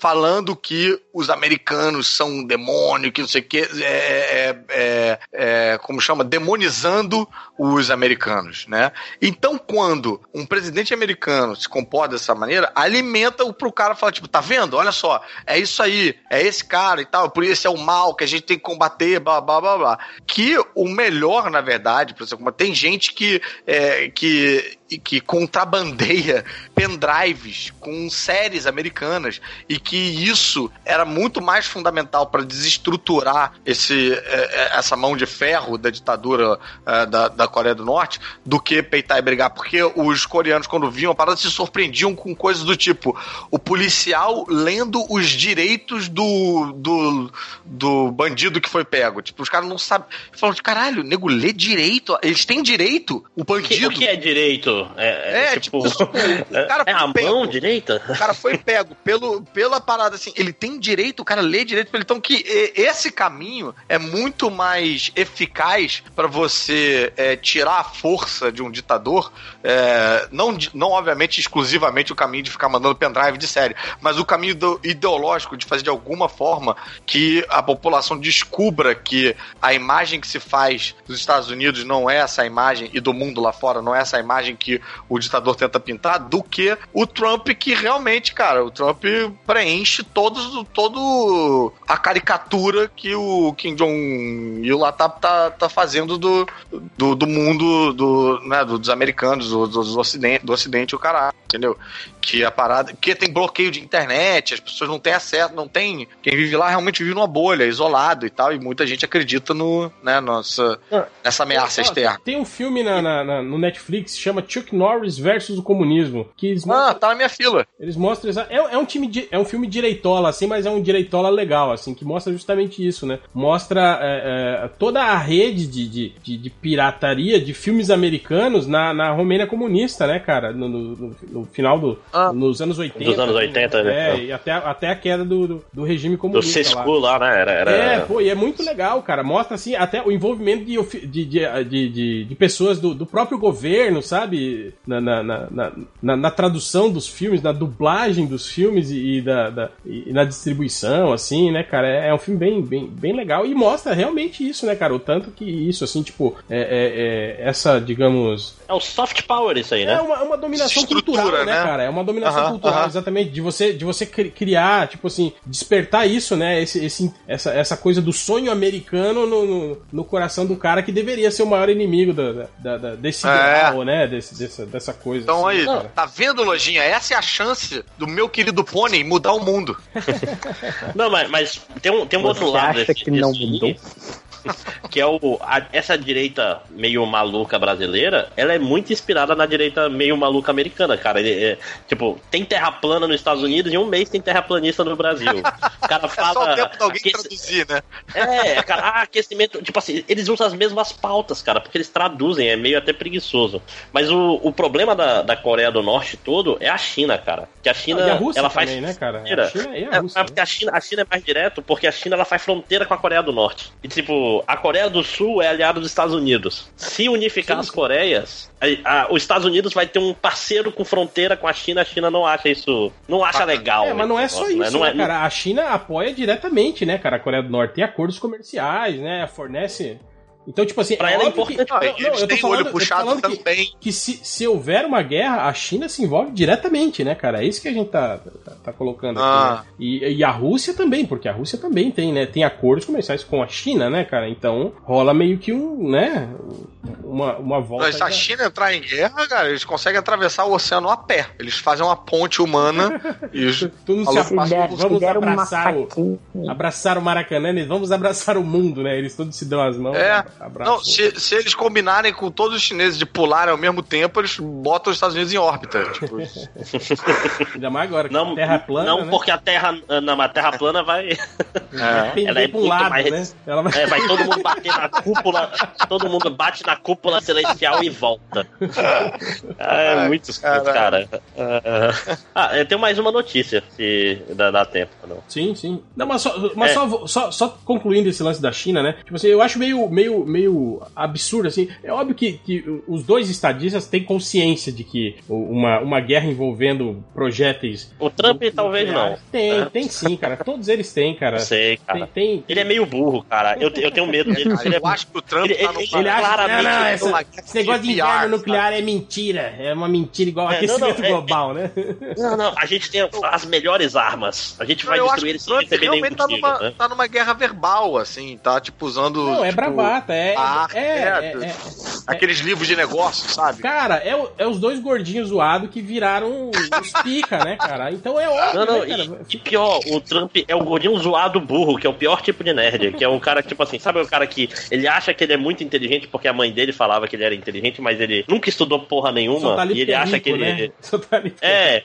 falando que os americanos são um demônio, que não sei o que, é, é, é, é, como chama, demonizando os americanos, né? Então, quando um presidente americano se comporta dessa maneira, alimenta o pro cara falar, tipo, tá vendo? Olha só, é isso aí, é esse cara e tal, por isso é o mal que a gente tem que combater, blá, blá, blá, blá. Que o melhor, na verdade, você combater, tem gente que, é, que, que contrabandeia pendrives com séries americanas e que isso era muito mais fundamental para desestruturar esse, é, essa mão de ferro da ditadura é, da, da Coreia do Norte do que peitar e brigar, porque os coreanos, quando viam a parada, se surpreendiam com coisas do tipo o policial lendo os direitos do, do, do bandido que foi pego. Tipo, os caras não sabem. Falam de caralho, nego, lê direito. Eles têm direito. O O que, bandido. o que é direito? É, É, tipo. tipo, <laughs> o cara é a foi pego. mão direita? O cara foi <laughs> pego pelo, pela parada assim, ele tem direito, o cara lê direito, então que esse caminho é muito mais eficaz para você é, tirar a força de um ditador, é, não, não obviamente exclusivamente o caminho de ficar mandando pendrive de série, mas o caminho do- ideológico de fazer de alguma forma que a população descubra que a imagem que se faz dos Estados Unidos não é essa imagem e do mundo lá fora não é essa imagem que o ditador tenta pintar, do que o Trump que realmente, cara, o Trump preenche todos, todo a caricatura que o Kim Jong-il lá tá, tá, tá fazendo do, do, do mundo do, né, do- dos americanos, do, dos ocidente, do ocidente, o caralho, entendeu? Que a parada, porque tem bloqueio de internet, as pessoas não têm acesso, não tem, quem vive lá realmente vive numa bolha, isolado e tal, e muita gente acredita no, né, nossa, nessa ameaça Ó, externa. Tem um filme na, na- na- no Netflix que chama Chuck Norris versus o comunismo. Que eles Ah, mostram, tá na minha fila. eles mostram é, é um time de- é um filme direitola, assim, mas é um direitola legal, assim, que mostra justamente isso, né? Mostra é, é, toda a rede de, de, de- de pirataria de filmes americanos na, na Romênia comunista, né, cara? No, no- no- final do. Ah. nos anos 80. Dos anos 80, né? É, e até, até a queda do, do, do regime Do comunista. lá. Cisco lá, né? Era, era... É, pô, e é muito legal, cara. Mostra, assim, até o envolvimento de, de, de, de, de- de pessoas do, do próprio governo, sabe? Na, na, na, na- na- na tradução dos filmes, na dublagem dos filmes e, e da, da- e na distribuição, assim, né, cara? É, é um filme bem, bem, bem legal e mostra realmente isso, né, cara? O tanto que isso, assim, tipo, é, é- é essa, digamos, É o soft power isso aí, né? é uma, uma dominação Estrutura, cultural, né, né? cara? É uma dominação Aham, cultural, aham. exatamente. De você, de você cri- criar, tipo assim, despertar isso, né? Esse, esse, essa, essa coisa do sonho americano no, no, no coração do cara que deveria ser o maior inimigo da, da- da- desse É. ideal, né? Desse, dessa, dessa coisa. Então assim, aí, cara. tá vendo, Lojinha? Essa é a chance do meu querido pônei mudar o mundo. Não, mas, mas tem um, tem um Você outro lado acha desse- que não mudou? <laughs> que é o a- essa direita meio maluca brasileira, ela é muito inspirada na direita meio maluca americana, cara. Ele, é, tipo, tem terra plana nos Estados Unidos e um mês tem terraplanista no Brasil. O cara <laughs> É fala só o tempo de alguém aquece- traduzir, né? é, cara, ah, aquecimento. Tipo assim, eles usam as mesmas pautas, cara, porque eles traduzem, é meio até preguiçoso. Mas o, o problema da, da Coreia do Norte todo é a China, cara. Que a China, E a Rússia ela faz também, né, cara? A. China e a É, Rússia, é porque a China, a China é mais direto, porque a China ela faz fronteira com a Coreia do Norte. E tipo, a Coreia do Sul é aliada dos Estados Unidos. Se unificar Sim, as. Coreias, a- a- os Estados Unidos vai ter um parceiro com fronteira com a China, a China não acha isso. Não acha legal. É, mas não é só negócio, isso, Não né, é- cara? A China apoia diretamente, né, cara? A Coreia do Norte tem acordos comerciais, né? Fornece. Então, tipo assim, Pra ela é óbvio que- importante. Não, Não, eu tô falando- olho puxado falando que- também. que se, se houver uma guerra, a China se envolve diretamente, né, cara? É isso que a gente tá, tá, tá colocando aqui. Ah. né? E, e a Rússia também, porque a Rússia também tem, né? Tem acordos comerciais com a China, né, cara? Então rola meio que um, né? Uma, uma volta. Mas se a China entrar em guerra, cara, eles conseguem atravessar o oceano a pé. Eles fazem uma ponte humana <laughs> e os- mundo se der, vamos abraçar o, abraçar o Maracanã, eles vamos abraçar o mundo, né? Eles todos se dão as mãos. É, Abraço. Não, se, se eles combinarem com todos os chineses de pularem ao mesmo tempo, eles botam os Estados Unidos em órbita. <laughs> Tipo, Ainda mais agora que Não, a Terra é plana, não né? porque a Terra. Não, a Terra plana vai. Pender <laughs> ela é um muito lado, mais- né? Ela vai... É, vai todo mundo bater na cúpula. Todo mundo bate na cúpula celestial e volta. <laughs> Ah, é muito escroto, cara. Ah, Ah, eu tenho mais uma notícia, se dá, dá tempo. Não. Sim, sim. Não, mas, só, mas É. só, só, só concluindo esse lance da China, né? Tipo assim, eu acho meio, meio, meio absurdo, assim. É óbvio que, que os dois estadistas têm consciência de que uma, uma guerra envolvendo projéteis. O Trump talvez não. nucleares- Tem, tem sim, cara. Todos eles têm, cara. Não sei, Tem, cara. tem, Ele é meio burro, cara. Eu, eu tenho medo dele. cara, Ele é eu acho que o Trump Ele- tá ele- Ele acha claramente não, não, é essa- esse negócio de de inverno PR, nuclear é mentira. É uma mentira igual É, aquecimento não, não, é- global, né? <laughs> Não, não, a gente tem as melhores armas. A gente Não, vai eu acho destruir que eles o sem Trump receber nenhum realmente tá tiro, numa, né? tá numa guerra verbal, assim, tá tipo usando. Não, é tipo, bravata. É, a é, é, arte, é, é- Aqueles livros de negócio, sabe? Cara, é, é os dois gordinhos zoados que viraram os pica, né, cara? Então é óbvio, Não, não, né, cara? e, e pior, o Trump é o gordinho zoado burro, que é o pior tipo de nerd, que é o cara que, tipo assim, sabe o cara que ele acha que ele é muito inteligente porque a mãe dele falava que ele era inteligente, mas ele nunca estudou porra nenhuma, tá e ele é acha rico, que ele... né? Só tá É,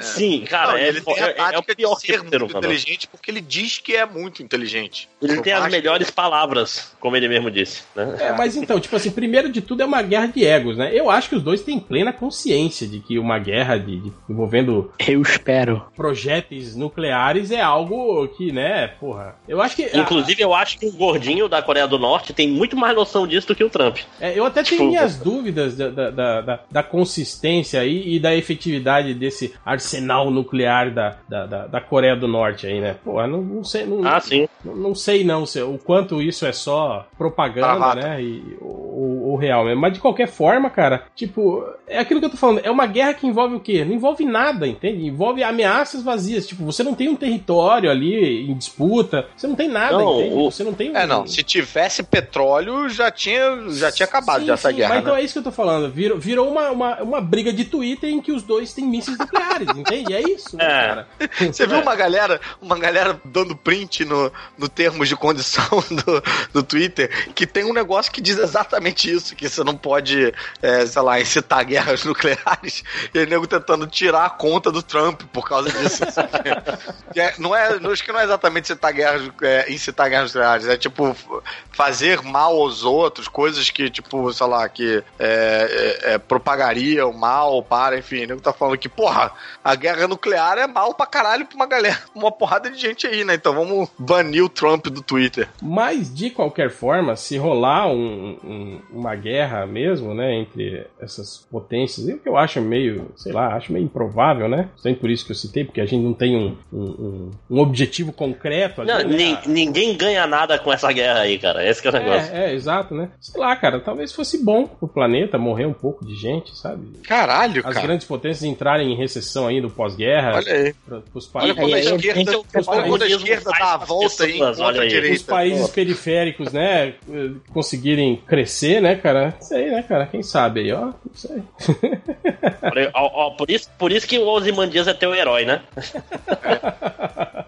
sim, cara, Não, é, ele tem é, a é, é o pior de ser muito humano. inteligente porque ele diz que é muito inteligente. Ele tem as melhores palavras, como ele mesmo disse, né? É, mas então, tipo assim, primeiro de tudo é uma guerra de egos, né? Eu acho que os dois têm plena consciência de que uma guerra de, de- envolvendo Eu espero. projéteis nucleares é algo que, né, porra. Eu acho que. Inclusive, eu acho que o gordinho da Coreia do Norte tem muito mais noção disso do que o Trump. É, eu até tenho Tipo- minhas dúvidas da, da, da, da- da consistência aí e da efetividade desse arsenal nuclear da, da, da, da Coreia do Norte aí, né? Pô, eu não, não sei. Não, Ah, sim. não, não sei não se, o quanto isso é só propaganda, né? E, ou, ou real mesmo. Mas de qualquer forma, cara, tipo, é aquilo que eu tô falando. É uma guerra que envolve o quê? Não envolve nada, entende? Envolve ameaças vazias. Tipo, você não tem um território ali em disputa. Você não tem nada, Não, entende? o- Você não tem um- É, não. Se tivesse petróleo, já tinha, já tinha acabado Sim, já essa sim, guerra, Mas né? então é isso que eu tô falando. Virou, virou uma, uma, uma briga de Twitter em que os dois têm mísseis nucleares, entende? É isso, É. cara. <laughs> Você viu uma galera, uma galera dando print no, no termos de condição <laughs> do, do Twitter que tem um negócio que diz exatamente isso, que você não pode, é, sei lá, incitar guerras <laughs> nucleares e o nego tentando tirar a conta do Trump por causa disso. É- não é, acho que não é exatamente incitar guerras, é, incitar guerras nucleares, é tipo fazer mal aos outros, coisas que, tipo, sei lá, que é, é, é, propagariam mal para, enfim, nego tá falando que, porra, a guerra nuclear é mal pra caralho pra uma galera, <laughs> uma porrada de gente aí, né? Então vamos banir o Trump do Twitter. Mas, de qualquer forma, se rolar um- um- uma guerra mesmo, né, entre essas potências, o que eu acho meio, sei lá, acho meio improvável, né? Nem por isso que eu citei, porque a gente não tem um, um, um- objetivo concreto ali. Não, né? nin- ninguém ganha nada com essa guerra aí, cara. Esse que é o negócio. É, é, exato, né? Sei lá, cara, talvez fosse bom pro planeta morrer um pouco de gente, sabe? Caralho, As cara. grandes potências entrarem em recessão aí do pós-guerra. Olha aí. pra- pros Olha quando a aí, aí, esquerda, olha quando a comunismo esquerda faz dá a as volta aí a aí. direita. os países periféricos, né, conseguirem crescer, né, cara? Não sei, né, cara? Quem sabe aí, ó? Não sei. <laughs> Ó, ó, por, isso, por isso que o Ozymandias é teu herói, né? <laughs>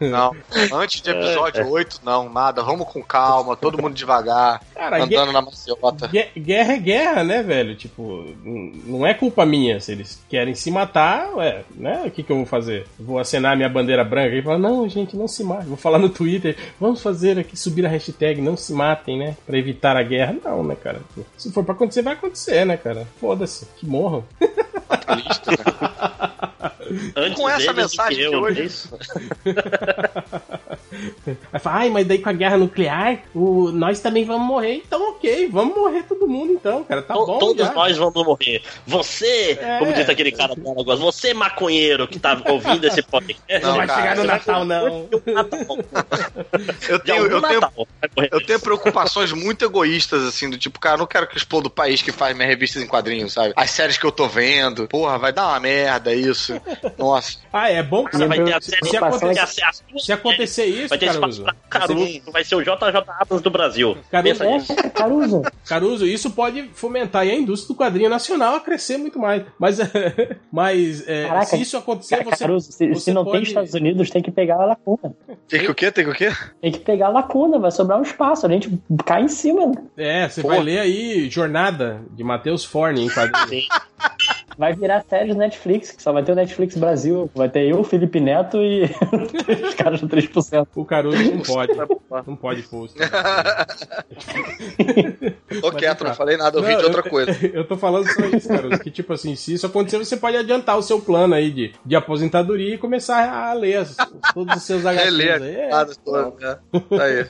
Não, antes de episódio 8, não, nada. Vamos com calma, todo mundo devagar, Cara, andando na maciota. Gue- Guerra é guerra, né, velho? Tipo, não é culpa minha. Se eles querem se matar, ué, né? O que, que eu vou fazer? Vou acenar minha bandeira branca e falar, não, gente, não se matem. Vou falar no Twitter, vamos fazer aqui, subir a hashtag, não se matem, né? Pra evitar a guerra. Não, né, cara? Se for pra acontecer, vai acontecer, né, cara? Foda-se, que morram. Fatalista, né? Antes Com essa mensagem que de eu, hoje- é isso? <laughs> Vai falar, ai, mas daí com a guerra nuclear, o, nós também vamos morrer. Então, ok, vamos morrer todo mundo então, cara. Tá To- bom, Todos já. nós vamos morrer. Você, É. como disse aquele cara do negócio, você maconheiro que tá ouvindo esse podcast. Não, Não, vai cara, chegar no Natal, não. <laughs> Eu tenho, eu tenho, Natal eu tenho preocupações muito egoístas, assim, do tipo, cara, eu não quero que exploda o país que faz minhas revistas em quadrinhos, sabe? As séries que eu tô vendo, porra, vai dar uma merda isso. Nossa. Ah, é bom que Cara, vai ter a se, série se acontecer, se acontecer isso, Vai ter Caruso, espaço pra Caruso, vai ser o JJ Abrams do Brasil. Caruso, É, nisso. Caruso. Caruso, isso pode fomentar a indústria do quadrinho nacional a crescer muito mais. Mas, <laughs> mas é, Caraca, se isso acontecer, você, Caruso, se, você se não pode... tem Estados Unidos, tem que pegar a lacuna. Tem que o quê? Tem que o quê? Tem que pegar a lacuna, vai sobrar um espaço, a gente cai em cima. né? É, você Pô. vai ler aí Jornada de Matheus Forne em quadrinho. Vai virar série do Netflix, que só vai ter o Netflix Brasil. Vai ter eu, Felipe Neto e <laughs> os caras do 3%. O Caruso não pode. Não pode isso. Tô quieto, não falei nada, eu vi Não, de outra eu- coisa. <laughs> Eu tô falando só isso, Caruso. Que tipo assim, se isso acontecer, você pode adiantar o seu plano aí de, de aposentadoria e começar a ler as- todos os seus <laughs> HQs Reler aí. É. as todas, né? Tá aí.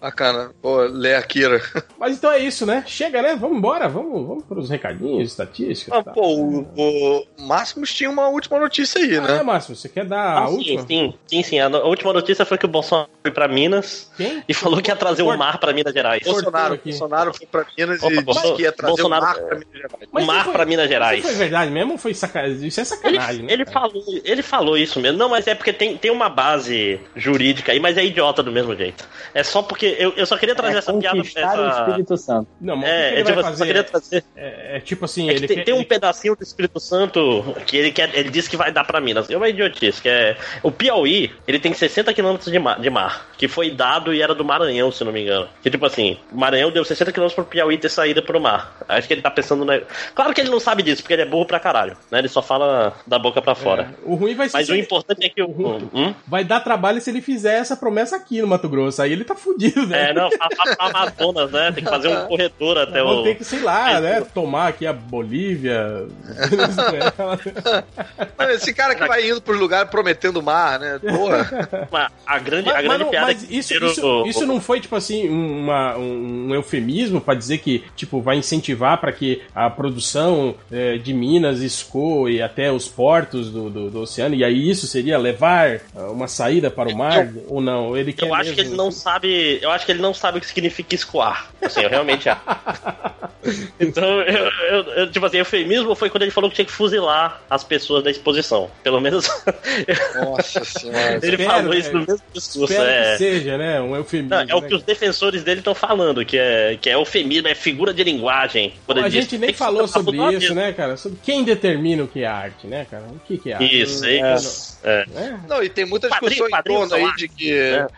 Bacana. Pô, ler Akira. Mas então é isso, né? Chega, né? Vamos embora, vamos, vamos pros recadinhos, estatísticas. Ah, tá? pô, o, o Máximos tinha uma última notícia aí, Ah, né? é, Márcio, você quer dar a Ah, sim, última? sim, sim, sim. A, no- a última notícia foi que o Bolsonaro foi pra Minas Quem? e falou que ia trazer o mar pra Minas Gerais. Bolsonaro, aqui. Bolsonaro foi pra Minas Opa, e disse que ia trazer Bolsonaro- o mar pra Minas Gerais. O mar foi- pra Minas Isso Gerais. foi verdade mesmo ou foi sacanagem? Isso é Ele, sacanagem, né? ele falou, ele falou isso mesmo. Não, mas é porque tem, tem uma base jurídica aí, mas é idiota do mesmo jeito. É só porque eu, eu só queria trazer É essa piada. conquistar o Essa... Espírito Santo. Não, mas É, é ele tipo, vai assim, só fazer? queria trazer. É, é tipo assim, É que ele tem, quer- tem um ele- pedacinho do Espírito Santo que ele quer, ele disse que vai dar pra Minas. É uma idiotice, que é o Piauí, ele tem 60 quilômetros de mar, de mar, que foi dado e era do Maranhão, se não me engano. Que tipo assim, o Maranhão deu 60 quilômetros pro Piauí ter saída pro mar. Acho que ele tá pensando na... Claro que ele não sabe disso, porque ele é burro pra caralho, né? Ele só fala da boca pra fora. O ruim vai ser. Mas o importante é que o. Hum? Vai dar trabalho se ele fizer essa promessa aqui no Mato Grosso. Aí ele tá fudido, velho. É, não, fa- Amazonas, né? Tem que fazer um corredor até Vão o. ter que, sei lá, né? Tomar aqui a Bolívia. Não, Esse cara que vai indo pros lugares prometendo mar, né? Porra. Uma- A grande, a mas, mas grande não, piada mas é que isso, isso, o- isso não foi, tipo assim, uma- um, eufemismo pra dizer que, tipo, vai incentivar pra que a produção eh, de minas escoe até os portos do, do, do oceano, e aí isso seria levar ah, uma saída para o mar, ou não? Ele quer Eu acho que mesmo- ele não sabe. Eu acho que ele não sabe o que significa escoar. Assim, eu realmente acho. <laughs> Então, eu, eu- eu- tipo assim, eufemismo foi quando ele falou que tinha que fuzilar as pessoas da exposição. Pelo menos. Nossa <laughs> senhora. ele Espero, falou isso é, no mesmo discurso. É. que seja, né? Um eufemismo. Não, é o né, que os defensores dele estão falando, que é, que é eufemismo, é figura de linguagem. Quando A diz gente nem falou sobre isso, né, cara? Sobre quem determina o que é arte, né, cara? O que, que é arte? Isso, isso. É. É. Não, e tem muita discussão em torno aí de que,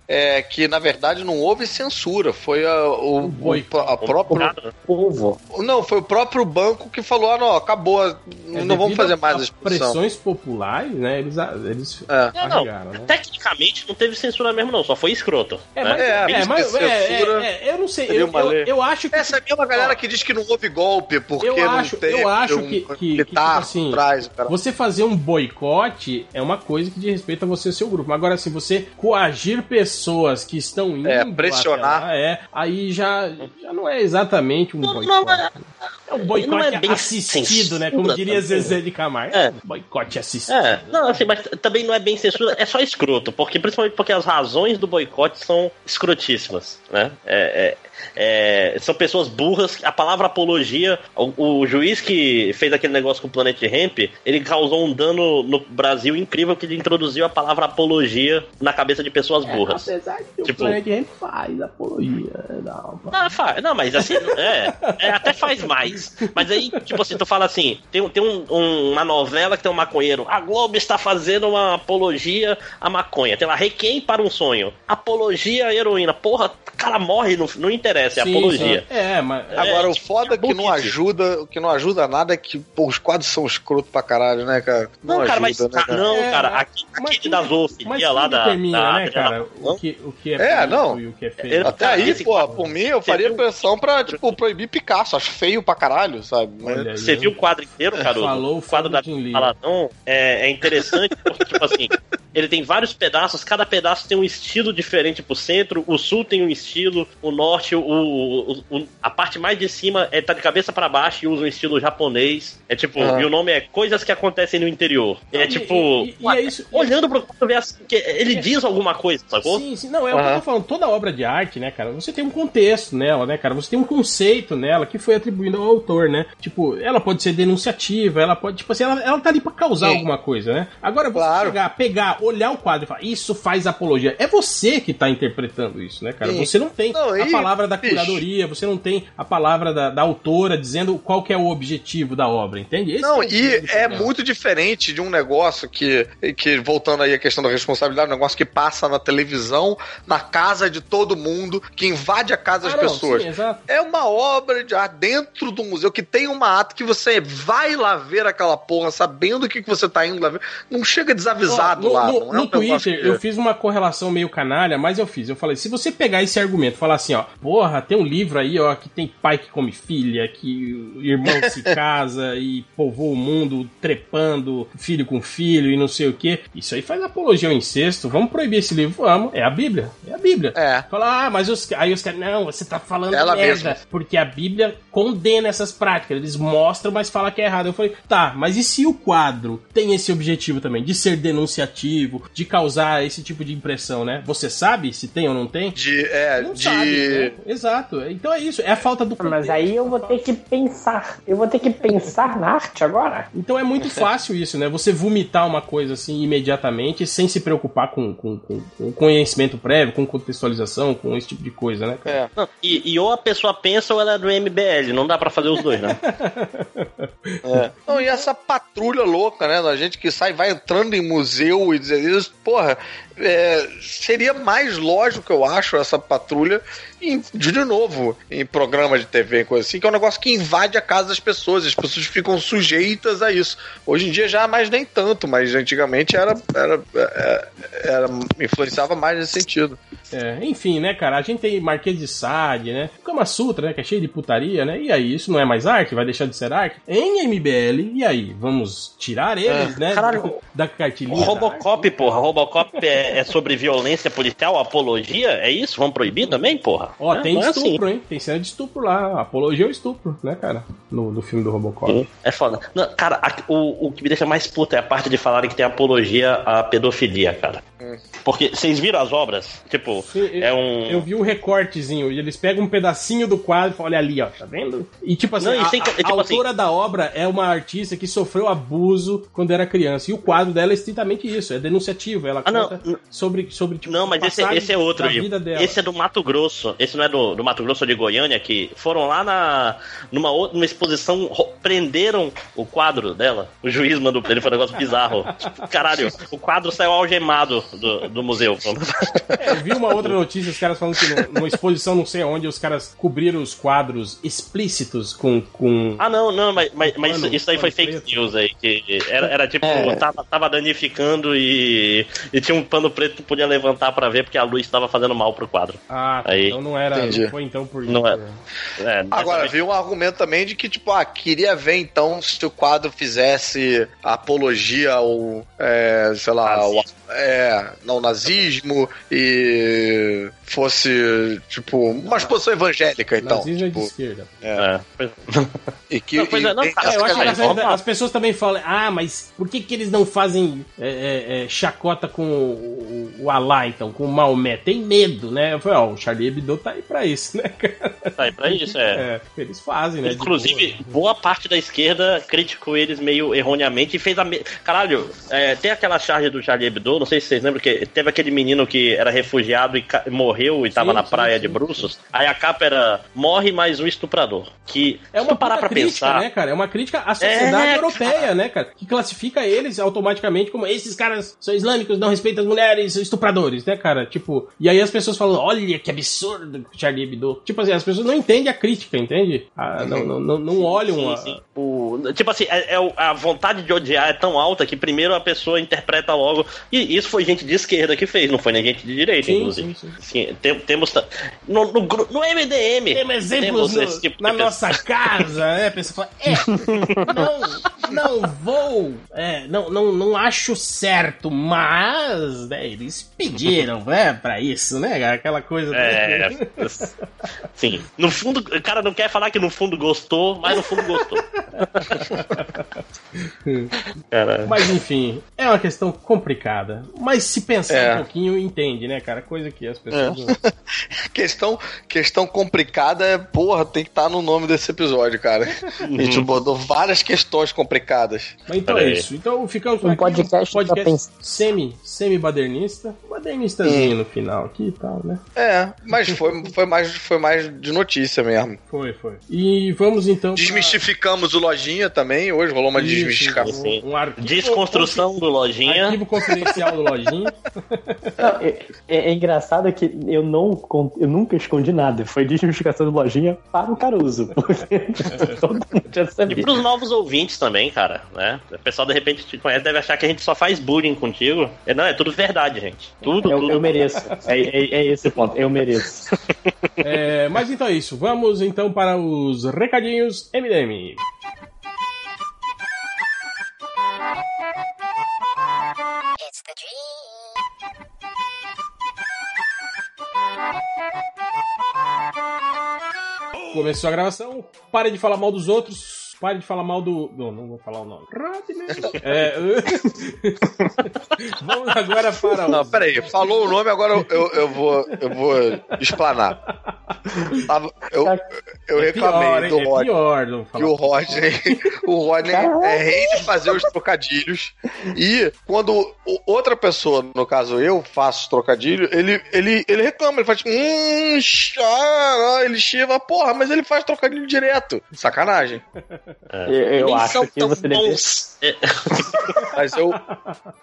é, que na verdade não houve censura, foi a, o, o, boicote. a própria Povo. não, foi o próprio banco que falou, ah, não, acabou, É, não vamos fazer mais a às exposição. pressões populares, né? Eles, eles É. É, não, arregaram, né? tecnicamente não teve censura mesmo, não, só foi escroto. É, né? mas, É, é, mas é, é, eu não sei. Eu, eu, eu acho que. Essa é a mesma galera que diz que não houve golpe porque Eu não acho- teve eu acho um que- que- que, tipo assim, trás, cara. Você fazer um boicote é uma coisa que diz respeito a você e seu grupo. Agora, se você coagir pessoas que estão indo. É, pressionar. lá, é, aí já, já não é exatamente um Não, boicote. não, é- é um boicote não é bem assistido, né? censura Como diria. Zezé de Camargo. É. Boicote assistido. É, não, assim, mas também não é bem censura, é só escroto, porque principalmente porque as razões do boicote são escrotíssimas, né? É, é- é, são pessoas burras. A palavra apologia, o, o juiz que fez aquele negócio com o Planet Ramp, ele causou um dano no Brasil incrível que ele introduziu a palavra apologia na cabeça de pessoas burras. Apesar que Tipo- o Planet Ramp faz apologia. Não, Não, faz. Não, mas assim, é, é, até faz mais. Mas aí, tipo assim, tu fala assim: tem, tem um- um- uma novela que tem um maconheiro. A Globo está fazendo uma apologia à maconha. Tem lá, Requiem para um sonho. Apologia à heroína. Porra, o cara morre, não, não interessa, é Sim, apologia. sim. É, mas. Agora, É, o tipo, foda é que não ajuda, o que não ajuda nada é que pô, os quadros são escroto pra caralho, né, cara? Não, cara, mas ajuda, né, cara, não, É, cara, mas- aqui, mas aquele quem- da Mas quem lá da. determina, da- né, cara? da- O que, o que é, É, não. e o que é feio. Até aí, pô, quadro- por mim, eu faria pressão pra, tipo, proibir Picasso. Acho feio pra caralho, sabe? Mas- Você viu o quadro inteiro, Caruso? Falou o quadro da. Faladão é, é interessante porque, tipo assim, <laughs> ele tem vários pedaços, cada pedaço tem um estilo diferente pro centro, o sul tem um estilo, o norte, o, o- o- a parte mais de cima é tá de cabeça pra baixo e usa um estilo japonês. É tipo, Ah. e o nome é Coisas que acontecem no interior. É E- tipo, e- e- e é isso- olhando pro quadro, ver assim, que ele diz alguma coisa, sacou? Sim, sim. Não, é o que eu tô falando. Toda obra de arte, né, cara, você tem um contexto nela, né, cara? Você tem um conceito nela que foi atribuído ao autor, né? Tipo, ela pode ser denunciativa, ela pode, tipo assim, ela, ela tá ali pra causar Sim. alguma coisa, né? Agora, você Claro. chegar, pegar, olhar o quadro e falar, isso faz apologia. É você que tá interpretando isso, né, cara? Sim. Você não tem Não, a e, palavra da curadoria, você não tem a palavra da, da autora dizendo qual que é o objetivo da obra, entende? Esse Não, é e é muito diferente de um negócio que, que, voltando aí à questão da responsabilidade, um negócio que passa na televisão, na casa de todo mundo, que invade a casa das Ah, não, pessoas. sim. É uma obra de arte dentro do museu que tem uma ata que você vai lá ver aquela porra, sabendo o que, que você tá indo lá ver. Não chega desavisado lá. não é no Twitter, eu fiz uma correlação meio canalha, mas eu fiz. Eu falei, se você pegar esse argumento e falar assim, ó, porra, tem um livro aí, ó, que tem pai que come filha, que irmão se <laughs> casa e povoa o mundo trepando filho com filho e não sei o que. Isso aí faz apologia ao incesto. Vamos proibir esse livro? Vamos. É a Bíblia. É a Bíblia. É. Fala, ah, mas os, aí os caras, não, você tá falando Ela merda. mesma. Porque a Bíblia condena essas práticas. Eles mostram, mas fala que é errado. Eu falei, tá, mas e se o quadro tem esse objetivo também, de ser denunciativo, de causar esse tipo de impressão, né? Você sabe se tem ou não tem? De. É, Não de. sabe, né? Exato. Então é isso, é a falta do Mas contexto. aí eu vou ter que pensar. Eu vou ter que pensar na arte agora? Então é muito fácil isso, né? Você vomitar uma coisa assim imediatamente, sem se preocupar com, com, com- com conhecimento prévio, com contextualização, com esse tipo de coisa, né, cara? É. Não, e, e ou a pessoa pensa ou ela é do MBL, não dá pra fazer os dois, né? <laughs> É. Não, e essa patrulha louca, né? Da gente que sai, vai entrando em museu e dizer isso, porra, é, seria mais lógico, eu acho, essa patrulha, de novo, em programa de TV e coisa assim, que é um negócio que invade a casa das pessoas, as pessoas ficam sujeitas a isso. Hoje em dia já mais nem tanto, mas antigamente era, era, era, era- influenciava mais nesse sentido. É, enfim, né, cara? A gente tem Marquês de Sade, né? Kama Sutra, né? Que é cheio de putaria, né? E aí, isso não é mais arte? Vai deixar de ser arte? Em MBL, e aí? Vamos tirar eles, né? Caralho, da cartilhinha. da Robocop, porra. Robocop é, é sobre violência policial, apologia? É isso? Vamos proibir também, porra? Ó, É, tem não é assim. estupro, hein? Tem cena de estupro lá. Apologia ao estupro, né, cara? No, no filme do Robocop. É foda. Não, cara, a- o, o que me deixa mais puto é a parte de falarem que tem apologia à pedofilia, cara. Porque vocês viram as obras? Tipo, Sim, eu- é um. Eu vi o recortezinho, e eles pegam um pedacinho do quadro e falam, olha ali, ó, tá vendo? E tipo assim, Não, e a, sem- a- é tipo a autora da obra é uma artista que sofreu abuso quando era criança. E o quadro dela é estritamente isso, é denunciativo. Ela Ah, não, conta n- sobre, sobre tipo, Não, mas esse, esse é outro. Esse é do Mato Grosso. Esse não é do, do Mato Grosso ou de Goiânia, que foram lá na, numa, outra, numa exposição, prenderam o quadro dela. O juiz mandou prender, foi um negócio bizarro. <laughs> Tipo, Caralho, o quadro saiu algemado do, do museu. É, eu vi uma outra notícia, os caras falando que no- numa exposição não sei onde, os caras cobriram os quadros explícitos com... com... Ah, não, não, mas, mas, mas isso, isso aí foi fake preto. news aí. Que era, era tipo, É. tava, tava danificando e, e tinha um pano preto que podia levantar pra ver porque a luz estava fazendo mal pro quadro. Ah, tá, Aí. então não era... Entendi. Não foi então por Não isso. é. É, dessa Agora, vez- vi um argumento também de que, tipo, ah, queria ver então se o quadro fizesse apologia ao, é, sei lá, ao. É, não, nazismo e fosse, tipo, uma exposição evangélica, então. Nazismo é de tipo, esquerda. É. Pois- e que, Não, pois é, não, e- cara, É, eu acho que Cara, as, pessoas também falam, ah, mas por que, que eles não fazem é, é, é, chacota com o, o Alá, então, com o Maomé? Tem medo, né? Eu falei, ó, o Charlie Hebdo tá aí pra isso, né, <laughs> cara? Tá aí pra isso, é. É, eles fazem, né? Inclusive, boa. boa parte da esquerda criticou eles meio erroneamente e fez a. Me... Caralho, é, tem aquela charge do Charlie Hebdo, não sei se vocês lembram, que teve aquele menino que era refugiado e morreu e tava Sim, na praia sim, de Bruços. Aí a capa era Morre mais um estuprador. Que, É uma parar pra crítica, pensar. né, cara? É uma crítica à sociedade É, europeia, né, cara? Que classifica eles automaticamente como esses caras são islâmicos, não respeitam as mulheres, são estupradores, né, cara? Tipo, e aí as pessoas falam, olha que absurdo Charlie Hebdo. Tipo assim, as pessoas não entendem a crítica, entende? Ah, não, não, não, não olham Sim, a... sim. O- tipo assim, é, é a vontade de odiar é tão alta que primeiro a pessoa interpreta logo. E isso foi gente de esquerda que fez, não foi nem gente de direita, Sim, inclusive. sim, Sim, tem- temos. No, no, no MDM. Temos exemplos no- esse tipo na pessoa. nossa casa, né? A pessoa fala, é, não, não vou, é, não, não, não acho certo, mas né, eles pediram, né, pra isso, né? Aquela coisa. É. <laughs> Sim. No fundo, o cara não quer falar que no fundo gostou, mas no fundo gostou. <laughs> Mas enfim, é uma questão complicada. Mas se pensar É. um pouquinho, entende, né, cara? Coisa que as pessoas. não- <laughs> questão, questão complicada é, porra, tem que estar no nome desse episódio, cara. A gente botou várias questões complicadas. Mas então Pera é aí. isso. Então ficamos Um aqui, podcast pra pensar. semi, semi-badernista. Badernistazinho no final aqui e tal, né? É, mas foi, foi, mais, foi mais de notícia mesmo. Foi, foi. E vamos então. pra- Desmistificamos o Lojinha também, hoje rolou uma Isso, desmistificação. Um, um arquivo, Desconstrução do lojinha. Arquivo confidencial do Lojinha. Não, é, é- é engraçado que eu, não, eu nunca escondi nada. Foi desmistificação de lojinha para o Caruso. <laughs> Porque todo mundo já E sabia. pros novos ouvintes também, cara, né? O pessoal de repente te conhece, deve achar que a gente só faz bullying contigo. É, Não, é tudo verdade, gente. Tudo, Eu, tudo. eu mereço. É, é- é esse o ponto. Eu mereço. É, mas então é isso. Vamos então para os recadinhos MDM. Começou a gravação. Pare de falar mal dos outros. Pare de falar mal do. Não, não vou falar o nome. Rodney. <laughs> É, <laughs> Vamos agora para Não, os. peraí, falou o nome, agora eu, eu, eu vou, eu vou explanar. Eu, eu É pior, reclamei do É Rodney. pior. Não Que falar. o Rodney, <laughs> o Rodney é rei de fazer os trocadilhos. E quando o- outra pessoa, no caso eu, faço os trocadilhos, ele, ele, ele reclama, ele faz tipo, hum, chá, ele chiva, porra, mas ele faz trocadilho direto. Sacanagem. Eu, eu Nem acho que você deve. bons. É, Mas eu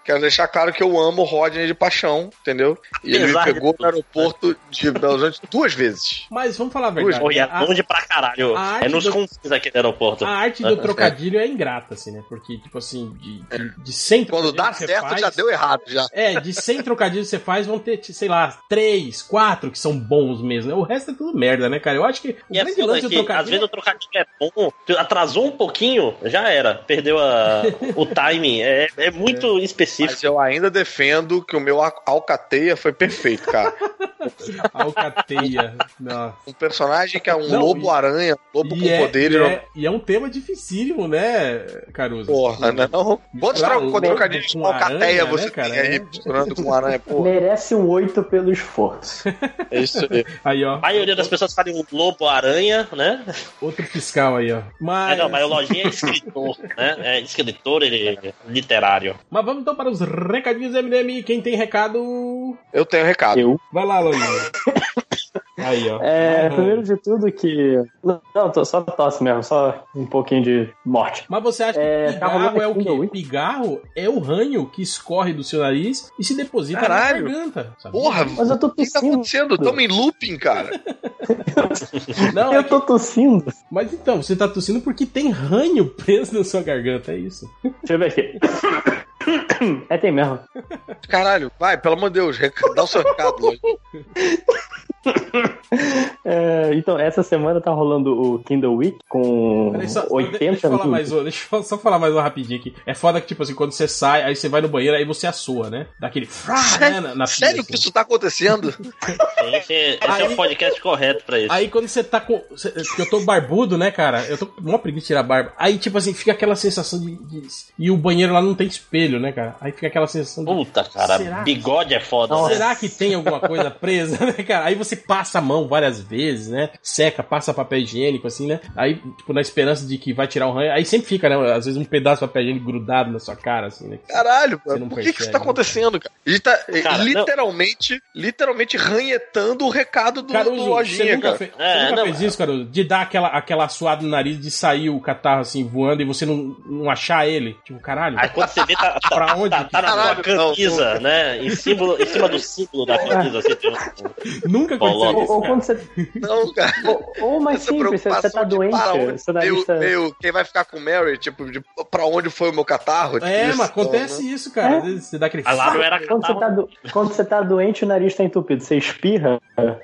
quero deixar claro que eu amo o Rodney de paixão, entendeu? E ele me Apesar pegou no aeroporto de Belo Horizonte duas vezes. Mas vamos falar a verdade. E é longe pra caralho. É nos do- confins aqui do aeroporto. A arte do trocadilho é ingrata, assim, né? Porque, tipo assim, de, de, de 100 Quando dá certo, faz- já deu errado, já. É, de 100 trocadilhos que você faz, vão ter, sei lá, 3, 4 que são bons mesmo. né? O resto é tudo merda, né, cara? Eu acho que o E é grande lance do que, às trocadilho vezes o trocadilho é bom, tu atrasou um pouquinho, já era. Perdeu a, o timing. É, é muito específico. Mas eu ainda defendo que o meu al- alcateia foi perfeito, cara. é <laughs> alcateia. Nossa. Um personagem que é um lobo-aranha, lobo E com é, poderes. e, é, e é um tema dificílimo, né, Caruso? Porra, né? Não. Quantos lobo trocadilhos com alcateia aranha, você né, cara? tem aí É. misturando com aranha? Porra, Merece um 8 pelo esforço. é isso aí. Aí, ó. A maioria das pessoas falam um lobo-aranha, né? Outro fiscal aí, ó. É, Mas, não, mas o Lojinha é escritor, né? É escritor, ele é literário. mas vamos então para os recadinhos MDM. Quem tem recado. Eu tenho recado. Eu. Vai lá, Lojinha. <coughs> Aí, ó. É, Aham. primeiro de tudo que. Não, tô só tosse mesmo, só um pouquinho de morte. Mas você acha É, que pigarro é o quê? Pigarro é o ranho que escorre do seu nariz e se deposita Caralho. na garganta. sabia? Porra, Mas eu tô o que tá tossindo. acontecendo? Tamo em looping, cara. <laughs> Não, é Eu tô tossindo. Mas então, você tá tossindo porque tem ranho preso na sua garganta, é isso. Deixa eu ver aqui. É, tem mesmo. Caralho, vai, pelo amor de Deus, dá o seu recado. <laughs> <laughs> É, então, essa semana tá rolando o Kindle Week com Peraí, só, 80 deixa eu falar mais um, deixa eu só falar mais um rapidinho aqui. É foda que, tipo assim, quando você sai, aí você vai no banheiro, aí você assua, né? Dá aquele frá, né, na, na Sério assim. que isso tá acontecendo? Esse, esse é Aí- o podcast correto pra isso. Aí quando você tá com. cê- que eu tô barbudo, né, cara? Eu tô com uma preguiça de tirar a barba. Aí, tipo assim, fica aquela sensação de, de- E o banheiro lá não tem espelho, né, cara? Aí fica aquela sensação de. Puta, cara, Será? bigode é foda. né? Será que tem alguma coisa presa, <laughs> né, cara? Aí você passa a mão várias vezes, né? Seca, passa papel higiênico, assim, né? Aí, tipo, na esperança de que vai tirar o ranho. Aí sempre fica, né? Às vezes um pedaço de papel higiênico grudado na sua cara, assim, né? Caralho, Você não por que, que isso tá né? acontecendo, cara? A gente tá Cara, não. literalmente, literalmente ranhetando o recado do, do Caruso, você lojinha, nunca, cara. fe- É, você nunca não, fez isso, Caruso? De dar aquela, aquela suada no nariz, de sair o catarro assim voando e você não, não achar ele? Tipo, caralho. Aí quando você vê, tá, tá, Pra onde? tá, tá na sua Caralho, não, camisa, né? Em, símbolo, em cima do símbolo da camisa, assim, tem um- Nunca aconteceu Coloca. Ou, ou quando você Não, cara. Ou, ou mais Essa simples, você, você tá doente, para onde tá... Meu, meu, quem vai ficar com o Mary, tipo, de pra onde foi o meu catarro? Tipo, É, isso, mas acontece né? isso, cara. É. Às vezes Você dá aquele. Ah, lá era Quando você, tá do- quando você tá doente, o nariz tá entupido. Você espirra,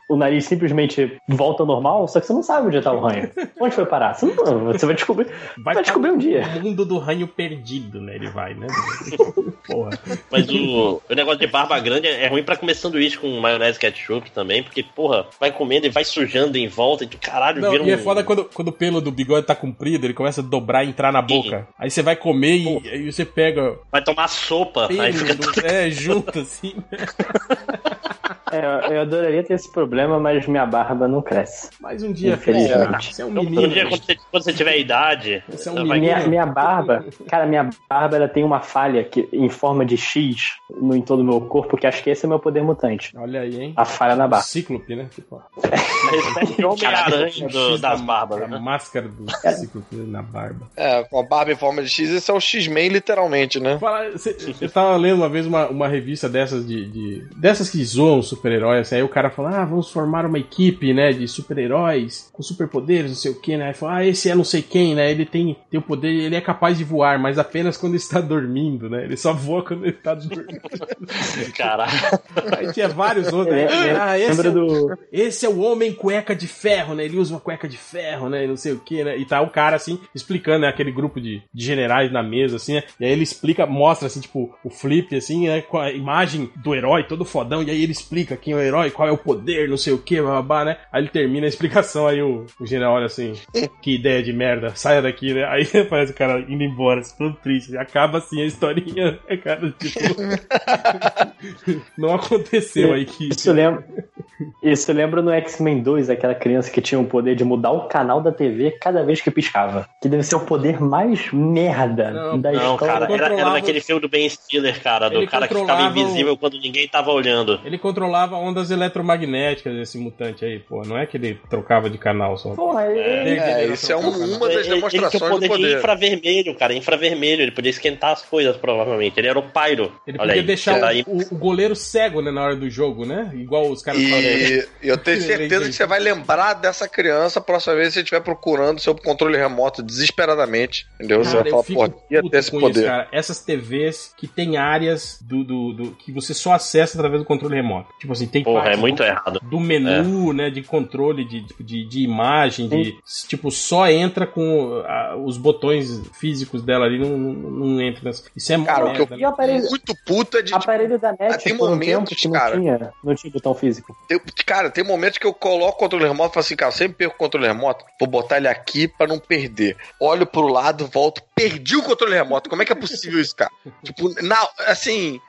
o nariz simplesmente volta ao normal, só que você não sabe onde tá o ranho. Onde foi parar? Você, não, você vai descobrir. Vai, para descobrir um dia. O mundo do ranho perdido, né? Ele vai, né? <laughs> Porra. Mas o, o negócio de barba grande é ruim pra comer sanduíche com maionese e ketchup também, porque, porra, vai comendo e vai sujando em volta e tu, caralho, Não, vira um... e é foda quando, quando o pelo do bigode tá comprido, ele começa a dobrar e entrar na boca. Aí você vai comer e aí você pega Vai tomar sopa, aí pelo fica... do- é, <laughs> junto assim. <laughs> É, eu adoraria ter esse problema, mas minha barba não cresce. Mais um dia, Infelizmente. cara. Você é um Então, menino. um dia, quando você, quando você tiver idade, Você é um menino. Minha, minha barba, cara, minha barba ela tem uma falha que, em forma de X no, em todo o meu corpo, que acho que esse é o meu poder mutante. Olha aí, hein? A falha na barba. Cíclope, né? Tipo, é o Homem-Aranha do- X das da- barbas, A né? máscara do <laughs> cíclope na barba. É, com a barba em forma de X, esse é o X-Men, literalmente, né? Fala, cê- eu tava lendo uma vez uma, uma revista dessas de, de- dessas que zoam super-heróis, assim, aí o cara falou, ah, vamos formar uma equipe, né, de super-heróis com superpoderes, não sei o que, né, aí falou, ah, esse é não sei quem, né, ele tem, tem o poder, ele é capaz de voar, mas apenas quando está dormindo, né, ele só voa quando ele tá dormindo. <laughs> Caralho. aí tinha vários outros, né, É, é, ah, esse lembra é, o- do. esse é o homem cueca de ferro, né? Ele usa uma cueca de ferro, né? E não sei o que, né? E tá o cara assim, explicando, né? Aquele grupo de, de generais na mesa, assim, né? E aí ele explica, mostra assim, tipo, o flip, assim, né? Com a imagem do herói todo fodão. E aí ele explica quem é o herói, qual é o poder, não sei o que, babá, né? Aí ele termina a explicação, aí o, o general olha assim, que ideia de merda, saia daqui, né? Aí <laughs> aparece o cara indo embora, assim, todo triste. Acaba assim a historinha, <laughs> né, cara? Tipo. não aconteceu aí que. Isso lembra, isso lembra no X-Men 2, aquela criança que tinha o poder de mudar o canal da TV cada vez que piscava. Que deve ser o poder mais merda Não, da Não, história. cara, era, era naquele filme do Ben Stiller, cara, do Ele cara que ficava invisível quando ninguém tava olhando. Ele controlava ondas eletromagnéticas, esse mutante aí, pô. Não é que ele trocava de canal só. Porra, ele- É, isso é um- uma das Ele- ele tinha o demonstrações poder do de poder. infravermelho, cara, infravermelho. Ele podia esquentar as coisas, provavelmente. Ele era o Pyro. Ele Olha podia aí, deixar aí. o, goleiro cego, né, na hora do jogo, né? Igual os caras falam. E eu tenho <laughs> certeza que você vai lembrar dessa criança a próxima vez que você estiver procurando seu controle remoto desesperadamente. Entendeu? você Cara, vai eu falar, pô, ia ter esse poder. isso, cara. Essas TVs que tem áreas do, do, do- que você só acessa através do controle remoto. Tipo assim, tem Porra, é muito do, errado. do menu, né, de controle de, tipo, de, de imagem, de tipo só entra com ah, os botões físicos dela ali, não, não, não entra. nessa- Isso é Cara, o que merda, eu o aparelho, muito puta de. tipo, aparelho da net tem por um momentos, tempo que não cara. tinha, não tinha botão físico. Eu- cara, tem momentos que eu coloco o controle remoto e falo assim, cara, eu sempre perco o controle remoto, vou botar ele aqui pra não perder. Olho pro lado, volto, perdi o controle remoto. Como é que é possível isso, cara? <laughs> tipo, na, assim,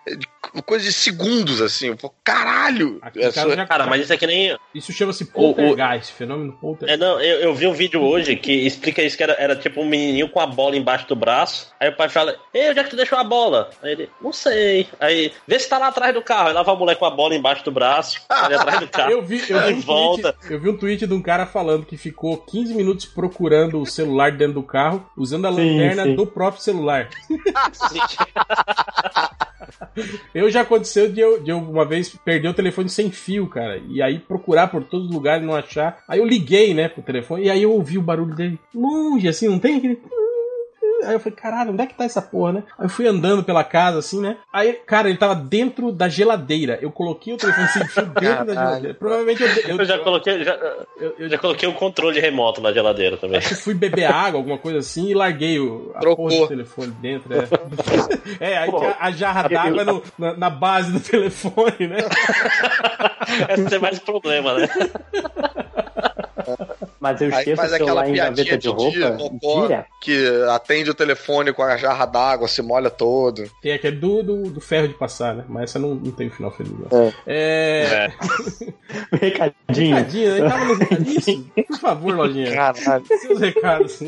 coisa de segundos, assim. Eu falo, caralho! Aqui É casa só- já- Cara, mas isso é que nem. Isso chama-se O- o- poltergeist, fenômeno poltergeist. É, não, eu, eu vi um vídeo hoje que explica isso, que era, era tipo um menininho com a bola embaixo do braço. Aí o pai fala, ei, onde é que tu deixou a bola? Aí ele, não sei. Aí, vê se tá lá atrás do carro. Aí lá vai o moleque com a bola embaixo do braço, ali atrás do <laughs> carro. Eu vi, eu, Aí vi um <laughs> volta. tweet, eu vi um tweet de um cara falando que ficou 15 minutos procurando o celular dentro do carro, usando a Sim, lanterna sim. do próprio celular. <laughs> Eu já aconteceu de eu, de eu uma vez perder o telefone sem fio, cara. E aí procurar por todos os lugares e não achar. Aí eu liguei, né, pro telefone, e aí eu ouvi o barulho dele longe, assim, não tem aquele. Aí eu falei, caralho, onde é que tá essa porra, né? Aí eu fui andando pela casa, assim, né? Aí, cara, ele tava dentro da geladeira. Eu coloquei o telefone sem fio dentro da geladeira. Provavelmente eu, eu, Eu já coloquei, já, eu- já coloquei o controle remoto na geladeira também. Acho que fui beber água, alguma coisa assim, e larguei o, a Trocou. porra do telefone dentro. É, <laughs> é aí tinha a jarra d'água na, na base do telefone, né? <laughs> Esse é mais problema, né? <laughs> Mas eu Aí esqueço faz o celular aquela em piadinha gaveta de de roupa dia, que atende o telefone com a jarra d'água, se molha todo. Tem aquele do, do, do ferro de passar, né? Mas essa não, não tem final feliz. Não. É. É. <laughs> Recadinho. Recadinho, aí tava nos recadinhos. Isso, por favor, lojinha. Caralho. Seus recados.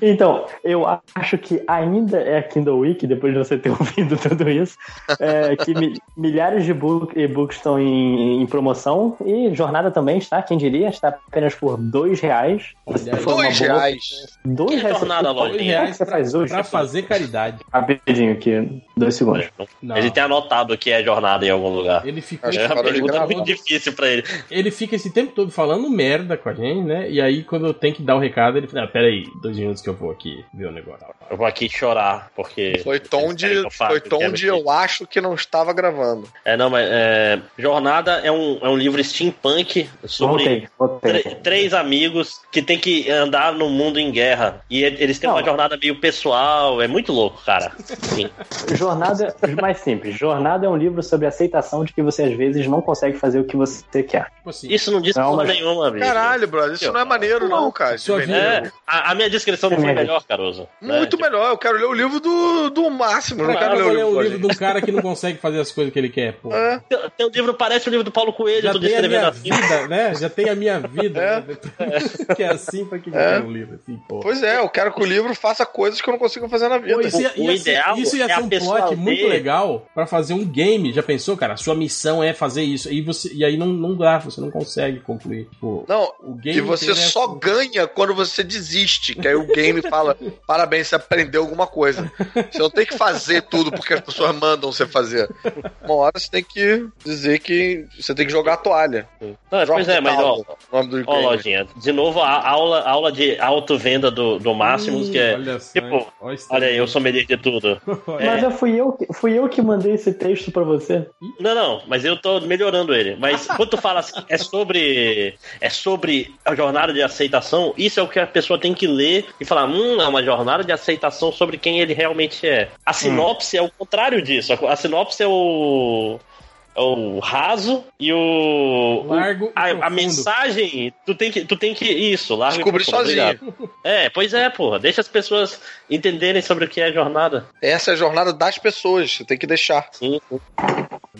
Então, eu acho que ainda é a Kindle Week, depois de você ter <laughs> ouvido tudo isso, é, que mi- milhares de book- e-books estão em, em promoção e jornada também está, quem diria, está apenas por por dois reais. Uma Dois boa- reais. Dois reais. Lojinha? que reais você faz hoje? Pra fazer caridade. Rapidinho aqui, dois segundos. Não. Ele tem anotado que é jornada em algum lugar. Ele ficou. É uma pergunta muito difícil pra ele. Ele fica esse tempo todo falando merda com a gente, né? E aí, quando eu tenho que dar o recado, ele fala: ah, peraí, dois minutos que eu vou aqui ver o negócio. Eu vou aqui chorar, porque. Foi tom de, eu faça, foi tom quero de eu acho que não estava gravando. É, não, mas é, Jornada é um, é um livro steampunk sobre Voltei, voltei. tre- três amigos que tem que andar no mundo em guerra. E eles têm Não. uma jornada meio pessoal, é muito louco, cara. Sim. Jornada, mais simples. Jornada é um livro sobre a aceitação de que você às vezes não consegue fazer o que você quer. Tipo assim, Isso não diz Não, mas- nenhuma, bicho. Caralho, brother, isso não é maneiro, não, cara. Vida- veneno. É, a, a minha descrição não foi É. melhor, Caruso. né? Muito Tipo, melhor. Eu quero ler o livro do, do Máximo. eu Não cara, quero ler o livro do livro de um cara que não consegue fazer as coisas que ele quer, pô. É. Tem, tem um livro, parece o livro do Paulo Coelho, Já tô tem a descrevendo minha assim. vida, né? Já tem a minha vida. É. né? <laughs> que é assim, pra que que eu É. quero um livro assim, pô? Pois é, eu quero que o livro faça coisas que eu não consigo fazer na vida. Pô, isso ia, O ia ser, ideal isso ia é ser a um plot muito legal pra fazer um game. Já pensou, cara? A sua missão é fazer isso. E, você, e aí não, não dá, você não consegue concluir. Pô, Não, o game e você é só assim. ganha quando você desiste. Que aí o game <laughs> fala: parabéns, você aprendeu alguma coisa. Você não tem que fazer tudo porque as pessoas mandam você fazer. Uma hora você tem que dizer que você tem que jogar a toalha. Não, pois é, mas ó, o do ó, lojinha, de novo a aula, aula de auto-venda do, do Máximos, que é. olha só, tipo? Olha Olha aí, eu sou medir de tudo. <laughs> Mas eu fui eu, que- fui eu que mandei esse texto pra você. Não, não, mas eu tô melhorando ele. Mas quando tu fala assim, é sobre. É sobre a jornada de aceitação, isso é o que a pessoa tem que ler e falar, hum, é uma jornada de aceitação sobre quem ele realmente é. A sinopse é o contrário disso. A, a sinopse é o. É o raso e o. Largo o- e a, a mensagem, tu tem que. Tu tem que. Isso, largo e Descobrir sozinho. É, pois é, porra. Deixa as pessoas entenderem sobre o que é jornada. Essa é a jornada das pessoas. Você tem que deixar. Sim.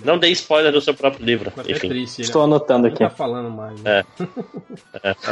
Não dê spoiler do seu próprio livro. Até Enfim. triste, né? Estou anotando Não aqui. tá falando mais. Né? <laughs>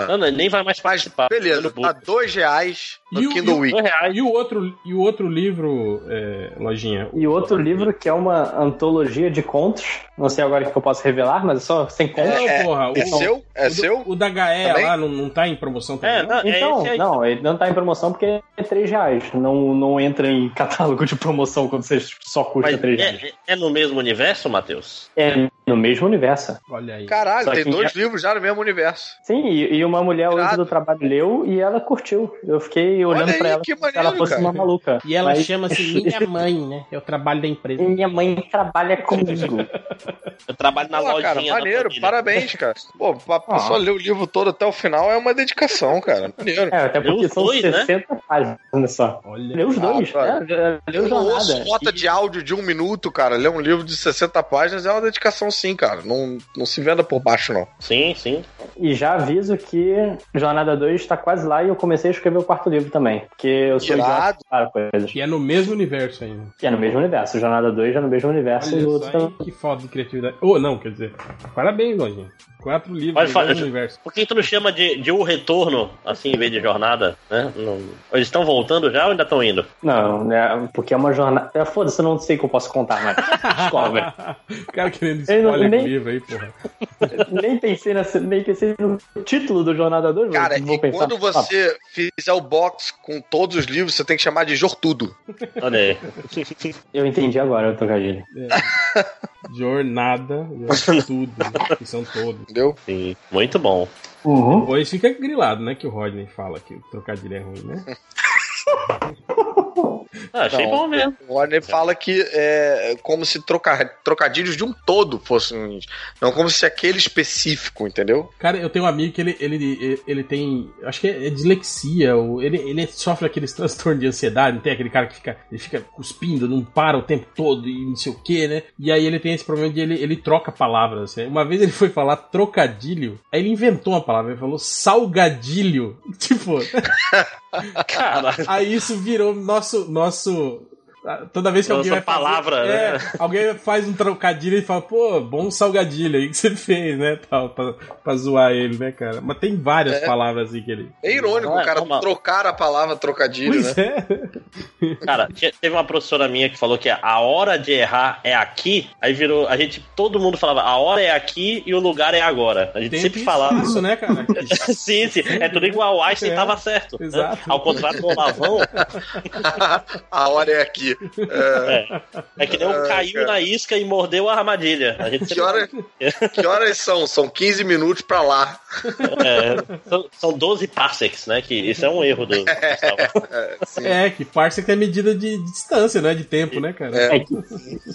Não, não, nem vai mais Mas participar. beleza, No tá dois reais no E o- Kindle e o- Week. E o outro, e o outro livro, é, Lojinha? E outro livro que é uma antologia de contos. Não sei agora o que eu posso revelar, mas é só sem contos. Não, É- porra. O, É seu? É o seu? O da Gaé Também? lá não, não tá em promoção também? É, não? é Então, aí. não, ele não tá em promoção porque é 3 reais. Não, não entra em catálogo de promoção quando você só custa Mas 3 reais. é, é no mesmo universo, Matheus? É no mesmo universo. Olha aí. Caralho, Só tem dois já- livros já no mesmo universo. Sim, e, e uma mulher hoje Irado. do trabalho leu e ela curtiu. Eu fiquei olhando Olha pra aí, ela que se ela maneiro, fosse cara. uma maluca. E ela Mas- chama-se <laughs> Minha Mãe, né? É o trabalho da empresa. Minha mãe trabalha comigo. <laughs> Eu trabalho na Pô, lojinha. cara, maneiro, parabéns, cara. Pô, pra pessoa ler o livro todo até o final é uma dedicação, cara. Maneiro. É, até porque os são dois, né? 60 páginas só. Olha. Leu os dois, Ah, né? Não ouço jornada. nota de áudio de um minuto, cara. Ler um livro de 60 páginas é uma dedicação sim, cara. Não, não se venda por baixo, não. Sim, sim. E já aviso que Jornada 2 está quase lá e eu comecei a escrever o quarto livro também. Porque eu sou idiota para coisas. E é no mesmo universo ainda. E é no mesmo universo. Jornada 2 é no mesmo universo e Olha o só outro também. aí, que de criatividade. Ou não, quer dizer, parabéns, Lojinha. Quatro livros Pode no falar, eu- universo. Por que tu não chama de, de O Retorno, assim, em vez de Jornada? Né? Não- Eles estão voltando já ou ainda estão indo? Não, né? Porque é uma jornada. É, Foda-se, eu não sei que eu posso contar mais. Descobre. <laughs> o cara querendo Eu spoiler nem- o livro aí, porra. <laughs> nem, pensei nessa, nem pensei no título do Jornada 2. Cara, vou e quando você fizer o box com todos os livros, você tem que chamar de Jortudo. Olha aí. Ah, eu entendi agora o trocadilho. Jornada, <laughs> tudo, que são todos. Entendeu? Sim, muito bom. Uhum. Depois fica grilado, né? Que o Rodney fala que o trocadilho é ruim, né? <laughs> Ah, achei Não. bom mesmo. O Warner fala que é como se troca, trocadilhos de um todo fossem. Não como se aquele específico, entendeu? Cara, eu tenho um amigo que ele, ele, ele tem. Acho que é dislexia, ou ele, ele sofre aqueles <laughs> transtornos de ansiedade, não tem aquele cara que fica, ele fica cuspindo, não para o tempo todo e não sei o que, né? E aí ele tem esse problema de ele, ele troca palavras. Né? Uma vez ele foi falar trocadilho, aí ele inventou uma palavra, ele falou salgadilho. <laughs> Tipo, Cara, aí isso virou nosso. nosso Toda vez que alguém Lança vai fazer- palavra, é, né? alguém faz um trocadilho e fala, pô, bom salgadilho aí que você <laughs> fez, né? Tal, pra, pra zoar ele, né, cara? Mas tem várias É. palavras assim que ele. É irônico, Não é o cara normal. trocar a palavra trocadilho, Pois né? é. <laughs> Cara, tinha- teve uma professora minha que falou que a hora de errar é aqui, aí virou, a gente, todo mundo falava, a hora é aqui e o lugar é agora. A gente Tempo sempre falava. espaço, né, cara? <laughs> sim, sim, é tudo igual, o Einstein É, tava certo. né? exato. Ao contrário do Olavão, a hora é aqui. É, é que nem um Ah, caiu cara. na isca e mordeu a armadilha. A gente que, hora, que horas são? São 15 minutos pra lá. É, são, são 12 parsecs, né? Que isso é um erro do. <laughs> É, sim. É, que parsec é medida de distância, né? De tempo, né, cara? É. É que,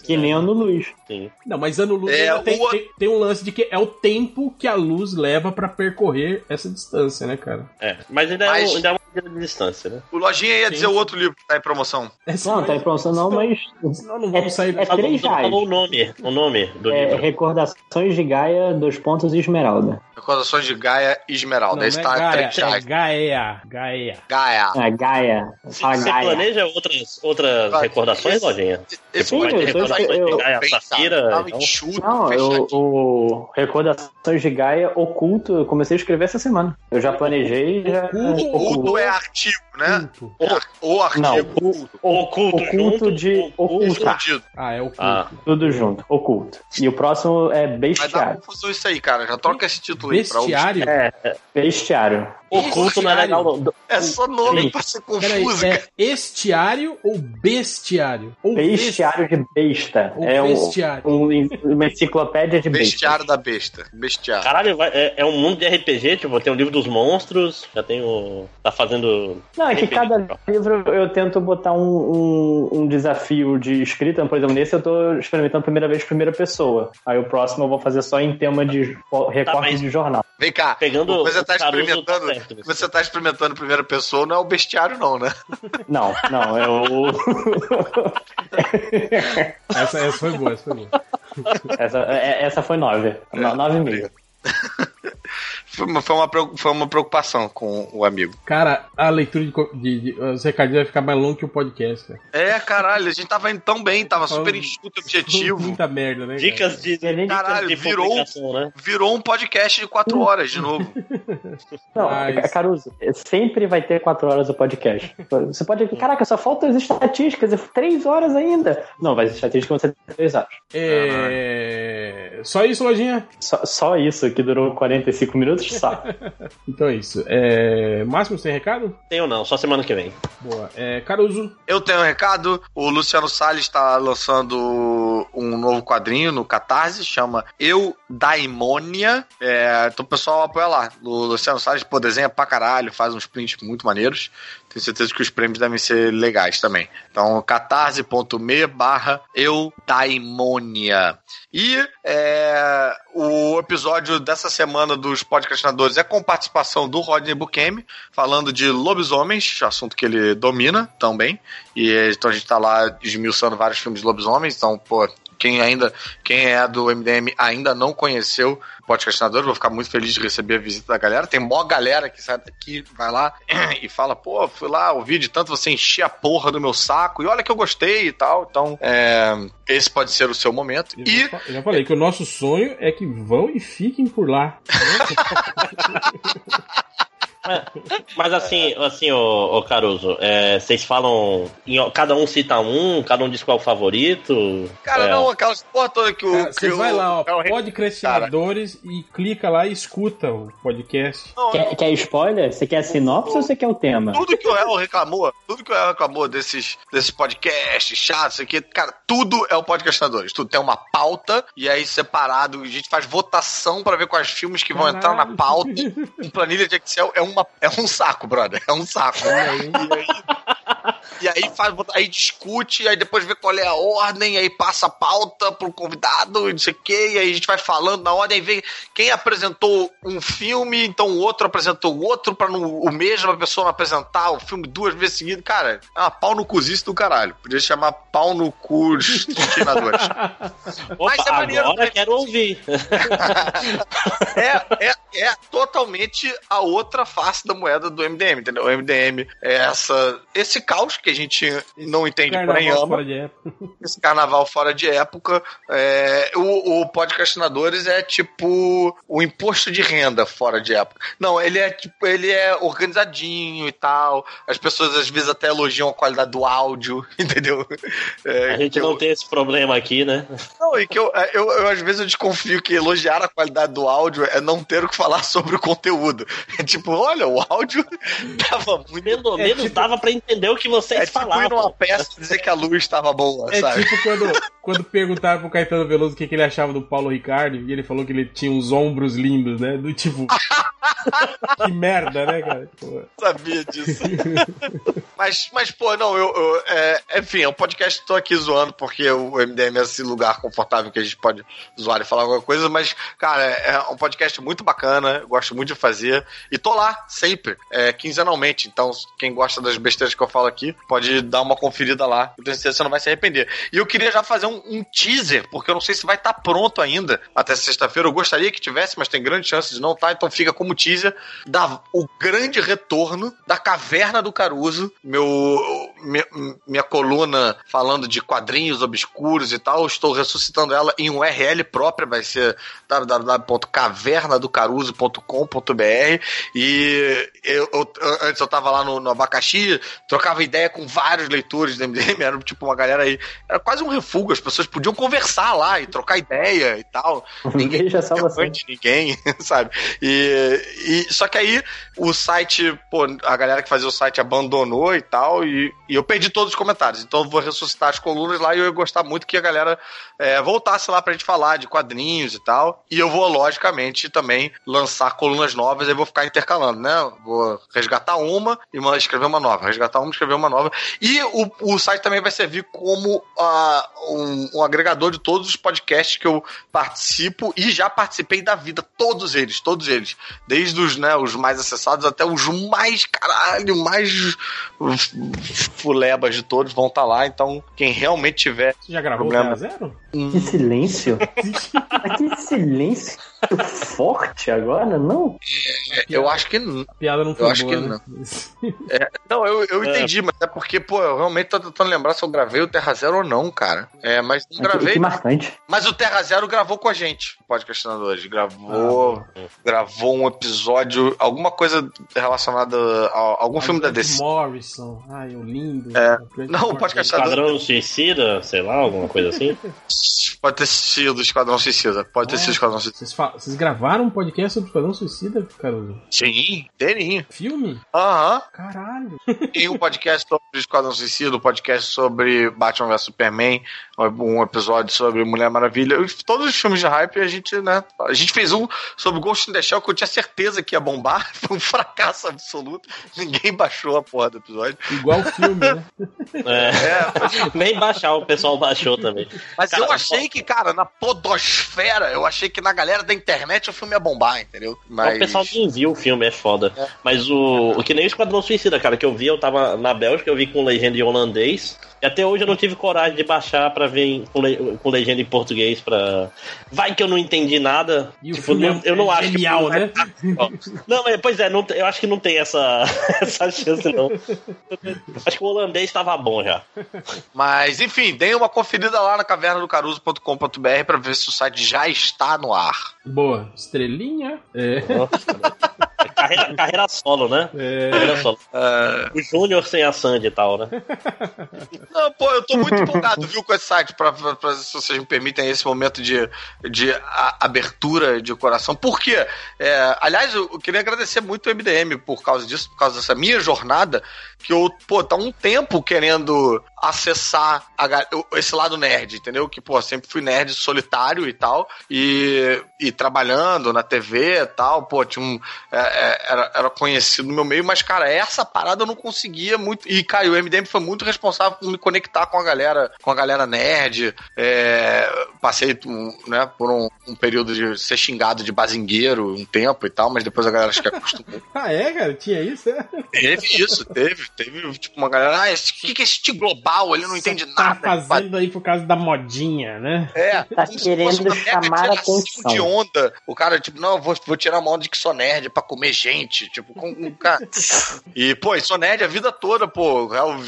que nem ano luz. Sim. Não, mas ano-luz É, ainda tem, o- tem, tem um lance de que é o tempo que a luz leva pra percorrer essa distância, né, cara? É, mas ainda, Mas- É, um, ainda é uma medida de distância, né? O Lojinha ia Sim. dizer o outro livro que tá em promoção. Não, tá em promoção não, mas. Senão não vamos sair É Falou, três reais. falou o nome, o nome do É, livro. recordações de Gaia, dois pontos e Esmeralda. Recordações de Gaia e Esmeralda. Não, Esse não tá é a Gaia, três é reais. Gaia, Gaia. Gaia. Ah, Gaia. Fala Você Gaia. planeja outras, outras Vai. recordações, Lojinha? Esse Sim, vai ter eu tô- recordações eu- de Gaia bem, Safira? tava então? enxuto, Não, eu, o Recordações de Gaia oculto, eu comecei a escrever essa semana. Eu já planejei. Já, Oculto, Oculto é artigo, né? Culto. O artigo. Não, oculto. Oculto, Oculto junto, de oculto. Ah, é o culto. Ah. Tudo junto, oculto. E o próximo é Vai dar bestiário. confusão isso aí, cara. Já troca esse título aí pra outro. Bestiário? É, bestiário. Oculto não é legal, não. Do- É só nome Sim. pra ser confuso, é cara. estiário ou bestiário? Ou Bestiário de besta. Ou É um, bestiário. um- uma enciclopédia de besta. Bestiário da besta. Bestiário. Caralho, vai- é, é um mundo de RPG, tipo, tem o livro dos monstros, já tem o. tá fazendo. Não, é que RPG. cada livro eu tento botar um, um, um desafio de escrita. Por exemplo, nesse eu tô experimentando a primeira vez primeira pessoa. Aí o próximo eu vou fazer só em tema de fo- recorte mas- de jornal. Vem cá. Pegando você tá experimentando. Certo, você. você tá experimentando primeira pessoa, não é o bestiário, não, né? Não, não, é o. <laughs> Essa, essa foi boa, essa foi boa. essa, é- essa foi nove. No- Nove e meio. <laughs> Foi uma, foi, uma, preocupação com o amigo. Cara, a leitura de, de, de os recadinhos vai ficar mais longo que o podcast, cara. É, caralho, a gente tava indo tão bem, tava super enxuto, objetivo. Muita merda, né? cara? Dicas de. Dicas Caralho, de virou- né? Virou um podcast de quatro horas de novo. <laughs> Não, Mas- Caruso, sempre vai ter quatro horas o podcast. Você pode. Caraca, só faltam as estatísticas, é três horas ainda. Não, mas as estatísticas vão ser três horas. É... Só isso, Lojinha? Só, só isso, que durou 45 minutos, só. <laughs> Então é isso. É... Máximo, sem recado? Tenho não, só semana que vem. Boa. É... Caruso. Eu tenho um recado. O Luciano Salles está lançando um novo quadrinho no Catarse, chama Eu Daimônia. É, então o pessoal apoia lá. O Luciano Salles, pô, desenha pra caralho, faz uns prints muito maneiros. Tenho certeza que os prêmios devem ser legais também. Então, catarse.me barra Eu Daimônia. E é, o episódio dessa semana dos podcastinadores é com participação do Rodney Bukemi, falando de lobisomens, assunto que ele domina também. E então a gente tá lá esmiuçando vários filmes de lobisomens. Então, pô, quem ainda, quem é do MDM ainda não conheceu o podcastinador, vou ficar muito feliz de receber a visita da galera. Tem mó galera que sai daqui, vai lá <clears throat> e fala, pô, fui lá, ouvi de tanto você encher a porra do meu saco, e olha que eu gostei e tal. Então, é, esse pode ser o seu momento. Eu E já já falei que o nosso sonho é que vão e fiquem por lá. <laughs> Mas assim, assim, ô, ô Caruso, é, vocês falam. em- cada um cita um, cada um diz qual é o favorito. Cara, É. não, aquelas porra toda que o. Cara, que você o- vai lá, ó, é o podcastinadores e clica lá e escuta o podcast. Não, Quer, quer spoiler? Você quer sinopse ou você quer o tema? Tudo que o El reclamou, tudo que o El reclamou desses, desses podcasts chatos, isso aqui, cara, tudo é o podcastadores. Tudo tem uma pauta e aí separado, a gente faz votação pra ver quais filmes que vão entrar na Caralho. pauta. Um planilha de Excel é, uma, é um saco, brother. É um saco. E aí, e aí faz, aí discute, aí depois vê qual é a ordem, aí passa a pauta pro convidado, e não sei o quê, e aí a gente vai falando na ordem, aí vê quem apresentou um filme, então o outro apresentou o outro, pra não, o mesmo a pessoa não apresentar o filme duas vezes seguidas. Cara, é uma pau no cozice do caralho. Podia chamar pau no cu treinadores. Opa, Mas é maneiro, agora né? quero ouvir. <laughs> é, é, é totalmente a outra face da moeda do MDM, entendeu? O MDM é essa, esse caos que a gente não entende, Carnaval porém ama. fora de época. <laughs> Esse carnaval fora de época. É, o, o podcastinadores é tipo o imposto de renda fora de época. Não, ele é tipo, ele é organizadinho e tal. As pessoas às vezes até elogiam a qualidade do áudio, <laughs> entendeu? É, A gente não eu- tem esse problema aqui, né? Não, e que eu, é, eu, eu, às vezes eu desconfio que elogiar a qualidade do áudio é não ter o que falar <laughs> sobre o conteúdo. É tipo, olha, o áudio <laughs> tava muito. Pelo É menos tipo- dava pra entender o que vocês É tipo ir falavam. numa peça e dizer que a luz estava boa, É sabe? tipo quando, quando perguntaram pro Caetano Veloso o que, que ele achava do Paulo Ricardo e ele falou que ele tinha uns ombros lindos, né? Do tipo. <laughs> que merda, né, cara? Pô. sabia disso. <laughs> mas, mas, pô, não, eu. eu- é, enfim, é um podcast tô aqui zoando, porque o MDM é esse lugar confortável que a gente pode zoar e falar alguma coisa, mas, cara, é um podcast muito bacana, gosto muito de fazer. E tô lá, sempre, é, quinzenalmente. Então, quem gosta das besteiras que eu falo aqui, pode dar uma conferida lá. Eu tenho certeza que você não vai se arrepender. E eu queria já fazer um, um teaser, porque eu não sei se vai estar pronto ainda até sexta-feira. Eu gostaria que tivesse, mas tem grande chance de não estar, então fica como teaser da, o grande retorno da Caverna do Caruso, meu, minha, minha coluna falando de quadrinhos obscuros e tal. Estou ressuscitando ela em um URL própria, vai ser www.cavernadocaruso.com.br. E eu, eu- antes eu tava lá no, no abacaxi, trocava ideia com vários leitores do MDM, era tipo uma galera aí. Era quase um refúgio, as pessoas podiam conversar lá e trocar ideia e tal. <laughs> Ninguém você. fã de ninguém, <laughs> sabe? E, e- só que aí o site, pô, a galera que fazia o site abandonou e tal, e, e eu perdi todos os comentários. Então eu vou ressuscitar as colunas lá e eu ia gostar muito que a galera é, voltasse lá pra gente falar de quadrinhos e tal. E eu vou, logicamente, também lançar colunas novas, aí vou ficar intercalando, né? Vou resgatar uma e escrever uma nova, resgatar uma e escrever uma nova. E o, o site também vai servir como ah, um, um agregador de todos os podcasts que eu participo e já participei da vida, todos eles, todos eles. Desde os, né, os mais acessados até os mais, caralho, mais fulebas de todos vão estar lá. Então, quem realmente tiver Você já gravou Problema. o Terra Zero? Que silêncio. Que silêncio forte agora, não? Eu acho que não. A piada não foi Eu acho boa, que né? <laughs> Não, eu, eu É. entendi, mas é porque, pô, eu realmente tô tentando lembrar se eu gravei o Terra Zero ou não, cara. É, mas não Que, gravei. que marcante. Mas o Terra Zero gravou com a gente, o podcastinadores. Gravou, gravou um episódio, alguma coisa relacionada a algum filme da DC. Morrison. Ai, o lindo. É. Não, o podcastador Esquadrão Suicida, sei lá, alguma coisa assim. <laughs> pode ter sido Esquadrão Suicida. Pode ter sido Esquadrão Suicida. Vocês, vocês gravaram um podcast sobre Esquadrão Suicida, Caruso? Sim, inteirinho. Filme? Aham. Caralho. Tem um podcast sobre Esquadrão Suicida, um podcast sobre Batman vs Superman, um episódio sobre Mulher Maravilha. Todos os filmes de hype a gente, né? A gente fez um sobre Ghost in the Shell que eu tinha certeza que ia bombar. <laughs> Foi um fracasso absoluto. Ninguém baixou a porra do episódio. Igual o filme, né? <laughs> É. É, Nem baixar, o pessoal baixou também. mas Cara, eu achei que, cara, na podosfera, eu achei que na galera da internet o filme ia bombar, entendeu? Mas... O pessoal nem viu o filme, é foda. Mas o, o que nem o Esquadrão Suicida, cara, que eu vi, eu tava na Bélgica, eu vi com legenda em holandês. E até hoje eu não tive coragem de baixar pra ver em- com, le- com legenda em português pra. Vai que eu não entendi nada. E o tipo, filme eu, é- eu não é acho genial, que. né? Não, mas, pois é, não, eu acho que não tem essa, <laughs> essa chance, não. Acho que o holandês tava bom já. Mas, enfim, deem uma conferida lá na cavernadocaruso.com.br pra ver se o site já está no ar. Boa. Estrelinha. É. Carreira, carreira solo, né? é. Carreira solo. É, O Júnior sem a Sandy e tal, né? <laughs> Não, pô, eu tô muito empolgado, viu, com esse site, pra, pra- pra- se vocês me permitem esse momento de, de a- abertura de coração. Por quê? É, aliás, eu, eu queria agradecer muito o MDM por causa disso, por causa dessa minha jornada, que eu, pô, tá um tempo querendo acessar a esse lado nerd, entendeu? Que, pô, sempre fui nerd solitário e tal, e, e trabalhando na TV e tal, pô, tinha um, é, é, era, era conhecido no meu meio, mas, cara, essa parada eu não conseguia muito. E, cara, o MDM foi muito responsável por me conectar com a galera, com a galera nerd. É, passei né, por um, um período de ser xingado de bazingueiro um tempo e tal, mas depois a galera acho que acostumou. <laughs> Ah, é, cara? Tinha isso? É? teve isso, teve. Teve, tipo, uma galera, ah, esse, que, que é esse global? Ele não entende Tá nada. fazendo aí por causa da modinha, né? É, Tá querendo chamar geração atenção. de onda. O cara, tipo, não, eu vou, vou tirar uma onda de que sou nerd pra comer gente. Tipo, com, com cara. E, pô, e sou nerd a vida toda, pô. Eu-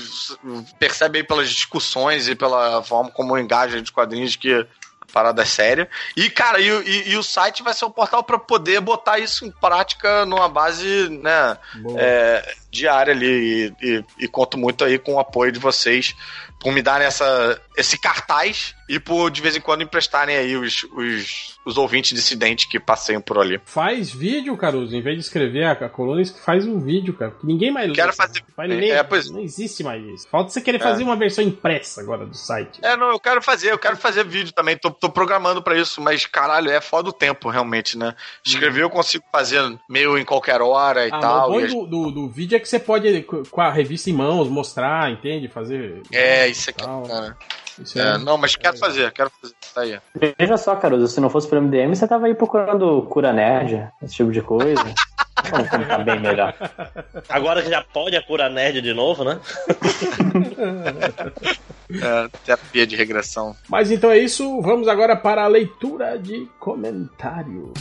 Percebe aí pelas discussões e pela forma como eu engajo de quadrinhos que a parada séria. E, cara, e, o- e- e o site vai ser um portal pra poder botar isso em prática numa base, né, é, diária ali. E, e- e conto muito aí com o apoio de vocês por me darem essa, esse cartaz e por de vez em quando emprestarem aí os, os, os ouvintes dissidentes que passeiam por ali. Faz vídeo, Caruso. Em vez de escrever a, a coluna, faz um vídeo, cara. Que ninguém mais lê. Quero cara. fazer- Vai é, ler. é, pois- Não existe mais isso. Falta você querer fazer uma versão impressa agora do site. É, não, eu quero fazer, eu quero fazer vídeo também, tô, tô programando pra isso, mas caralho, é foda o tempo, realmente, né? Escrever eu consigo fazer meio em qualquer hora e Ah, tal. o bom do, do, do vídeo é que você pode, co- com a revista em mãos, mostrar, entende? Fazer. É, isso aqui, Tal. cara. É, é- não, mas quero fazer, quero fazer. Tá aí. Veja só, Caruso, se não fosse pro MDM, você tava aí procurando cura nerd, esse tipo de coisa. <laughs> Vamos tentar bem melhor. Agora que já pode a cura nerd de novo, né? <laughs> É, terapia de regressão. Mas então é isso. Vamos agora para a leitura de comentário.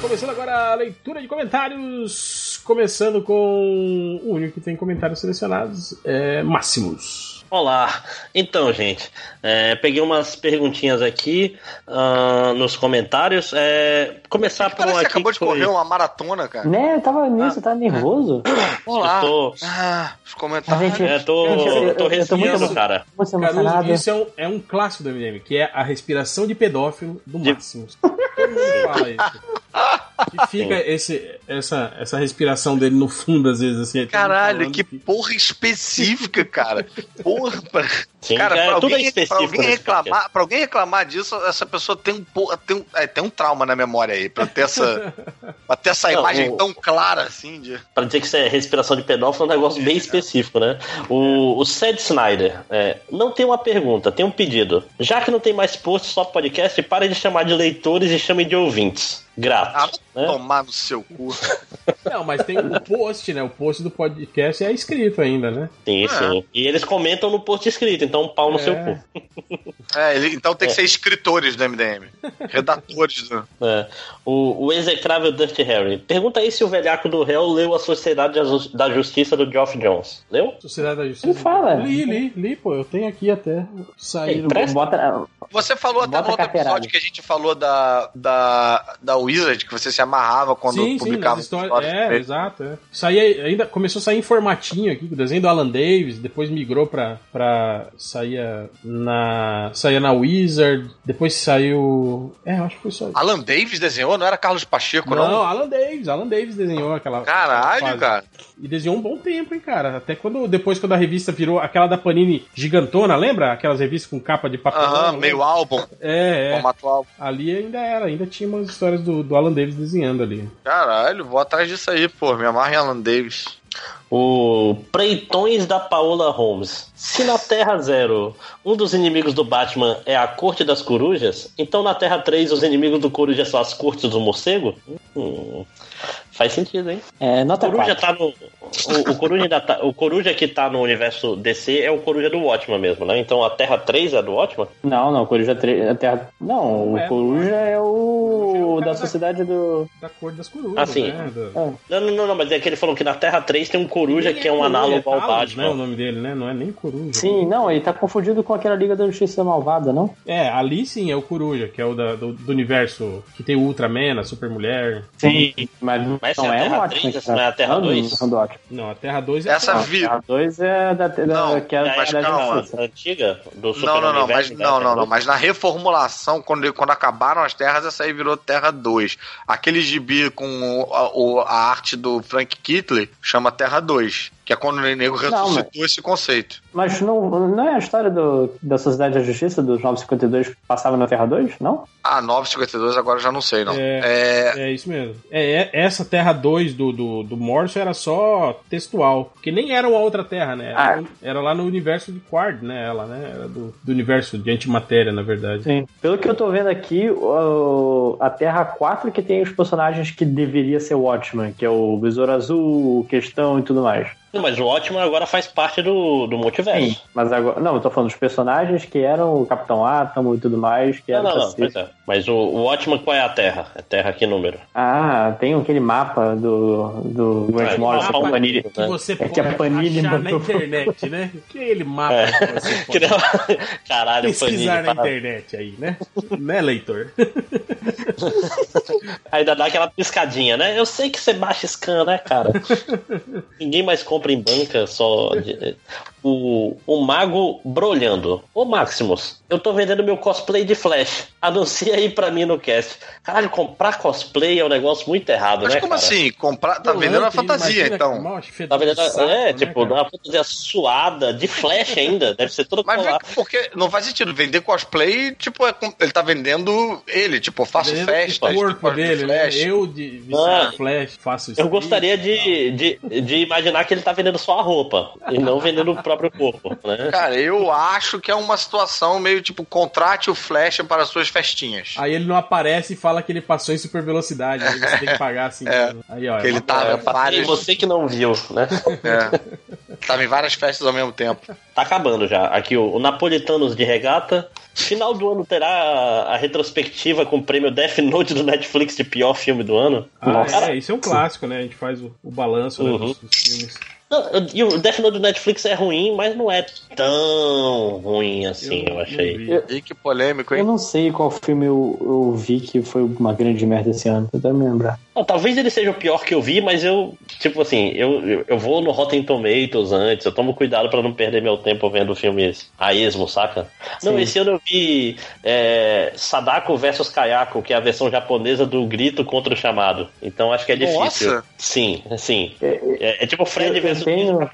Começando agora a leitura de comentários. Começando com o único que tem comentários selecionados, é Máximos. Olá, então, gente, é, peguei umas perguntinhas aqui ah, nos comentários. É, começar por Parece um aqui acabou de correr uma maratona, cara. Né, eu tava nisso, tava nervoso. Olá. Eu tô, Ah, os A comentários. gente, é, tô, Gente, eu- eu- tô eu tô muito resfriando, emo- cara. Caruso, emocionado. isso é um, é um clássico do MDM, que é a respiração de pedófilo do De- Máximos. <laughs> Mundo fala isso. Que fica esse, essa, essa respiração dele no fundo, às vezes, assim. mundo Caralho, falando que porra específica, cara. Porra, pra... Sim, cara, é, pra, tudo é alguém, pra, específico alguém reclamar, pra alguém reclamar disso, essa pessoa tem um, tem um, é, tem um trauma na memória aí, pra ter essa, <laughs> pra ter essa Não, imagem o- tão clara assim de. Pra dizer que isso é respiração de pedófilo é um negócio bem específico, né? O, o Sed Snyder é, não tem uma pergunta, tem um pedido. Já que não tem mais post, só podcast, pare de chamar de leitores e chame de ouvintes. Ah, Grato. né? tomar no seu cu. <laughs> Não, mas tem o post, né? O post do podcast é escrito ainda, né? Sim, sim. E eles comentam no post escrito, então pau no É. seu cu. É, ele- então tem que ser escritores do MDM. Redatores do. <laughs> É. O, o execrável Dusty Harry. Pergunta aí se o velhaco do réu leu a Sociedade da Ju- da Justiça do Geoff Jones. Leu? Sociedade da Justiça. Ele fala. Li, li, li, pô. Eu tenho aqui até. Presta- Bota, Você falou até Bota no outro carteirada. episódio que a gente falou da, da, da Wizard, que você se amarrava quando Sim, sim, publicava nas histórias. histórias É, dele. exato. É. Saía, ainda começou a sair em formatinho aqui, o desenho do Alan Davis, depois migrou pra. pra saía na. saía na Wizard, depois saiu. É, acho que foi só. Alan Davis desenhou, não era Carlos Pacheco, não? Não, Alan Davis, Alan Davis desenhou aquela. Caralho, fase. cara. E desenhou um bom tempo, hein, cara. Até quando depois quando a revista virou aquela da Panini gigantona, lembra? Aquelas revistas com capa de papel. Aham, meio álbum, É, é. formato álbum. Ali ainda era, ainda tinha umas histórias do, do Alan Davis desenhando ali. Caralho, vou atrás disso aí, pô. Me amarra em Alan Davis. O Preitões da Paola Holmes. Se na Terra Zero um dos inimigos do Batman é a Corte das Corujas, então na Terra 3 os inimigos do Coruja são as Cortes do Morcego? Hum, faz sentido, hein? é, O nota Coruja 4. tá no. O, o Coruja ainda tá- o Coruja que tá no universo DC é o Coruja do Watchman mesmo, né? Então a Terra 3 é do Watchman? Não, não, o Coruja 3. A Terra... Não, É, o Coruja é o. cara da da- sociedade do. Da cor das corujas, Ah, sim. né? É. Não, não, não, não, mas é que ele falou que na Terra 3 tem um Coruja que é um Coruja, análogo ao né? O Batman. nome dele, né? Não é nem coruja. Sim, não, ele tá confundido com aquela Liga da Justiça Malvada, não? É, ali sim é o coruja, que é o da- do, do universo que tem o Ultraman, a Supermulher. Sim. Mas, Mas não se é a é Terra um ótimo. 3, não é a Terra 2? Não, a Terra 2 é Essa a- vi... A 2 é da, da, Não, que é Da mas da calma. Antiga do Super Não, não, não, mas não, né? não, não, mas na reformulação, quando, quando acabaram as terras, essa aí virou Terra 2. Aquele gibi com o- a, o- a arte do Frank Kitley chama Terra 2. Que é quando o nego ressuscitou esse conceito. Mas não, não é a história do, da Sociedade da Justiça, dos 952 que passava na Terra 2, não? Ah, 952 agora eu já não sei, não. É, É, é isso mesmo. É, é- essa Terra 2 do, do, do Morrison era só textual. Porque nem era uma outra Terra, né? Era, Ah. era lá no universo de Quard, né? Ela, né? Era do, do universo de antimatéria, na verdade. Sim. Pelo que eu tô vendo aqui, o- a Terra 4 que tem os personagens que deveria ser o Watchman, que é o Besouro Azul, o Questão e tudo mais. Mas o ótimo agora faz parte do, do multiverso. Sim, mas agora. Não, eu tô falando dos personagens que eram o Capitão Átomo e tudo mais, que Não, era não, não, pois é. Mas o, o ótimo qual é a Terra? É Terra que número? Ah, tem aquele mapa do, do Grant É, Morrison Panini. Que você É que pode a Panini achar na botou- internet, né? Que é aquele mapa É. que você <laughs> pode Que <laughs> Caralho, pesquisar Panini. na para- internet aí, né? né, leitor? <laughs> Ainda dá aquela piscadinha, né? Eu sei que você baixa scan, né, cara? Ninguém mais compra em banca só. de- O, o Mago Brolhando. Ô Maximus, eu tô vendendo meu cosplay de Flash. Anuncia aí pra mim no cast. Caralho, comprar cosplay é um negócio muito errado, Mas né? como cara? assim? Comprar, tá vendendo a fantasia, então. Tá vendendo, é, né, tipo, uma fantasia suada, de Flash ainda. Deve ser todo Mas vê colado. que- porque não faz sentido. Vender cosplay, tipo, é com- ele tá vendendo ele. Tipo, eu faço festas. O corpo tipo, dele, né? flash. Eu de vestido Ah. de Flash faço isso. Eu gostaria de, de, de imaginar que ele tá vendendo só a roupa e não vendendo o próprio corpo, né? Cara, eu acho que é uma situação meio tipo, contrate o Flash para suas festinhas. Aí ele não aparece e fala que ele passou em super velocidade. Aí você tem que pagar assim. <laughs> É. Aí, ó. Que ele tá É, em várias, Você que não viu, né? é, tava em várias festas ao mesmo tempo. Tá acabando já. Aqui o, o Napolitanos de Regata. Final do ano terá a, a retrospectiva com o prêmio Death Note do Netflix de pior filme do ano. Ah, Cara, é, isso é um clássico, né? A gente faz o, o balanço né, Uhum. dos, dos filmes. Não, eu- e o Death Note do Netflix é ruim, mas não é tão ruim assim, eu, não achei. vi. E que polêmico, Eu hein? não sei qual filme eu, eu vi que foi uma grande merda esse ano, tentando me lembrar. Não, talvez ele seja o pior que eu vi, mas eu, tipo assim, eu, eu, eu vou no Rotten Tomatoes antes, eu tomo cuidado pra não perder meu tempo vendo filmes a esmo, saca? Não, Sim. esse ano eu vi é, Sadako versus Kayako, que é a versão japonesa do grito contra o chamado. Então acho que é difícil. Nossa! Sim, sim. É, é tipo Fred Eu- eu versus tenho-.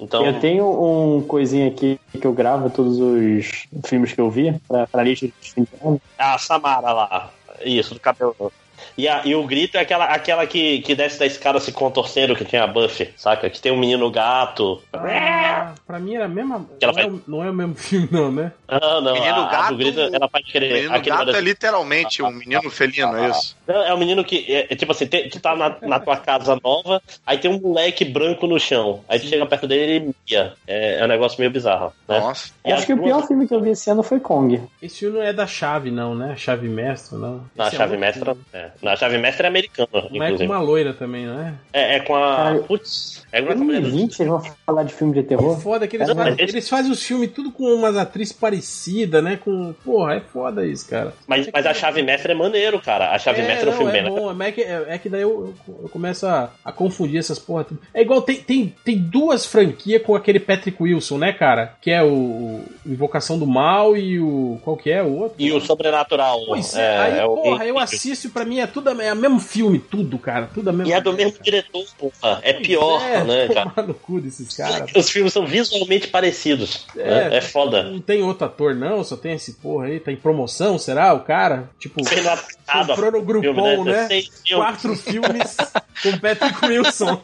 Então, Eu tenho um coisinha aqui que eu gravo todos os filmes que eu vi pra, pra lista de fim de ano. a Samara lá. Isso, do cabelo. E, a- e o grito é aquela, aquela que, que desce da escada se contorcendo, que tinha a Buffy, saca? Que tem um menino gato. Ah, pra mim era a mesma. Não é, vai- o- não é o mesmo filme, não, né? Não, não. Menino a, a gato- do grito, ela O querer. menino aquele gato é literalmente um menino felino, é isso? Não, é um menino que, é, é tipo assim, tem- tu tá na, na tua casa nova, aí tem um moleque branco no chão. Aí tu chega perto dele e ele mia. É, é um negócio meio bizarro. Né? Nossa. E Acho que o pior filme que eu vi esse ano foi Kong. Esse filme não é da chave, não, né? Chave mestra, não. Na Esse é chave outro mestra. É. Na chave mestra é americana, Mas é com inclusive. uma loira também, não é? É, é com a. Cara, Putz, é com a mulher do- 2020 vocês vão falar de filme de terror? Foda que eles, Não, fazem, esse- eles fazem os filmes tudo com umas atrizes parecidas, né? Com. Porra, é foda isso, cara. Mas, mas a chave mestra é maneiro, cara. A chave é, mestra é um não, filme é bem bom, é, que, é, é que daí eu, eu- eu começo a, a confundir essas porra. É igual, tem, tem, tem duas franquias com aquele Patrick Wilson, né, cara? Que é o, o Invocação do Mal e o. Qual que é o outro? E o sobrenatural. Pois é, aí, é o- porra, eu assisto e pra mim é tudo é o mesmo filme, tudo, cara. Tudo a mesma E é do mesmo diretor, porra. É pior, é, né, <laughs> cara? no cu desses caras. Os filmes são visualmente parecidos. É, é foda. Não tem outro ator, não, só tem esse porra aí. Tá em promoção, será? O cara? Tipo, Sendo atacado comprou no né? Filmes. Quatro filmes com Patrick Wilson.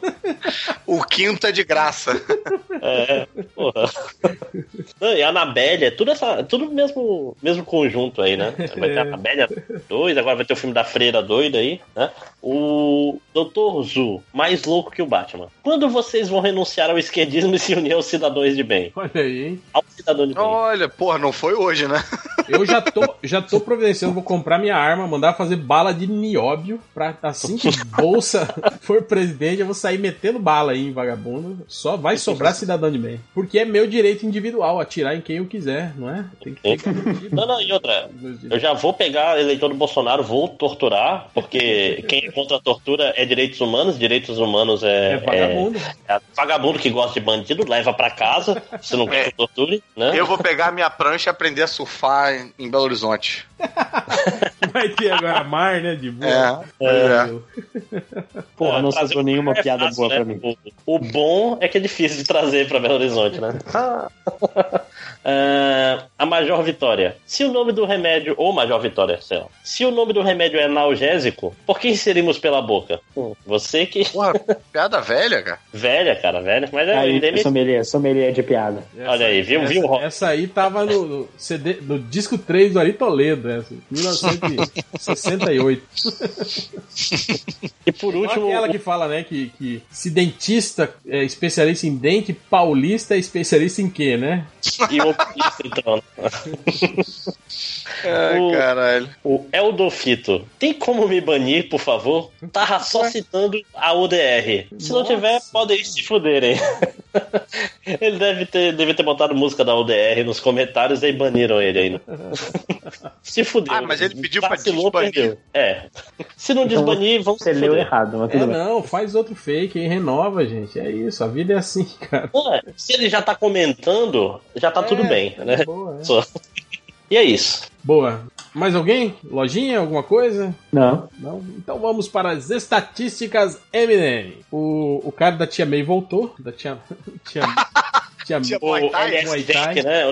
O quinto é de graça. É, porra. Não, e a Anabelle, é tudo, essa, tudo mesmo, mesmo conjunto aí, né? Vai ter a Anabelle 2, agora vai ter o filme da Freira doida aí, né? O Dr. Zu, mais louco que o Batman. Quando vocês vão renunciar ao esquerdismo e se unir aos cidadãos de bem? Olha aí, hein? Ao cidadão de bem. Olha, porra, não foi hoje, né? <laughs> Eu já tô, já tô providenciando, vou comprar minha arma, mandar fazer bala de nióbio, pra assim que Bolsa <laughs> for presidente, eu vou sair metendo bala aí em vagabundo. Só vai sobrar cidadão de bem. Porque é meu direito individual atirar em quem eu quiser, não é? Tem que ter Não, não, e outra, eu já vou pegar eleitor do Bolsonaro, vou torturar, porque quem é contra a tortura é direitos humanos, direitos humanos é. É vagabundo. É, é vagabundo que gosta de bandido, leva pra casa, se não quer que eu torture, né? Eu vou pegar minha prancha e aprender a surfar em- Belo Horizonte. <laughs> Vai ter agora mar, né? De boa. É, É. Porra, não Trazer sobrou nenhuma é piada fácil, boa né? pra mim. O, o bom é que é difícil de trazer pra Belo Horizonte, né? <laughs> Ah, <laughs> a Major Vitória. Se o nome do remédio, ou Major Vitória, sei lá. Se o nome do remédio é analgésico, por que inserimos pela boca? Hum, Você que. Porra, piada velha, cara. Velha, cara, velha. Mas é Aí, endêmico. sommelier, sommelier de piada. Essa- Olha aí, viu, essa, viu, Rob? Essa aí tava no, no CD, no disco 3 do Ari Toledo, essa, 1968. <laughs> E por último, Aquela que fala, né, que, que se dentista é especialista em dente, paulista é especialista em quê, né? e o então. <laughs> Ai, O- caralho. O Eldofito. Tem como me banir, por favor? Tava só citando a ODR. Se não Nossa. tiver, podem se fuderem. <laughs> Ele deve ter, deve ter botado música da ODR nos comentários e aí baniram ele ainda. <laughs> Se fudeu. Ah, mas ele pediu pra Vacilou, desbanir. perdeu. É. Se não desbanir, vamos Você se leu fuder. errado, mas É, tudo bem. não, faz outro fake aí, renova, gente. É isso, a vida é assim, <laughs> cara. Não é. Se ele já tá comentando, já tá tudo É, bem, né? Boa, é. Só. E é isso. Boa. Mais alguém? Lojinha? Alguma coisa? Não. Não? Então vamos para as estatísticas Eminem. O, o cara da Tia May voltou. Da Tia. <laughs> Tia, tia, Tia O Muay Thai? Muay Thai. Né?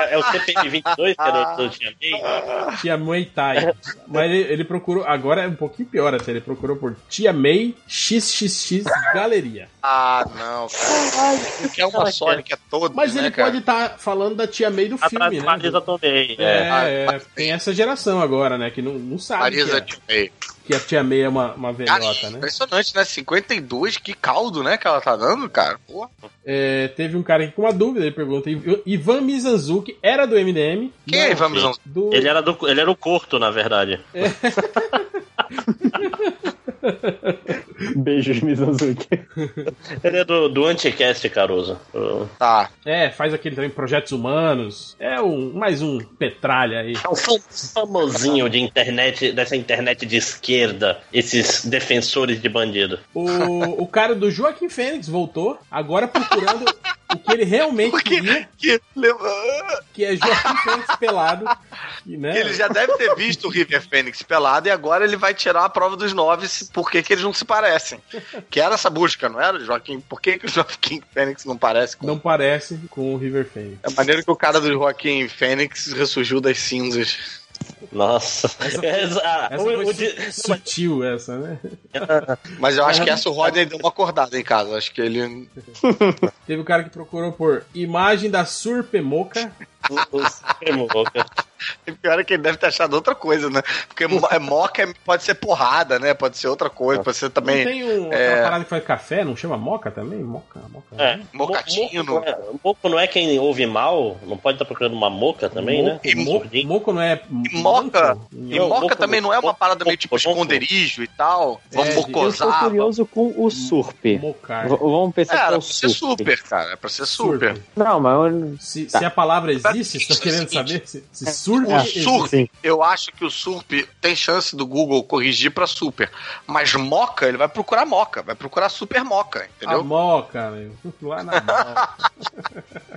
É- É o CPM 22 que era o do Tia May. Tia Muay Thai. Mas ele, ele procurou. Agora é um pouquinho pior até. Ele procurou por Tia May XXX Galeria. Ah, não, cara. Ele quer uma só, ele quer todos, Mas né, ele cara? pode estar falando da Tia May do Atrás filme, né? Marisa também. É, É. é, tem essa geração agora, né? Que não, não sabe Marisa que, é, Timei. Que a Tia May é uma, uma Cara, velhota, né? impressionante, né? 52, que caldo, né, que ela tá dando, cara. Porra. É, teve um cara aqui com uma dúvida, ele pergunta: Ivan Mizanzuki era do MDM? Quem é Ivan. Mizanzuki? Do... Ele era, do, ele era o curto, na verdade. <laughs> Beijos, Mizanzuki. <laughs> Ele é do, do Anticast, Caruso. Tá. É, faz aquele também Projetos Humanos. É um, mais um petralha aí. É um fam- famosinho de internet, dessa internet de esquerda, esses defensores de bandido. O, o cara do Joaquim Fênix voltou, agora procurando o que ele realmente Porque queria, que, leva- que é Joaquim Fênix pelado. Que, né? ele já deve ter visto o River Phoenix pelado e agora ele vai tirar a prova dos nove se- por que que eles não se parecem. Que era essa busca, não era, Joaquim? Por que, que o Joaquim Fênix não parece com. Não parece com o River Phoenix. É maneiro que o cara do Joaquim Fênix ressurgiu das cinzas. Nossa. Essa Essa- Essa o- foi o sutil, essa, né? <laughs> Mas eu acho que essa o Rodney deu uma acordada em casa. Acho que ele. Teve o cara que procurou por imagem da Surpemoca. O-. O pior é que ele deve ter achado outra coisa, né? Porque mo- é moca é- pode ser porrada, né? Pode ser outra coisa, pode ser Não também. tem um, é- aquela parada que faz café, não chama moca também? Moca, moca. É. né? Mocatino. Mo- Moco não é- Moco não é quem ouve mal? Não pode estar procurando uma moca também, né? Moco, moco, Surdinho. moco não é. E moca, moco? e Não, moca moco- também não é uma moco- parada meio tipo moco. esconderijo e tal. Vamos É, de- Eu mocosar. curioso com o surp. Mocar. V- Vamos É, pensar era com pra o ser surp. super, cara. É pra ser super. Não, mas. Se, Tá. se a palavra existe, você tá querendo saber se, se surf O existe. surf, sim. eu acho que o surf tem chance do Google corrigir pra super. Mas moca, ele vai procurar moca, vai procurar super moca, A entendeu? moca, meu. Lá na moca.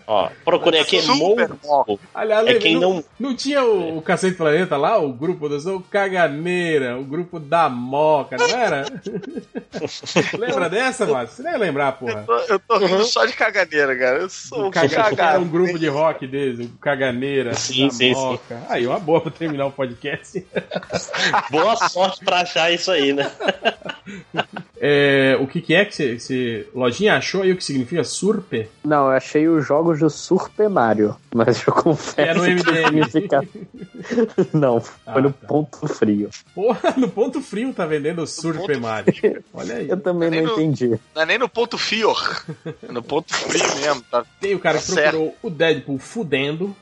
<laughs> Ó, procurei aqui Super Moco. Aliás, É quem não, não- não tinha o, o Cacete Planeta lá, o grupo do o Caganeira, o grupo da Moca, não era? <laughs> Lembra dessa, Márcio? Você deve lembrar, porra. Eu tô rindo só de caganeira, cara. Eu sou O um Caga- Era cagado. um grupo de rock deles, o Caganeira, Sim, da sim, sim. Moca. Aí, uma boa pra terminar o podcast. <laughs> Boa sorte pra achar isso aí, né? <laughs> É, o que, que é que você, Lojinha achou aí o que significa surpe? Não, eu achei os jogos do Super Mario, <laughs> mas eu confesso É no que MDM. significa... <laughs> Não, foi Ah, no tá. ponto frio. Porra, <laughs> no ponto frio tá vendendo o surpe Mario. Olha aí. Eu também Nem não no- entendi. Não é nem no ponto fior. É no ponto frio mesmo, tá? Tem o cara que Tá certo. procurou o Deadpool fudendo.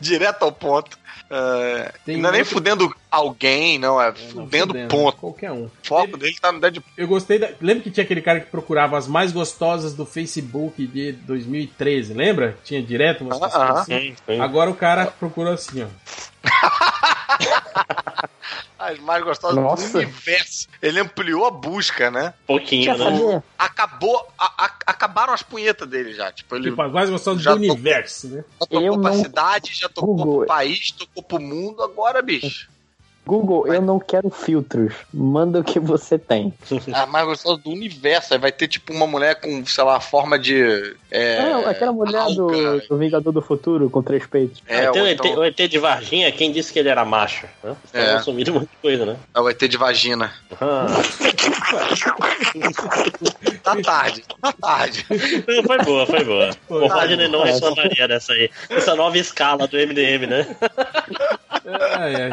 Direto ao ponto. É, Tem não é nem fudendo alguém, não, é Não, fudendo ponto. Qualquer um. O foco Teve- dele tá no Deadpool. Eu gostei da. Lembra que tinha aquele cara que procurava as mais gostosas do Facebook de 2013? Lembra? Tinha direto umas Ah, pessoas ah. assim. Sim, sim. Agora o cara procurou assim, ó. <laughs> As mais gostosas Nossa. do universo. Ele ampliou a busca, né? Pouquinho, Quer né? Acabou. a- a- acabaram as punhetas dele já. Tipo, ele Tipo, mais gostosa Já do universo, né? já tocou Eu pra não- cidade, já tocou Google. pro país, tocou pro mundo, agora, bicho. Google, eu não quero filtros. Manda o que você tem. A mais gostosa do universo. Aí vai ter, tipo, uma mulher com, sei lá, forma de. É, Não, aquela mulher do, do Vingador do Futuro com três peitos. É, ou o, ET, então, o ET de Varginha, quem disse que ele era macho? Né? É. assumindo um monte de coisa, né? é o ET de vagina. Ah. Tá tarde, tá tarde. foi boa, foi boa. Foi. O Rodney não É, reclamaria dessa aí. Essa nova escala do MDM, né? <laughs> Ai, ai.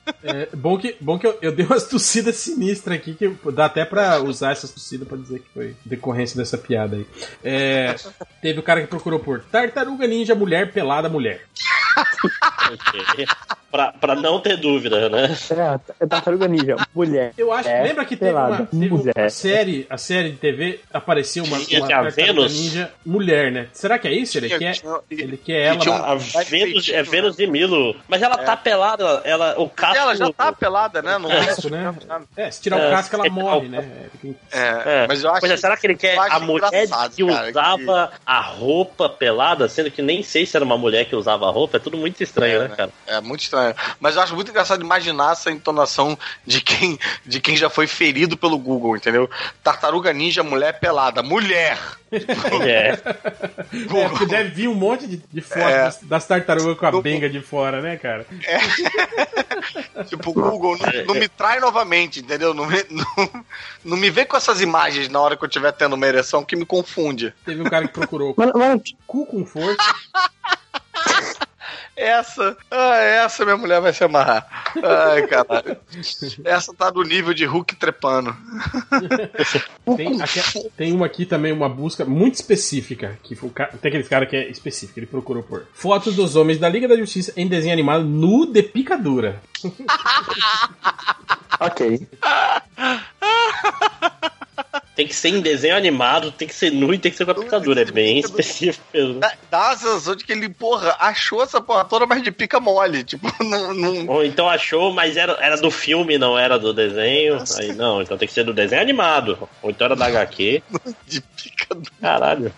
É, bom que, bom que eu, eu dei umas tossidas sinistras aqui, que dá até pra usar essas tossidas pra dizer que foi decorrência dessa piada aí. É, teve o cara que procurou por Tartaruga Ninja Mulher Pelada Mulher. Ok. <laughs> pra, pra não ter dúvida, né? É, é Tartaruga Ninja, mulher. Eu acho, É, lembra que teve pelada, uma teve uma série, a série de TV apareceu uma, Tinha uma Tartaruga Vênus? Ninja mulher, né? Será que é isso? Ele Tinha- quer, tinha- ele quer ela na- A é Vênus de Milo. Mas ela tá pelada, ela, o casco... Ela já tá pelada, né? Não tem casco, né? É, se tirar É, o casco ela é, morre, é, né? É, É. mas eu acho. Pois é, será que ele quer a mulher que usava a roupa pelada, sendo que nem sei se era uma mulher que usava a roupa? É tudo muito estranho, É, né, né? cara? É muito estranho. Mas eu acho muito engraçado imaginar essa entonação de quem, de quem já foi ferido pelo Google, entendeu? Tartaruga Ninja, mulher pelada. Mulher! É. <laughs> É, porque deve vir um monte de, de fotos É. das, das tartarugas com a benga de fora, né, cara? <laughs> Tipo, Google, não, não me trai novamente, entendeu? Não me, não, não me vê com essas imagens na hora que eu estiver tendo uma ereção que me confunde. Teve um cara que procurou cu com força. <laughs> Essa, ah, essa minha mulher vai se amarrar. Ai, caralho. Essa tá do nível de Hulk trepando. <laughs> Tem, aqui- tem uma aqui também, uma busca muito específica. Que tem aquele cara que é específico, ele procurou por fotos dos homens da Liga da Justiça em desenho animado nu de picadura. <laughs> ok. <laughs> Tem que ser em desenho animado, tem que ser nu e tem que ser com a picadura. É bem específico mesmo. Dá, dá a sensação de que ele, porra, achou essa porra toda, mas de pica mole. Tipo, <laughs> não. não- Ou então achou, mas era, era do filme, não era do desenho. Aí não, então tem que ser do desenho animado. Ou então era da HQ. <laughs> de pica Caralho.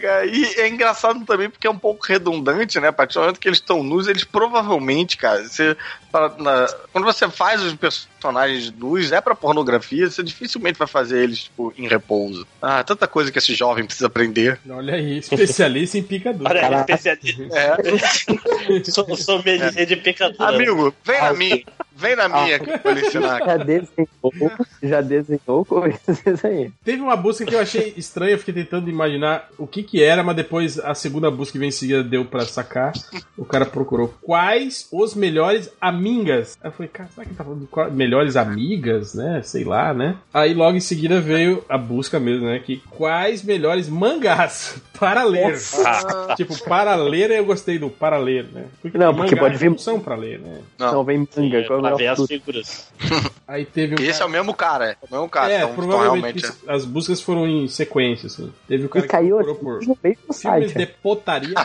Cara, e é engraçado também porque é um pouco redundante, né? A partir do momento que eles estão nus, eles provavelmente, cara, você, na- quando você faz os personagens nus, é pra pornografia, você dificilmente vai fazer eles, tipo, em repouso. Ah, tanta coisa que esse jovem precisa aprender. Olha aí, especialista em picadura. Olha, Caraca. especialista. É. <laughs> Sou, sou medicina de picadura. Amigo, vem na minha, vem na minha que eu vou lhe ensinar. Já desenhou, já desenhou coisas aí. Teve uma busca que eu achei estranha, eu fiquei tentando imaginar o que que era, mas depois a segunda busca que veio em seguida deu pra sacar. O cara procurou quais os melhores amigas. Aí eu falei, cara, será que ele tá falando de qual- melhores amigas, né? Sei lá, né? Aí logo em seguida veio a busca mesmo, né? Que quais melhores mangás <laughs> para ler. tipo, para ler eu gostei do para ler, né? Porque Não, porque mangás pode que vir- não são pra ler, né? Não. Não, vem manga. qual é pra ver as figuras. Aí teve um Esse é cara... o mesmo cara, é o mesmo cara. É, então, então provavelmente realmente. as buscas foram em sequência, assim. Teve o cara E caiu que procurou aqui por filmes site. de potaria. <laughs>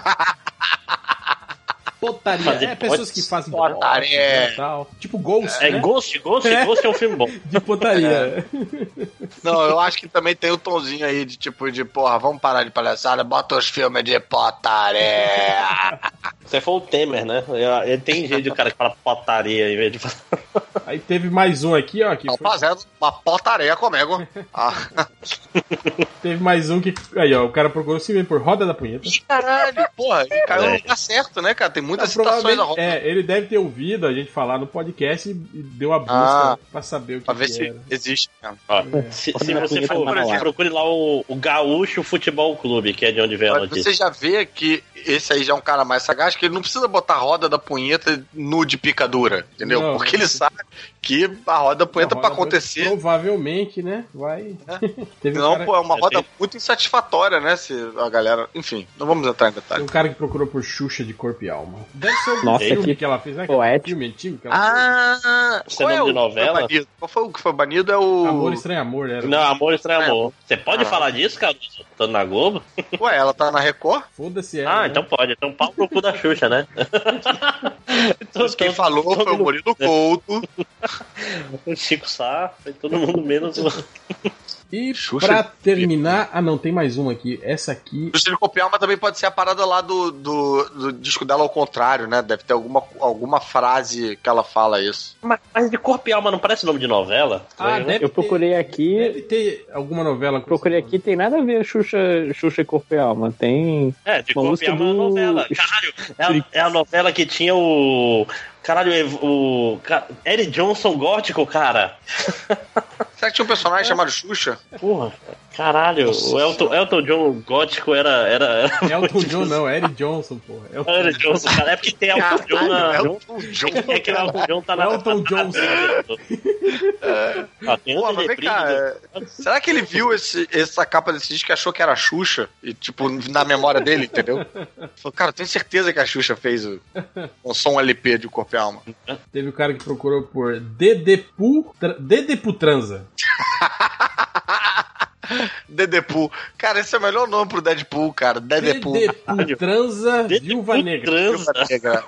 potaria. Fazer É, pessoas que fazem Potaria. potes e tal. Tipo Ghost, É né? Ghost, Ghost, É. Ghost é um filme bom. <laughs> De potaria. Não, eu acho que também tem o tomzinho aí de tipo de, porra, vamos parar de palhaçada, bota os filmes de potaria. <laughs> Você foi o Temer, né? Ele tem <laughs> jeito de cara que fala potaria em vez de falar. Aí teve mais um aqui, ó. Que foi- fazendo uma potaria comigo. <laughs> Ah, teve mais um que. Aí, ó. O cara procurou se por Roda da Punheta. caralho, porra, ele caiu É. no lugar certo, né, cara? Tem muitas citações provavelmente- da roda. é, ele deve ter ouvido a gente falar no podcast e deu a busca Ah. pra saber o que, Pra ver que se era. existe mesmo. Ó, se, se Olha, você for, procure lá o, o Gaúcho Futebol Clube, que é de onde vem a Mas notícia. você já vê que esse aí já é um cara mais sagaz, que ele não precisa botar a roda da punheta nu de picadura, entendeu? Não. Porque ele sabe que a roda punheta A pra roda acontecer. Provavelmente, né? Vai. <laughs> Teve um Não, cara- pô, é uma roda tenho- muito insatisfatória, né? Se a galera. Enfim, não vamos entrar em Tem detalhes. um cara que procurou por Xuxa de corpo e alma. Deve ser o Nossa, filme que que ela fez, né? poético. Filme antigo que ela Ah, é nome de novela? Qual foi o que foi banido? É o. Amor Estranho Amor, era. Não, amor estranho É. amor. Você pode Ah. falar disso, cara? Tô na Globo? <laughs> Ué, ela tá na Record? Foda-se ela. Ah, né? então pode. Então pau pro cu da Xuxa, né? Então, Quem falou foi o Murilo Couto. O <laughs> Chico Sá, foi todo mundo menos o. <laughs> E Xuxa pra terminar. Ah, não, tem mais uma aqui. Essa aqui. Justo de copiar, mas também pode ser a parada lá do, do, do disco dela ao contrário, né? Deve ter alguma, alguma frase que ela fala isso. Mas, mas de corpo e alma não parece nome de novela? Ah, né? deve Eu procurei ter, aqui, Deve ter alguma novela com procurei aqui, tem nada a ver Xuxa, Xuxa e Corpo e Alma. Tem. É, de Uma corpo e alma é uma do- novela. Caralho, é a, é a novela que tinha o. Caralho, o. Eric Johnson gótico, cara. <laughs> Será que tinha um personagem chamado Xuxa? Porra, caralho, o Elton, Elton John gótico era. era, era. <laughs> Elton John, não, Eric Johnson, porra. Elton, Eric Johnson, cara. É porque tem Elton John na. Elton <laughs> John. É que o Elton John tá na. Elton Johnson. Ah, tem Pô, mas vem cá, do- é, será que ele viu esse, essa capa desse disco e achou que era a Xuxa? E, tipo, na memória dele, entendeu? <laughs> Falou, cara, eu tenho certeza que a Xuxa fez o, um som LP de Corpo e Alma. Teve o cara que procurou por Dedepu, tra, Dedepu Transa. <laughs> Dedepool. Cara, esse é o melhor nome pro Deadpool, cara. Dedepool. Dedepu Transa Dedepu Viúva Negra. Transa.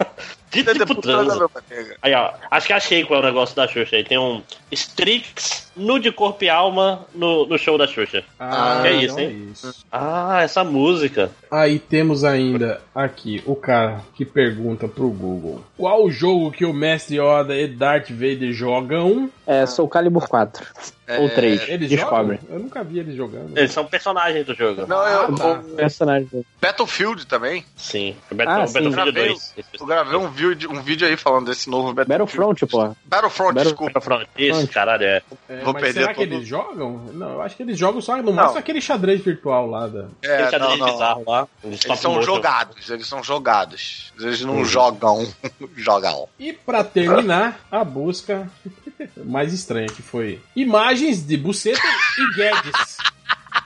Dedepool transa. transa, Viúva Negra. Aí, ó, acho que achei qual é o negócio da Xuxa aí. Tem um Strix nu de corpo e alma no, no show da Xuxa. Ah, que é isso, então hein? é isso. Ah, essa música. Aí temos ainda aqui o cara que pergunta pro Google: Qual jogo que o Mestre Yoda e Darth Vader jogam? É Soul Calibur 4. É, Ou 3. Eles Descobre. jogam? Eu nunca vi eles jogando. Eles são personagens do jogo. Não, eu, Ah, tá. o Personagem. Battlefield também. Sim. O Ah, sim. Battlefield Gravei- 2. Eu gravei um vídeo, um vídeo aí falando desse novo. Battlefront, pô. Battlefront, Battle- desculpa. Battlefront. Isso, caralho, é. É, Vou mas perder será que todo- eles jogam? Não, eu acho que eles jogam só no máximo aquele xadrez virtual lá da. É, Aquele não, xadrez não. bizarro lá. Eles stop são jogados, eles são jogados. Eles não Uhum. jogam. <laughs> jogam. E pra terminar, a busca mais estranha que foi imagens de buceta e Guedes.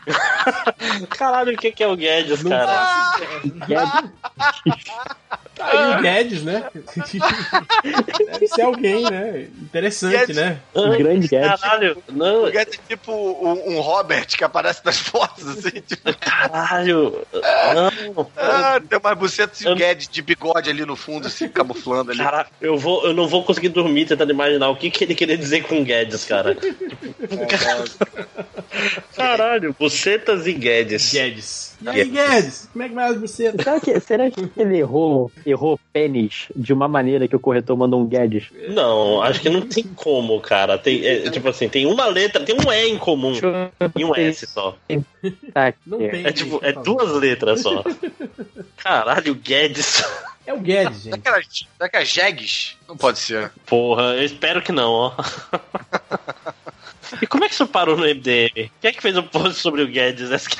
<laughs> Caralho, o que que é o Guedes, Não cara? faço <laughs> Tá aí o Guedes, né? <laughs> Deve ser alguém, né? Interessante, Guedes. né? O grande Guedes. Caralho, não, O Guedes é tipo um, um Robert que aparece nas fotos, assim, tipo, caralho. Não. ah, tem umas bucetas e o Eu- Guedes de bigode ali no fundo, assim, camuflando ali. Cara, eu, vou, eu não vou conseguir dormir tentando imaginar o que, que ele queria dizer com Guedes, cara. <laughs> Caralho, bucetas e Guedes. Guedes. E aí, Guedes? Como é que vai as bucetas? Será que, será que ele errou, errou pênis de uma maneira que o corretor mandou um Guedes? Não, acho que não tem como, cara. Tem, é, tipo assim, tem uma letra, tem um E em comum e um S só. Tá, Não tem. É tipo, é duas letras só. <laughs> Caralho, Guedes. É o Guedes, Será gente. será que é Jegues? Não pode ser. Porra, eu espero que não, ó. <laughs> E como é que isso parou no MDM? Quem é que fez um post sobre o Guedes? Que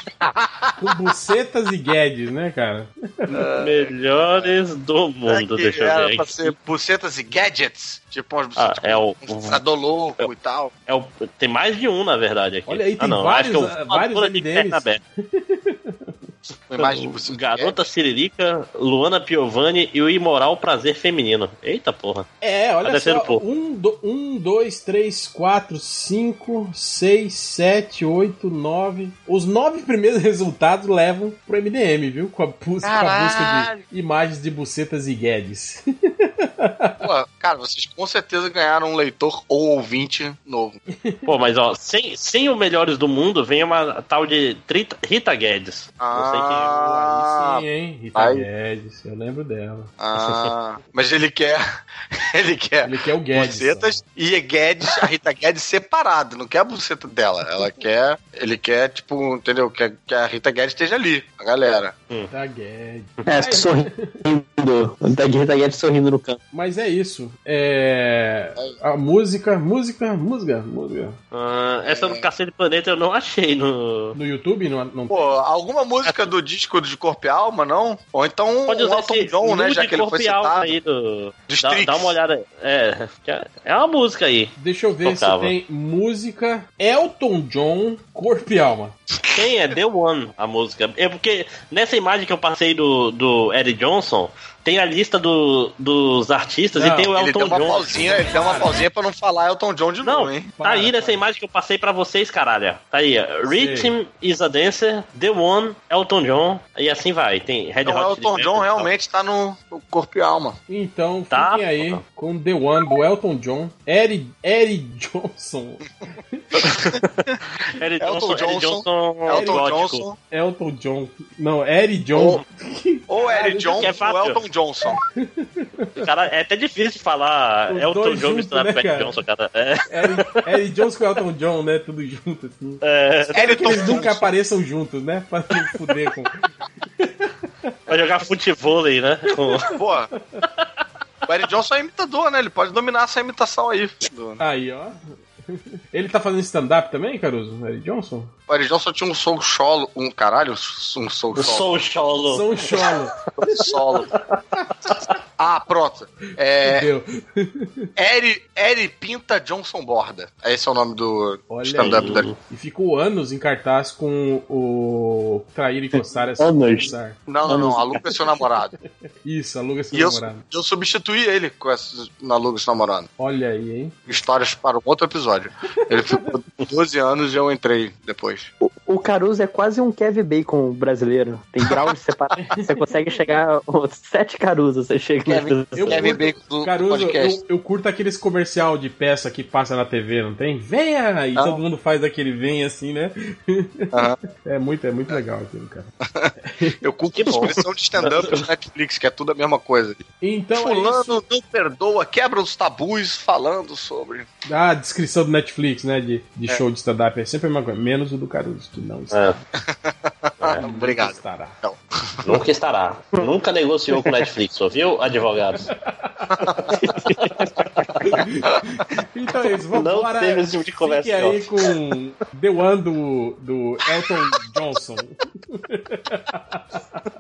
Com bucetas e Guedes, né, cara? é melhores do Será mundo, que deixa eu era ver pra aqui. ser bucetas e gadgets? Tipo umas Ah, bucetas é o, um louco e tal. é o. Tem mais de um, na verdade, aqui. Olha aí, tem ah, não, vários, acho que é ah, o vários MDMs. <laughs> buceta. de Garota Siririca, Luana Piovani e o Imoral Prazer Feminino. Eita porra. É, olha terceiro só. pouco. Um, do, um, dois, três, quatro, cinco, seis, sete, oito, nove. Os nove primeiros <laughs> resultados levam pro MDM, viu? Com a, busca, com a busca de imagens de bucetas e Guedes. Pô, cara, vocês com certeza ganharam um leitor ou ouvinte novo. <laughs> Pô, mas ó, sem, sem o Melhores do Mundo vem uma tal de Rita Guedes. Ah, Aí sim, hein? Rita. Guedes, eu lembro dela. ah, mas ele quer. <laughs> Ele quer Ele quer o Guedes. bucetas e Guedes, a Rita Guedes separado, não quer a buceta dela. Ela quer. Ele quer, tipo, entendeu? Quer que a Rita Guedes esteja ali. A galera. Da Guedes. É, sorrindo. Da Guerra da Guedes sorrindo no canto. Mas é isso. É. A música, música, música, música. Ah, essa do Cacete Planeta eu não achei no. No YouTube não, não Pô, alguma música do disco de Corpo e Alma, não? Ou então Pode usar Elton John, né? Já que ele corpo foi e alma citado. aí do. Dá, dá uma olhada. É, que é- é uma música aí. Deixa eu ver Tocava. se tem música Elton John, Corpo e Alma. Tem, é The One a música. É porque nessa imagem que eu passei do, do Eddie Johnson, tem a lista do, dos artistas Não, e tem o Ele Elton deu uma John. pausinha, ele deu uma pausinha pra não falar Elton John de Não, novo, hein? tá aí nessa imagem que eu passei pra vocês, caralho. Tá aí, ó. Rhythm is a Dancer, The One, Elton John, e assim vai. Tem Red Então o Hot Chili Elton Peppers John e tal. realmente tá no, no Corpo e Alma. Então, Tá. fiquem aí com The One do Elton John, Eric, Eric Johnson, <laughs> Elton Johnson, Eddie Johnson, Johnson, Elton. Johnson, Elton John, não, Eric John. ou Eric Caralho, Johnson é ou. Elton Johnson. Cara, é até difícil de falar Os Elton dois John juntos, misturado né, com cara? Johnson, cara. É, Eric, Eric Johnson com Elton John, né? Tudo junto, assim. é, Elton eles nunca apareçam juntos, né? <laughs> Pra não fuder com. vai jogar futevôlei, né? Com... Pô, o Eric Johnson é imitador, né? Ele pode dominar essa imitação aí. Aí, ó. Ele tá fazendo stand-up também, Caruso? Eric Johnson? O Eric Johnson tinha um soul solo, um caralho, um soul solo. Soul Cholo. São Cholo. solo. <laughs> <laughs> Ah, pronto. É. Eri, Eri Pinta Johnson Borda. Esse é o nome do stand-up dele. E ficou anos em cartaz com o Trair e Coçar essa Anos. Não, não, não. Aluga seu namorado. <laughs> Isso, aluga seu E eu, namorado. eu substituí ele com esse na Aluga seu namorado. Olha aí, hein? Histórias para um outro episódio. Ele ficou 12 anos e eu entrei depois. O, o Caruso é quase um Kevin Bacon brasileiro. Tem grau de separação. <laughs> você consegue chegar sete Carusos. Você chega Kevin, Eu Kevin curto- Bacon do Caruso, podcast. eu, eu curto aqueles comercial de peça que passa na TV, não tem? Venha! E Ah. todo mundo faz aquele vem assim, né? Aham. <laughs> É muito, é muito legal aquilo, cara. <laughs> Eu culpo a expressão de stand-up do Netflix, que é tudo a mesma coisa. Então, é Fulano isso. não perdoa, quebra os tabus falando sobre. a descrição do Netflix, né? De, de É. show de stand-up é sempre a mesma coisa. Menos o do Caruso, que não está. É, <laughs> Obrigado. estará. Nunca estará. Nunca negociou com Netflix, ouviu, advogados? Então é isso, vamos Não embora. teve esse tipo de conversa, Fique aí com The One do, do Elton Johnson. <laughs>